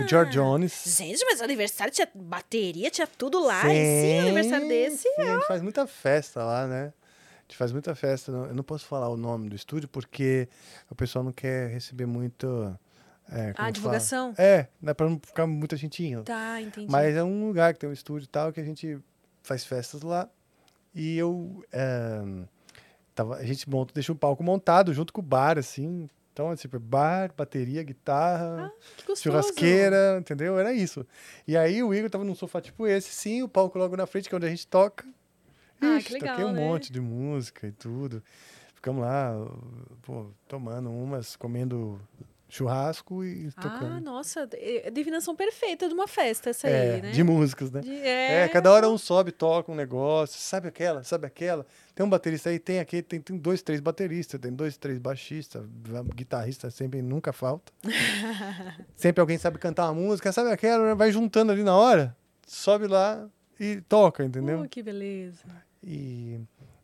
o George Jones. Gente, mas o aniversário tinha bateria, tinha tudo lá. e sim, o aniversário desse. Sim, a gente faz muita festa lá, né? A gente faz muita festa. Eu não posso falar o nome do estúdio porque o pessoal não quer receber muito. É, fala? divulgação? É, dá pra não ficar muita gente. Tá, entendi. Mas é um lugar que tem um estúdio e tal, que a gente faz festas lá. E eu. é, tava, a gente monta, deixa o palco montado junto com o bar, assim. Então, é tipo, bar, bateria, guitarra, gostoso. churrasqueira, entendeu? Era isso. E aí o Igor tava num sofá tipo esse, sim, o palco logo na frente, que é onde a gente toca. Ah, Ixi, que legal, toquei um né? monte de música e tudo. Ficamos lá, pô, tomando umas, comendo churrasco e Ah, tocando. nossa, é é divinação perfeita de uma festa essa é, aí, né? de músicas, né? De- É, cada hora um sobe, toca um negócio, sabe aquela, sabe aquela. Tem um baterista aí, tem aqui, tem, tem dois, três bateristas, tem dois, três baixistas, guitarrista sempre nunca falta. sempre alguém sabe cantar uma música, sabe aquela, vai juntando ali na hora, sobe lá e toca, entendeu? Oh, que beleza. E,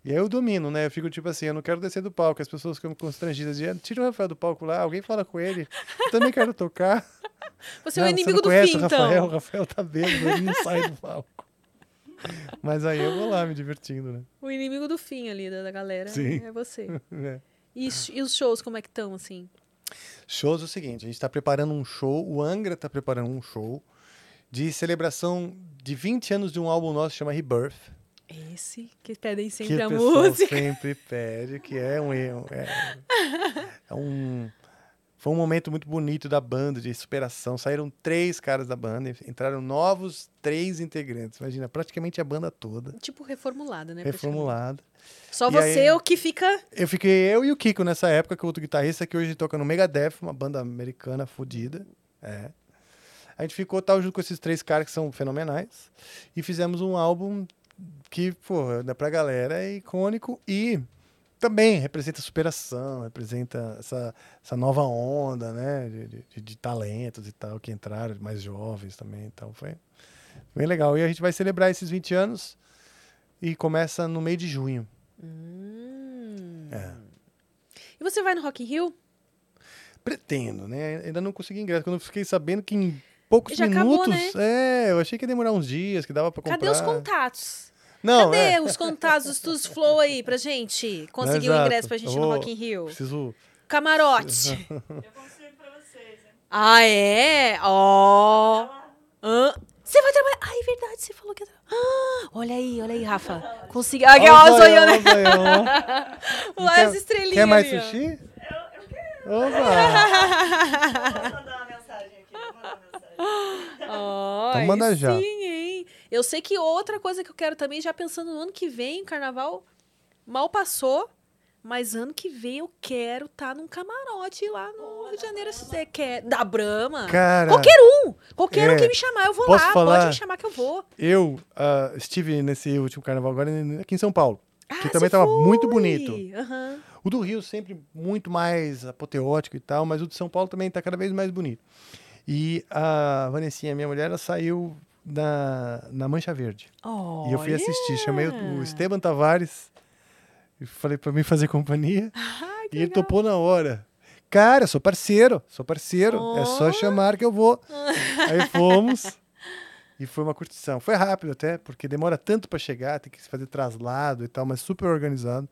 e aí eu domino, né? Eu fico tipo assim, eu não quero descer do palco, as pessoas ficam constrangidas, dizendo, tira o Rafael do palco lá, alguém fala com ele, eu também quero tocar. Você é o Não, inimigo não do conhece fim, o Rafael, então. O Rafael tá bêbado, ele não sai do palco. Mas aí eu vou lá me divertindo, né? O inimigo do fim ali da, da galera Sim. é você. É. E, os- e os shows, como é que estão, assim? Shows é o seguinte, a gente tá preparando um show, o Angra tá preparando um show de celebração de 20 anos de um álbum nosso que chama Rebirth. Esse que pedem que sempre a o pessoal música. sempre pede, que é um erro. É, é um. Foi um momento muito bonito da banda, de superação. Saíram três caras da banda, entraram novos três integrantes. Imagina, praticamente a banda toda Tipo reformulada, né? reformulada. Só E você aí- o que fica. Eu fiquei eu e o Kiko nessa época, que é outro guitarrista que hoje toca no Megadeth, uma banda americana fodida. É. A gente ficou tal junto com esses três caras que são fenomenais e fizemos um álbum que, pô, dá pra galera é icônico e também representa superação, representa essa, essa nova onda, né, de, de- de talentos e tal, que entraram, mais jovens também, então foi bem legal. E a gente vai celebrar esses 20 anos e começa no meio de junho. Hum. É. E você vai no Rock in Rio? Pretendo, né? Ainda não consegui ingresso. Quando eu fiquei sabendo que em poucos Já acabou, minutos. É, eu achei que ia demorar uns dias, que dava pra comprar. Cadê os contatos? Não, Cadê é. os contatos do Studios Flow aí pra gente conseguir o Exato. ingresso pra gente Eu no vou- Rock in Rio? Preciso. Camarote. Eu consigo pra vocês, hein? ah, é? Ó. Hã? Você vai trabalhar. Ah, é verdade, você falou que ia trabalhar. Ah, olha aí, olha aí, Rafa. Consegui. Ah, Olha ó, o zoião, né? Quer- as estrelinhas. Quer mais sushi? Eu, eu quero. Opa! Vou mandar uma mensagem aqui. Vou Ó, Então manda já. Sim, hein? Eu sei que outra coisa que eu quero também, já pensando no ano que vem, o carnaval mal passou, mas ano que vem eu quero estar num camarote lá no Rio de Janeiro. Se você quer. Da Brama. Cara, Qualquer um. Qualquer um É. que me chamar, eu vou Posso lá. falar? Pode me chamar que eu vou. eu ah, estive nesse último carnaval agora aqui em São Paulo. Ah, que também você tava muito bonito. Aham. O do Rio sempre muito mais apoteótico e tal, mas o de São Paulo também tá cada vez mais bonito. E a Vanessinha, minha mulher, ela saiu na, na Mancha Verde. E eu fui assistir, chamei o, o Esteban Tavares e falei pra mim fazer companhia. Que e ele legal. topou na hora. Cara, sou parceiro, sou parceiro. É Oh. só chamar que eu vou. Aí fomos. E foi uma curtição. Foi rápido até, porque demora tanto pra chegar, tem que fazer traslado e tal, mas super organizado.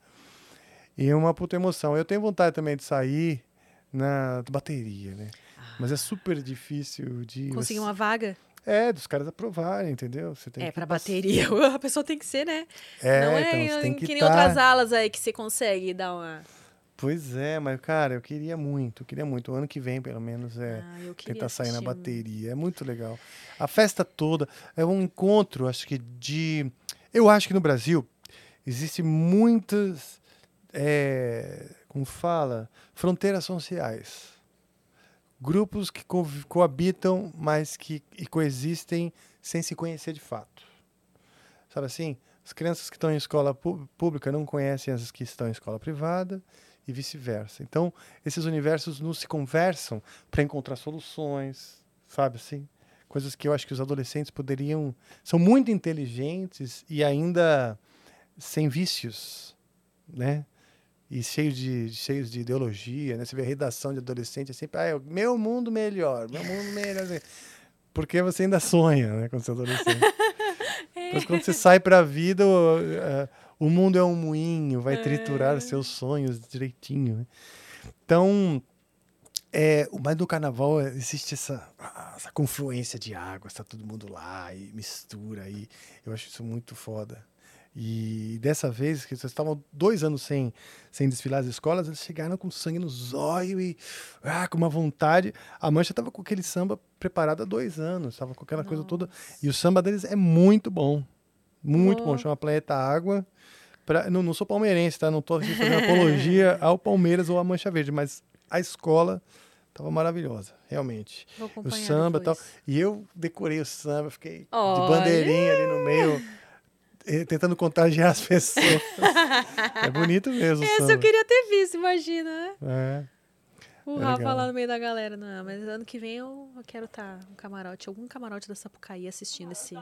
E é uma puta emoção. Eu tenho vontade também de sair na bateria, né? Mas é super difícil de. Conseguir uma vaga? É, dos caras aprovarem, entendeu? Você tem É, pra pass- bateria. A pessoa tem que ser, né? É, Não é então tem que, que nem tá- outras alas aí que você consegue dar uma. Pois é, mas, cara, eu queria muito, eu queria muito. O ano que vem, pelo menos, é Ah, tentar sair na assistir bateria. É muito legal. A festa toda é um encontro, acho que de. Eu acho que no Brasil existem muitas. é, como fala? Fronteiras sociais. Grupos que co- coabitam, mas que coexistem sem se conhecer de fato. Sabe assim? As crianças que estão em escola pública não conhecem as que estão em escola privada e vice-versa. Então, esses universos não se conversam para encontrar soluções, sabe assim? Coisas que eu acho que os adolescentes poderiam. São muito inteligentes e ainda sem vícios, né? E cheios de, cheios de ideologia, né? Você vê a redação de adolescente é sempre, ah, é meu mundo melhor, meu mundo melhor. assim. Porque você ainda sonha, né, quando você é adolescente. Mas quando você sai pra vida, o, eh, o mundo é um moinho, vai triturar seus sonhos direitinho. né? Então, é, o- mas no carnaval existe essa, essa confluência de água, está todo mundo lá e mistura. E eu acho isso muito foda. E dessa vez, que vocês estavam dois anos sem, sem desfilar as escolas, eles chegaram com sangue no zóio e ah, com uma vontade. A Mancha estava com aquele samba preparado há dois anos, estava com aquela coisa toda. E o samba deles é muito bom. Muito bom. Boa. Chama Planeta Água. Pra, não, não sou palmeirense, tá? Não tô aqui fazendo apologia ao Palmeiras ou à Mancha Verde, mas a escola tava maravilhosa, realmente. Vou O samba e tal. E eu decorei o samba, fiquei Olha! de bandeirinha ali no meio, tentando contagiar as pessoas. é bonito mesmo samba. eu queria ter visto, imagina, né? É. O É Rafa legal. lá no meio da galera. Não, mas ano que vem eu, eu quero estar no camarote, algum camarote da Sapucaí assistindo esse.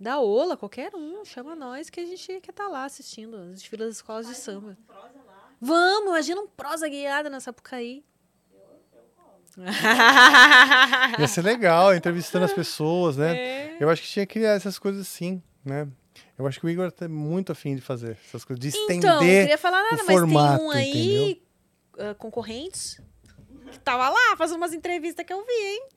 Da Ola, qualquer um, chama nós que a gente quer estar lá assistindo as desfilas das escolas de samba. Vamos, imagina um prosa guiada na Sapucaí. Ia ser legal, entrevistando as pessoas, né? É. Eu acho que tinha que criar essas coisas assim, né? Eu acho que o Igor tá muito afim de fazer essas coisas, de estender. Então, não queria falar nada, mas formato, tem um aí, ah, concorrentes, que tava lá fazendo umas entrevistas que eu vi, hein?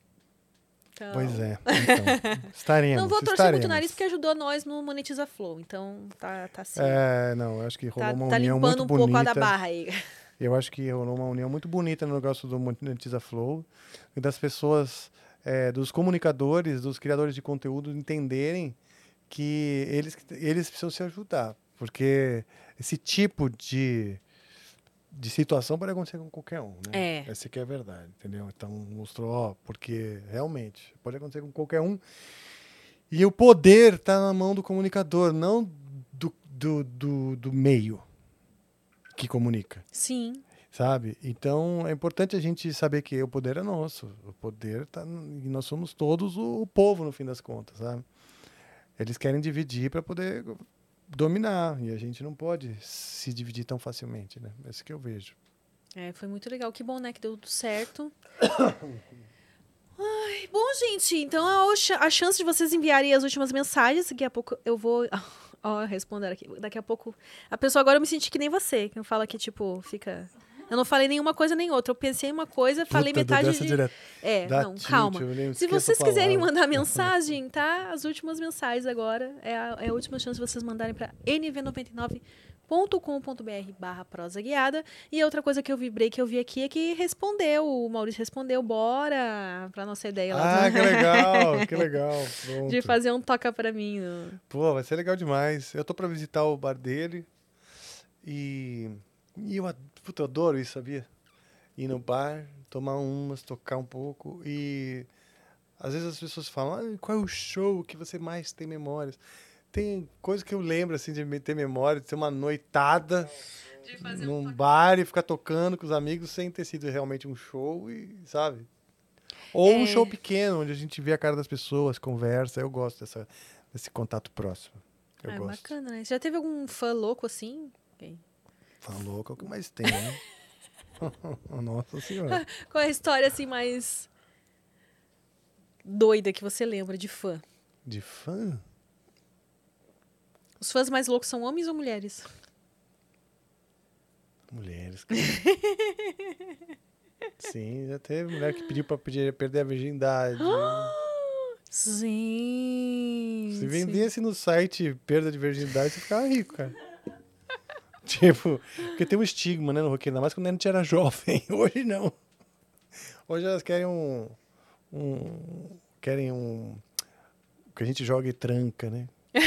Então, Pois é. Então, estaremos. Não vou torcer estaremos. muito o nariz porque ajudou nós no Monetiza Flow. Então tá, tá assim. É, não, eu acho que rolou tá uma tá união limpando muito um bonita. pouco a da barra aí. Eu acho que rolou uma união muito bonita no negócio do Monetiza Flow, e das pessoas, é, dos comunicadores, dos criadores de conteúdo entenderem que eles, eles precisam se ajudar, porque esse tipo de, de situação pode acontecer com qualquer um, né? É. Essa que é a verdade, entendeu? Então mostrou, ó, porque realmente pode acontecer com qualquer um. E o poder está na mão do comunicador, não do, do, do, do meio que comunica Sim. sabe? Então é importante a gente saber que o poder é nosso, o poder tá e nós somos todos o, o povo no fim das contas, sabe? Eles querem dividir para poder dominar e a gente não pode se dividir tão facilmente, né? É isso que eu vejo. É, foi muito legal. Que bom, né? Que deu tudo certo. Ai, bom, gente, então a, a chance de vocês enviarem as últimas mensagens, daqui a pouco eu vou. Ó, responder aqui. Daqui a pouco. A pessoa agora eu me senti que nem você, que fala que, tipo, fica. Eu não falei nenhuma coisa nem outra. Eu pensei em uma coisa, falei Puta, metade de. direto. É, Dá não, calma. Se vocês quiserem mandar mensagem, tá? As últimas mensagens agora. É a, é a última chance de vocês mandarem para nv99.com.br barra prosa guiada. E outra coisa que eu vibrei, que eu vi aqui, é que respondeu. O Maurício respondeu, bora! Pra nossa ideia lá Ah, do- que legal, que legal. Pronto. de fazer um toca pra mim. no- Pô, vai ser legal demais. Eu tô pra visitar o bar dele e, e eu, puta, eu adoro isso, sabia? Ir no bar, tomar umas, tocar um pouco e às vezes as pessoas falam, ah, qual é o show que você mais tem memórias? Tem coisa que eu lembro, assim, de ter memória, de ter uma noitada num bar e ficar tocando com os amigos sem ter sido realmente um show e, sabe? Ou um É. show pequeno, onde a gente vê a cara das pessoas, conversa. Eu gosto dessa, desse contato próximo. Eu Ah, é gosto. bacana, né? Já teve algum fã louco assim? Falou que é o que mais tem, né? Nossa senhora. Qual é a história assim mais doida que você lembra de fã? De fã? Os fãs mais loucos são homens ou mulheres? Mulheres. cara. Sim, já teve mulher que pediu pra pedir, perder a virgindade. Sim. Se vendesse no site perda de virgindade, você ficava rico, cara. Tipo, porque tem um estigma, né, no roqueiro, ainda mais quando a gente era jovem. Hoje não. Hoje elas querem um. um querem um. Que a gente joga e tranca, né?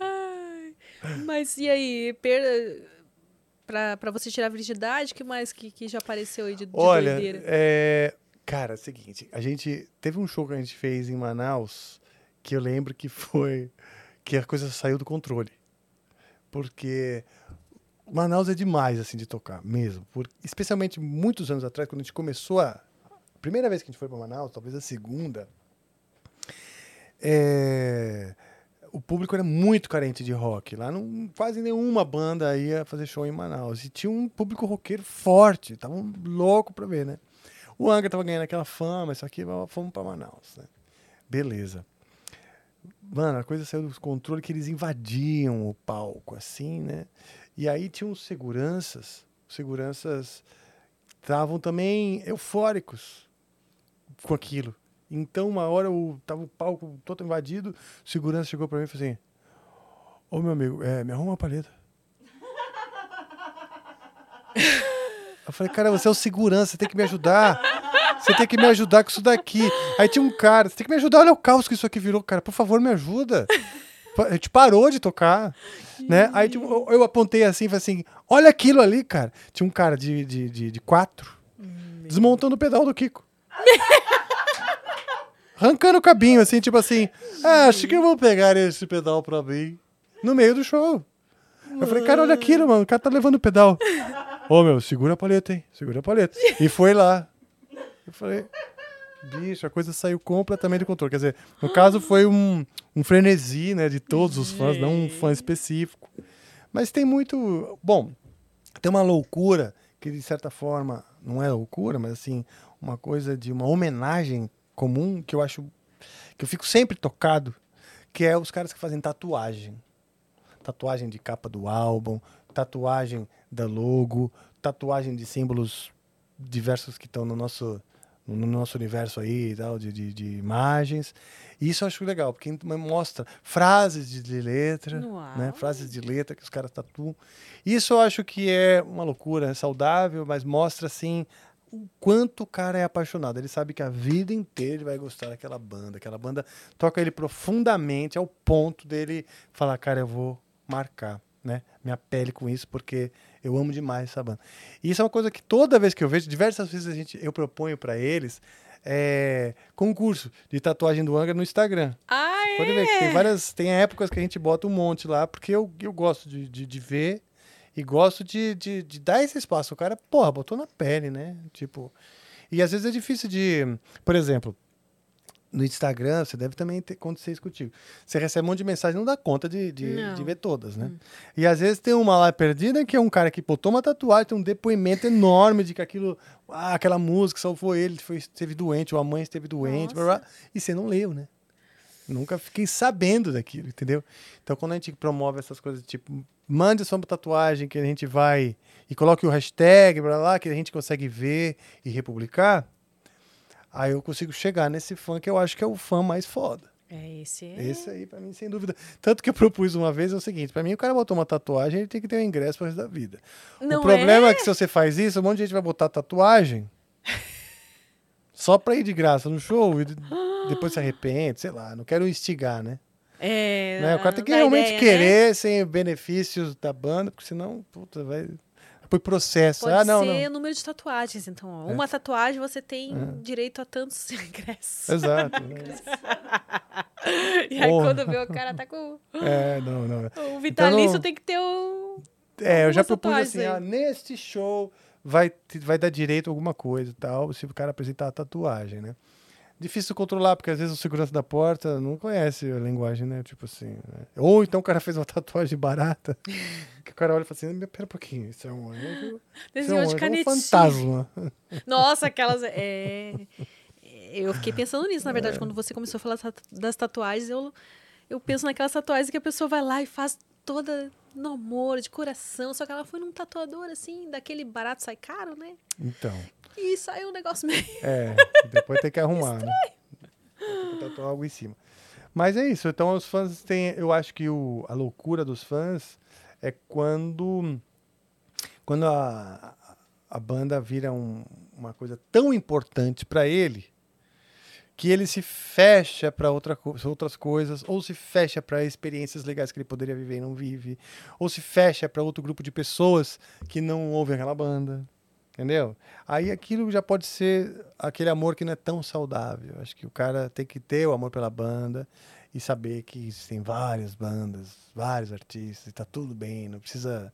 Ai, Mas e aí, perda pra você tirar a virgindade, que mais que, que já apareceu aí de, de Olha, doideira? é, cara, é o seguinte, a gente teve um show que a gente fez em Manaus que eu lembro que foi que a coisa saiu do controle. Porque Manaus é demais assim de tocar, mesmo. Por, especialmente muitos anos atrás, quando a gente começou a, a primeira vez que a gente foi para Manaus, talvez a segunda, é, o público era muito carente de rock. Lá não, quase nenhuma banda ia fazer show em Manaus. E tinha um público roqueiro forte. Estavam louco pra ver, né? O Angra tava ganhando aquela fama, isso aqui, fomos pra Manaus, né? Beleza. Mano, a coisa saiu do controle que eles invadiam o palco, assim, né? E aí tinha uns seguranças. Seguranças estavam também eufóricos com aquilo. Então, uma hora eu tava o palco todo invadido, o segurança chegou pra mim e falou assim: Ô meu amigo, é, me arruma uma paleta. Eu falei, cara, você é o segurança, você tem que me ajudar. Você tem que me ajudar com isso daqui. Aí tinha um cara, você tem que me ajudar, olha o caos que isso aqui virou, cara. Por favor, me ajuda. A gente parou de tocar, né? Aí tipo, eu, apontei assim, falei assim, olha aquilo ali, cara. Tinha um cara de, de, de, de quatro, desmontando o pedal do Kiko. Arrancando o cabinho, assim, tipo assim, ah, acho que eu vou pegar esse pedal pra mim. No meio do show. Eu falei, cara, olha aquilo, mano, o cara tá levando o pedal. Ô, meu, segura a paleta, hein? Segura a paleta. E foi lá. Eu falei, bicho, a coisa saiu completamente do controle. Quer dizer, no caso foi um, um frenesi, né, de todos os fãs, não um fã específico. Mas tem muito. Bom, tem uma loucura que, de certa forma, não é loucura, mas assim, uma coisa de uma homenagem comum que eu acho. que eu fico sempre tocado, que é os caras que fazem tatuagem. Tatuagem de capa do álbum, tatuagem da logo, tatuagem de símbolos diversos que estão no nosso, no nosso universo aí e tal, de, de, de imagens. Isso eu acho legal, porque mostra frases de, de letra, Uau. né? Frases de letra que os caras tatuam. Isso eu acho que é uma loucura, é saudável, mas mostra assim o quanto o cara é apaixonado. Ele sabe que a vida inteira ele vai gostar daquela banda. Aquela banda toca ele profundamente ao ponto dele falar, cara, eu vou marcar, né? Minha pele com isso, porque eu amo demais essa banda. E isso é uma coisa que toda vez que eu vejo, diversas vezes a gente, eu proponho para eles é, concurso de tatuagem do Angra no Instagram. Ah, é? Pode ver que tem várias. Tem épocas que a gente bota um monte lá, porque eu, eu gosto de, de, de ver e gosto de, de, de dar esse espaço. O cara, porra, botou na pele, né? Tipo. E às vezes é difícil de. Por exemplo, no Instagram, você deve também ter acontecer isso contigo. Você recebe um monte de mensagem, não dá conta de, de, de ver todas, né? E às vezes tem uma lá perdida que é um cara que botou uma tatuagem, tem um depoimento enorme de que aquilo, ah, aquela música salvou ele, foi, esteve doente, ou a mãe esteve doente, blá, blá, e você não leu, né? Nunca fiquei sabendo daquilo, entendeu? Então, quando a gente promove essas coisas, tipo, mande sua tatuagem que a gente vai e coloque o hashtag, blá, blá, que a gente consegue ver e republicar, aí eu consigo chegar nesse fã que eu acho que é o fã mais foda. É esse. é- Esse aí, pra mim, sem dúvida. Tanto que eu propus uma vez é o seguinte: pra mim, o cara botou uma tatuagem, ele tem que ter um ingresso pro resto da vida. Não o problema é? é? que se você faz isso, um monte de gente vai botar tatuagem só pra ir de graça no show e de- depois se arrepende, sei lá, não quero instigar, né? É, Né? O cara tem que realmente ideia, né? querer sem benefícios da banda, porque senão, puta, vai. Depois processo. Pode ah, não, ser não. número de tatuagens. Então, ó, uma tatuagem você tem direito a tantos ingressos. Exato. E aí, quando vê o cara tá com. É, não, não. O vitalício não- tem que ter o. É, eu já propus assim, ah, neste show vai, vai dar direito a alguma coisa e tal, se o cara apresentar a tatuagem, né? Difícil controlar, porque às vezes o segurança da porta não conhece a linguagem, né? Tipo assim. né? Ou então o cara fez uma tatuagem barata, que o cara olha e fala assim, "Mas pera um pouquinho, isso é um anjo. Isso é Desenhou um, de anjo, é um canetinha. fantasma. Nossa, aquelas. É... Eu fiquei pensando nisso, na É. verdade, quando você começou a falar das tatuagens, eu, eu penso naquelas tatuagens que a pessoa vai lá e faz toda no amor, de coração, só que ela foi num tatuador assim, daquele barato sai caro, né? Então, E saiu um negócio meio. é, depois tem que arrumar, né? Tem que tatuar algo em cima. Mas é isso, então os fãs têm, eu acho que o, a loucura dos fãs é quando quando a, a banda vira um- uma coisa tão importante para ele que ele se fecha para outra, outras coisas, ou se fecha para experiências legais que ele poderia viver e não vive, ou se fecha para outro grupo de pessoas que não ouvem aquela banda, entendeu? Aí aquilo já pode ser aquele amor que não é tão saudável. Acho que o cara tem que ter o amor pela banda e saber que existem várias bandas, vários artistas, e tá tudo bem, não precisa,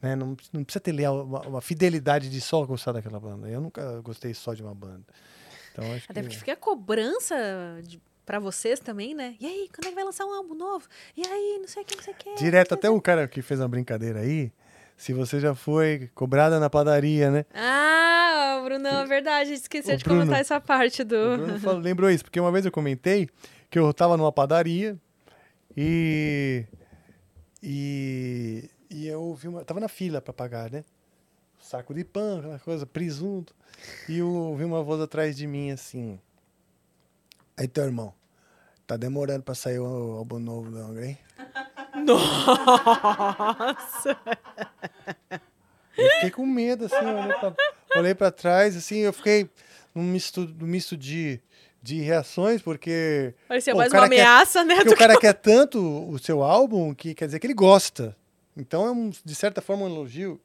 né, não, não precisa ter uma, uma fidelidade de só gostar daquela banda. Eu nunca gostei só de uma banda. Então acho Até que porque fica a cobrança de, pra vocês também, né? E aí, quando é que vai lançar um álbum novo? E aí, não sei o que, não sei o que. direto até o cara que fez uma brincadeira aí, se você já foi cobrada na padaria, né? Ah, Brunão, é verdade. Esqueci O de Bruno- comentar essa parte do. Bruno falou- lembrou isso, porque uma vez eu comentei que eu tava numa padaria e. E, e eu vi uma. Tava na fila para pagar, né? Saco de pão, aquela coisa, presunto. E eu ouvi uma voz atrás de mim assim. Aí, teu irmão, tá demorando pra sair o álbum novo do hein? Nossa! Eu fiquei com medo, assim, olhei pra, olhei pra trás, assim, eu fiquei num misto, num misto de, de reações, porque. Parecia pô, mais uma quer- ameaça, né? Porque o cara quer tanto o seu álbum que quer dizer que ele gosta. Então é, um, de certa forma, um elogio.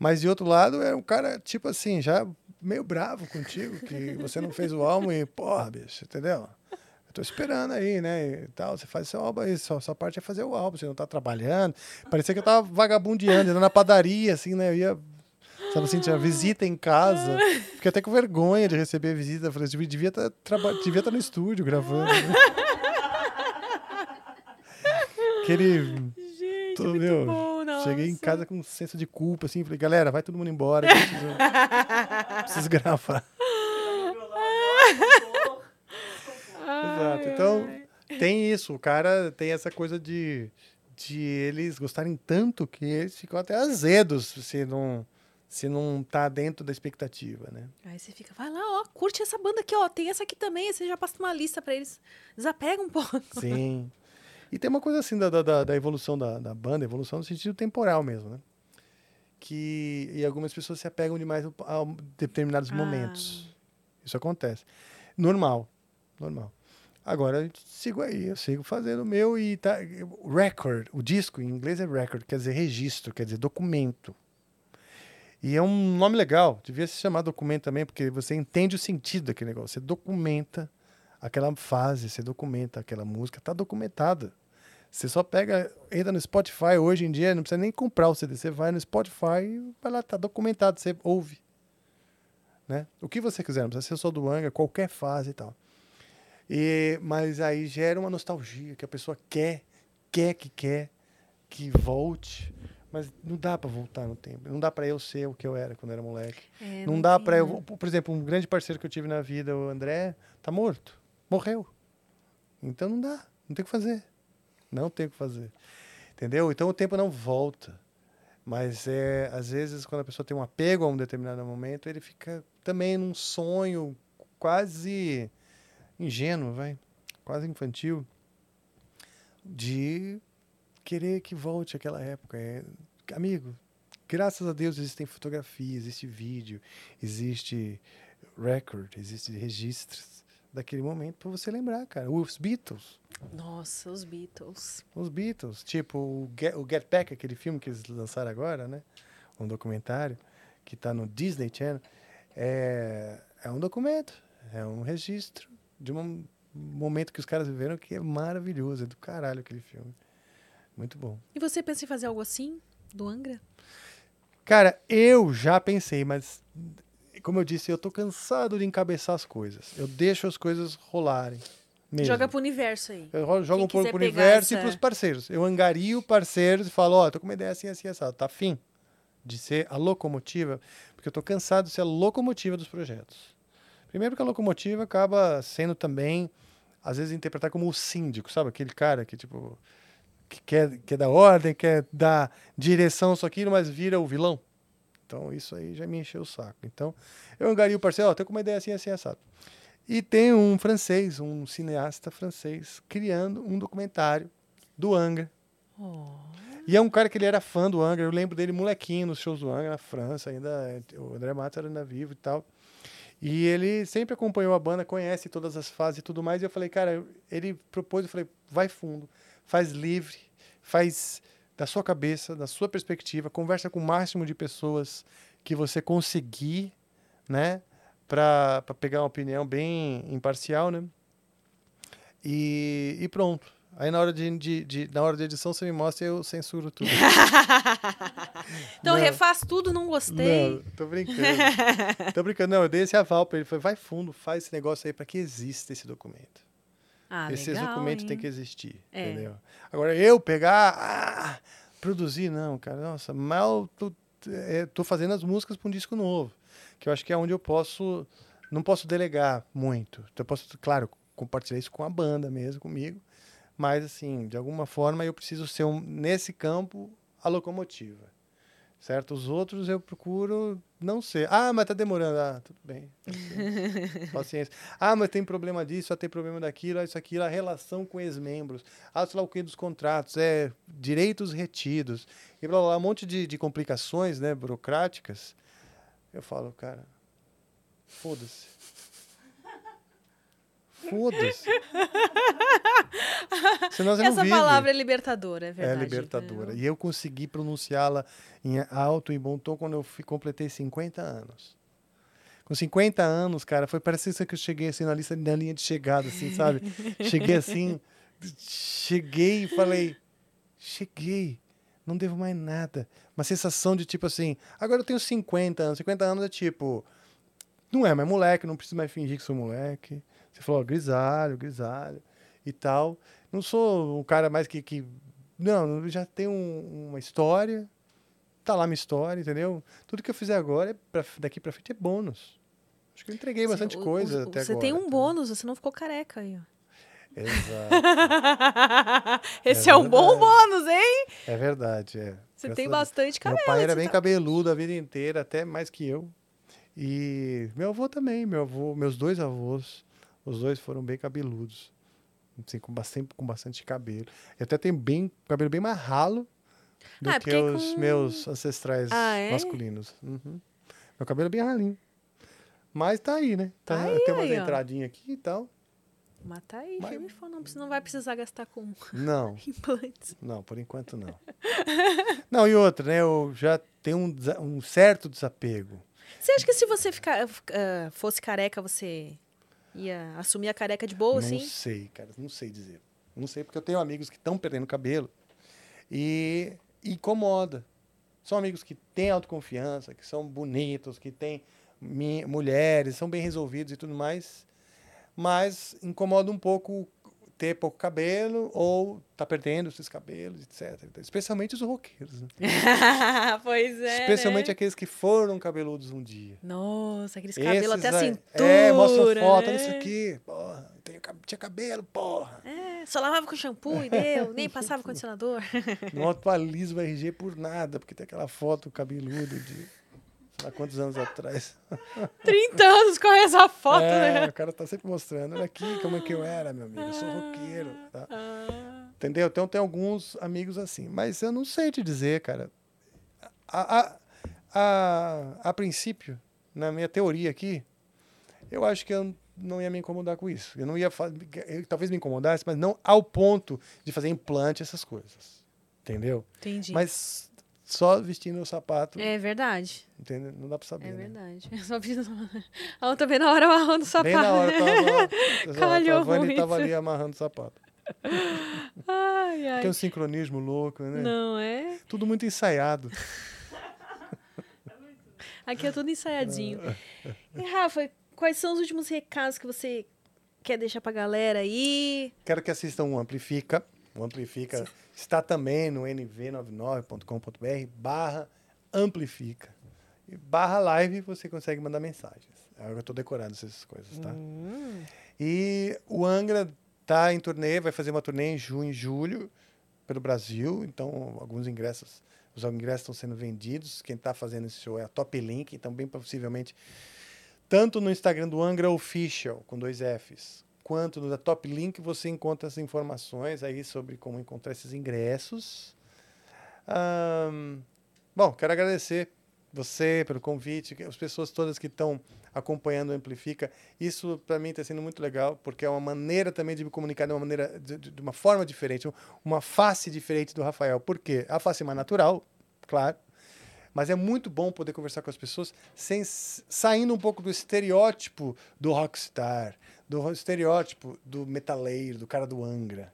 Mas, de outro lado, é um cara, tipo assim, já meio bravo contigo, que você não fez o álbum e, porra, bicho, entendeu? Eu tô esperando aí, né? E tal, você faz seu álbum aí, sua, sua parte é fazer o álbum, você não tá trabalhando. Parecia que eu tava vagabundeando, indo na padaria, assim, né? Eu ia, sabe assim, tinha visita em casa. Fiquei até com vergonha de receber visita. Falei, devia devia estar devia tá no estúdio gravando. né? Aquele. Gente, Tô, meu, bom, nossa. Cheguei em casa com um senso de culpa, assim, falei, galera, vai todo mundo embora, preciso, preciso gravar. Exato. Então, tem isso, o cara tem essa coisa de, de eles gostarem tanto que eles ficam até azedos se não, se não tá dentro da expectativa, né? Aí você fica, vai lá, ó, curte essa banda aqui, ó, tem essa aqui também. Aí você já passa uma lista pra eles. Desapega um pouco. Sim. E tem uma coisa assim da, da- da, evolução da, da banda, evolução no sentido temporal mesmo, né? Que e algumas pessoas se apegam demais a determinados Ah. momentos. Isso acontece. Normal, normal. Agora eu sigo aí, eu sigo fazendo o meu e tá. Record, o disco em inglês é record, quer dizer registro, quer dizer documento. E é um nome legal, devia se chamar documento também, porque você entende o sentido daquele negócio. Você documenta aquela fase, você documenta aquela música, está documentada. Você só pega, entra no Spotify hoje em dia, não precisa nem comprar o CD, você vai no Spotify e vai lá, tá documentado, você ouve. Né? O que você quiser, não precisa ser só do Anga, qualquer fase e tal. E, mas aí gera uma nostalgia que a pessoa quer, quer que quer que volte, mas não dá para voltar no tempo. Não dá para eu ser o que eu era quando era moleque. É, não dá tem, para eu, né? por exemplo, um grande parceiro que eu tive na vida, o André, tá morto, morreu. Então não dá, não tem o que fazer. Não tem o que fazer. Entendeu? Então o tempo não volta. Mas é, às vezes quando a pessoa tem um apego a um determinado momento, ele fica também num sonho quase ingênuo, vai, quase infantil de querer que volte aquela época. É, amigo, graças a Deus existem fotografias, existe vídeo, existe record, existe registros daquele momento para você lembrar, cara. Os Beatles, Nossa, os Beatles. os Beatles, tipo o Get, o Get Back, aquele filme que eles lançaram agora, né? Um documentário que está no Disney Channel. É, é um documento, é um registro de um momento que os caras viveram que é maravilhoso, é do caralho aquele filme. Muito bom. E você pensa em fazer algo assim? Do Angra? Cara, eu já pensei, mas como eu disse, eu tô cansado de encabeçar as coisas. Eu deixo as coisas rolarem. Mesmo. Joga pro universo aí. Eu jogo Quem um pouco pro universo e essa- pros parceiros. Eu angario parceiros e falo, ó, tô com uma ideia assim, assim, assado. Tá afim de ser a locomotiva? Porque eu tô cansado de ser a locomotiva dos projetos. Primeiro que a locomotiva acaba sendo também, às vezes, interpretar como o síndico, sabe? Aquele cara que, tipo, que quer, quer dar ordem, quer dar direção, só aquilo, mas vira o vilão. Então, isso aí já me encheu o saco. Então, eu angario o parceiro, ó, tô com uma ideia assim, assim, assado. E tem um francês, um cineasta francês, criando um documentário do Angra. E é um cara que ele era fã do Angra. Eu lembro dele molequinho nos shows do Angra na França, ainda o André Matos era ainda vivo e tal. E ele sempre acompanhou a banda, conhece todas as fases e tudo mais. E eu falei, cara, ele propôs, eu falei, vai fundo, faz livre, faz da sua cabeça, da sua perspectiva, conversa com o máximo de pessoas que você conseguir, né? Para pegar uma opinião bem imparcial, né? E, e pronto. Aí na hora de, de, de- na hora de edição você me mostra e eu censuro tudo. Então Não. refaz tudo, não gostei. Não, tô brincando. tô brincando. Não, eu dei esse aval pra ele. Falei, vai fundo, faz esse negócio aí para que exista esse documento. Ah, Esses legal, documentos hein? têm que existir, É. entendeu? Agora, eu pegar, ah, produzir, não, cara, nossa, mal tô, é, tô fazendo as músicas para um disco novo, que eu acho que é onde eu posso, não posso delegar muito. Então, eu posso, claro, compartilhar isso com a banda mesmo, comigo, mas, assim, de alguma forma eu preciso ser, um, nesse campo, a locomotiva. Certo? Os outros eu procuro não ser. Ah, mas tá demorando. Ah, tudo bem. Paciência. Paciência. Ah, mas tem problema disso, ah, tem problema daquilo, ah, isso, aquilo, a relação com ex-membros. Ah, sei lá o que dos contratos, é direitos retidos. E blá, blá, blá, um monte de, de complicações, né, burocráticas. Eu falo, cara, foda-se. Foda-se. Senão você não Essa vive. palavra é libertadora, é É verdade. libertadora. E eu consegui pronunciá-la em alto e bom tom quando eu fi- completei 50 anos. Com 50 anos, cara, foi parecendo que eu cheguei assim na lista na linha de chegada, assim, sabe? cheguei assim, cheguei e falei, cheguei, não devo mais nada. Uma sensação de tipo assim, agora eu tenho 50 anos, 50 anos é tipo, não é mais moleque, não preciso mais fingir que sou moleque. Você falou, ó, grisalho, grisalho e tal. Não sou um cara mais que. que não, eu já tenho um- uma história. Tá lá minha história, entendeu? Tudo que eu fizer agora, é pra- daqui pra frente, é bônus. Acho que eu entreguei Você- bastante o- coisa o- até Você agora. tem um entendeu? bônus, você não ficou careca aí, ó. Exato. Esse é, um bom bônus, hein? É verdade, é. Você Graças tem bastante cabelo. Meu pai era bem tá- cabeludo a vida inteira, até mais que eu. E meu avô também, meu avô, meus dois avós, os dois foram bem cabeludos. Assim, com bastante, com bastante cabelo. Eu até tenho bem, cabelo bem mais ralo do Ah, é que os com- meus ancestrais Ah, é? masculinos. Uhum. Meu cabelo é bem ralinho. Mas tá aí, né? Tá, Tá aí, tem umas aí, entradinhas aqui e tal. Mas tá aí, Mas- forte, não, não vai precisar gastar com Não, implantes. não, por enquanto não. não, e outra, né? Eu já tenho um, um certo desapego. Você acha que se você ficar, ah, fosse careca, você ia assumir a careca de boa, não assim? sei, cara, não sei dizer. Não sei, porque eu tenho amigos que estão perdendo cabelo e incomoda. São amigos que têm autoconfiança, que são bonitos, que têm mulheres, são bem resolvidos e tudo mais, mas incomoda um pouco ter pouco cabelo ou tá perdendo esses cabelos, etc. Especialmente os roqueiros, né? pois é. Especialmente né? aqueles que foram cabeludos um dia. Nossa, aqueles cabelos até a cintura. É, mostra foto, olha né? isso aqui. Porra, tenho tinha cabelo, porra. É, só lavava com shampoo e deu, nem passava condicionador. Não atualiza o RG por nada, porque tem aquela foto cabeludo de lá quantos anos atrás. 30 anos com essa foto, é, né? o cara tá sempre mostrando. Olha aqui como é que eu era, meu amigo. Eu sou roqueiro. Tá? Ah, Entendeu? Então tem alguns amigos assim. Mas eu não sei te dizer, cara. A, a, a, a princípio, na minha teoria aqui, eu acho que eu não ia me incomodar com isso. Eu não ia fazer. Talvez me incomodasse, mas não ao ponto de fazer implante, essas coisas. Entendeu? entendi. Mas só vestindo o sapato, É verdade, entendeu? Não dá pra saber. é né? verdade. Eu só fiz... A outra bem na hora amarrando o sapato. Bem na hora, tava, Calhou a Vani tava ali amarrando o sapato. Ai, ai. Tem um sincronismo louco, né? Não é? Tudo muito ensaiado. Aqui é tudo ensaiadinho. E, Rafa, quais são os últimos recados que você quer deixar pra galera aí? Quero que assistam o Amplifica. O Amplifica está também no nv99.com.br barra Amplifica. E barra live você consegue mandar mensagens. Agora eu estou decorando essas coisas, tá? Hum, E o Angra tá em turnê, vai fazer uma turnê em junho e julho pelo Brasil. Então, alguns ingressos, os ingressos estão sendo vendidos. Quem está fazendo esse show é a Top Link, então bem possivelmente tanto no Instagram do Angra Official, com dois Fs, quanto no da Top Link, você encontra as informações aí sobre como encontrar esses ingressos. Ahn, bom, quero agradecer você pelo convite, as pessoas todas que estão acompanhando o Amplifica. Isso para mim está sendo muito legal, porque é uma maneira também de me comunicar de uma maneira, de, de- uma forma diferente, um- uma face diferente do Rafael. Por quê? A face é mais natural, claro. Mas é muito bom poder conversar com as pessoas sem saindo um pouco do estereótipo do rockstar, do estereótipo do metaleiro, do cara do Angra.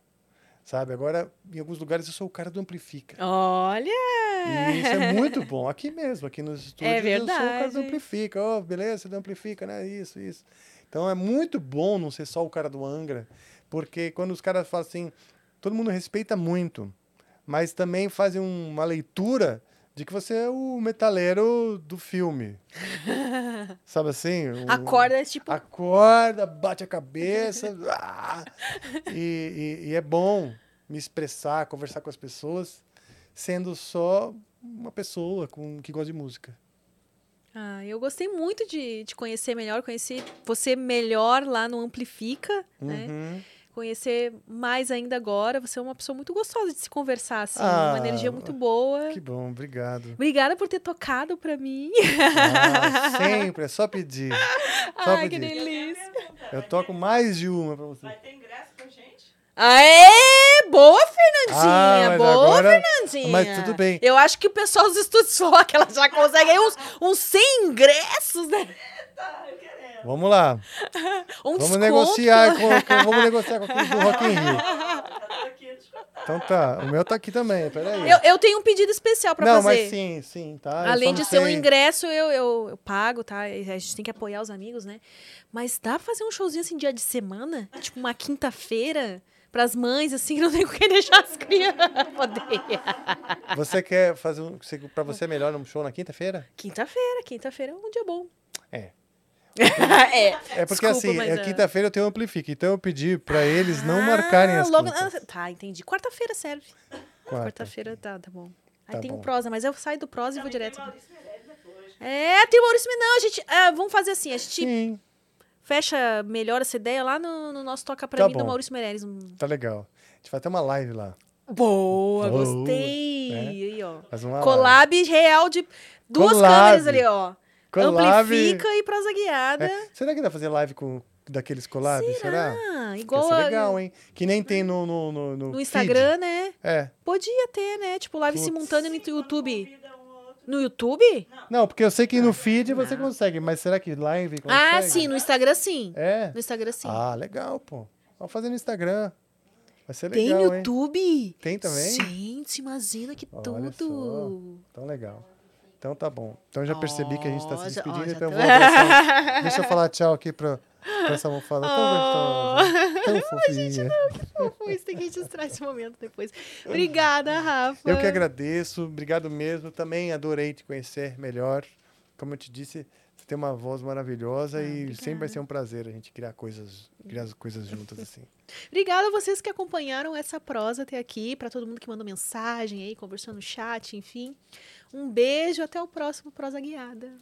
Sabe? Agora, em alguns lugares, eu sou o cara do Amplifica. Olha! E isso é muito bom. Aqui mesmo, aqui nos estúdios, eu sou o cara do verdade. Amplifica. Ó, beleza, você do Amplifica, né? Isso, isso. Então é muito bom não ser só o cara do Angra, porque quando os caras falam assim, todo mundo respeita muito, mas também fazem um- uma leitura de que você é o metaleiro do filme. Sabe assim? O- Acorda, tipo, Acorda, bate a cabeça. ah! e, e- e é bom me expressar, conversar com as pessoas, sendo só uma pessoa com, que gosta de música. Ah, eu gostei muito de te conhecer melhor, conhecer você melhor lá no Amplifica, né? Conhecer mais ainda agora. Você é uma pessoa muito gostosa de se conversar, assim, Ah, uma energia muito boa. Que bom, obrigado. Obrigada por ter tocado pra mim. Ah, sempre, é só pedir. Só Ai, que pedir. delícia. Eu toco mais de uma pra você. Vai ter ingresso pra gente? Aê! Boa, Fernandinha! Ah, mas boa, agora- Fernandinha! mas tudo bem. Eu acho que o pessoal dos estúdios só que ela já consegue aí uns, uns 100 ingressos, né? Eu querendo. Vamos lá. Um Vamos negociar com, vamos negociar com aqueles do Rock in Rio. Então tá, o meu tá aqui também, peraí. Eu, eu tenho um pedido especial pra não, fazer. mas sim, sim, tá. Além de não ser um ingresso, eu, eu, eu pago, tá? A gente tem que apoiar os amigos, né? Mas dá pra fazer um showzinho assim, dia de semana? Tipo, uma quinta-feira? Pras mães, assim, que não tem com quem deixar as crianças poder. Você quer fazer um. Pra você é melhor um show na quinta-feira? Quinta-feira, quinta-feira é um dia bom. É. é. É porque Desculpa, assim, é é- quinta-feira eu tenho amplifica, então eu pedi pra eles não marcarem as logo... ah, Tá, entendi. Quarta-feira serve. Quarta. Quarta-feira tá, tá bom. Aí Tá tem bom. o prosa, mas eu saio do prosa e vou direto. tem Maurício Meirelles depois. É, tem o Maurício Não, a gente. ah, vamos fazer assim, a gente Sim, fecha melhor essa ideia lá no, no nosso Toca Pra Tá mim do bom. Maurício Meirelles. Tá legal. A gente vai ter uma live lá. Boa, Boa, gostei. né? Aí, ó. Faz uma Collab real de duas Collab. câmeras ali, ó. Collab. Amplifica e prosa guiada. É. Será que dá pra fazer live com daqueles collabs? Será? Ah, Ia igual ser a- legal, hein? Que nem tem no, no, no, no no feed. Instagram, né? É. Podia ter, né? Tipo, live Putz. simultânea no YouTube. No YouTube? Não, porque eu sei que no feed você consegue, mas será que live consegue? Ah, sim, no Instagram sim. É? No Instagram sim. Ah, legal, pô. Vamos fazer no Instagram. Vai ser Tem legal, no hein? YouTube? Tem também? Gente, imagina que Olha tudo. Então, legal. Então tá bom. Então já percebi que a gente tá Ó, se despedindo, já então tô- vou abraçar. Deixa eu falar tchau aqui pra essa almofada Oh. tão gostosa. Tão fofinha. Pois tem que registrar esse momento depois. Obrigada, Rafa. Eu que agradeço, obrigado mesmo. Também adorei te conhecer melhor. Como eu te disse, você tem uma voz maravilhosa e sempre vai ser um prazer a gente criar coisas, criar as coisas juntas assim. Obrigada a vocês que acompanharam essa prosa até aqui, para todo mundo que mandou mensagem aí, conversou no chat, enfim. Um beijo, até o próximo Prosa Guiada.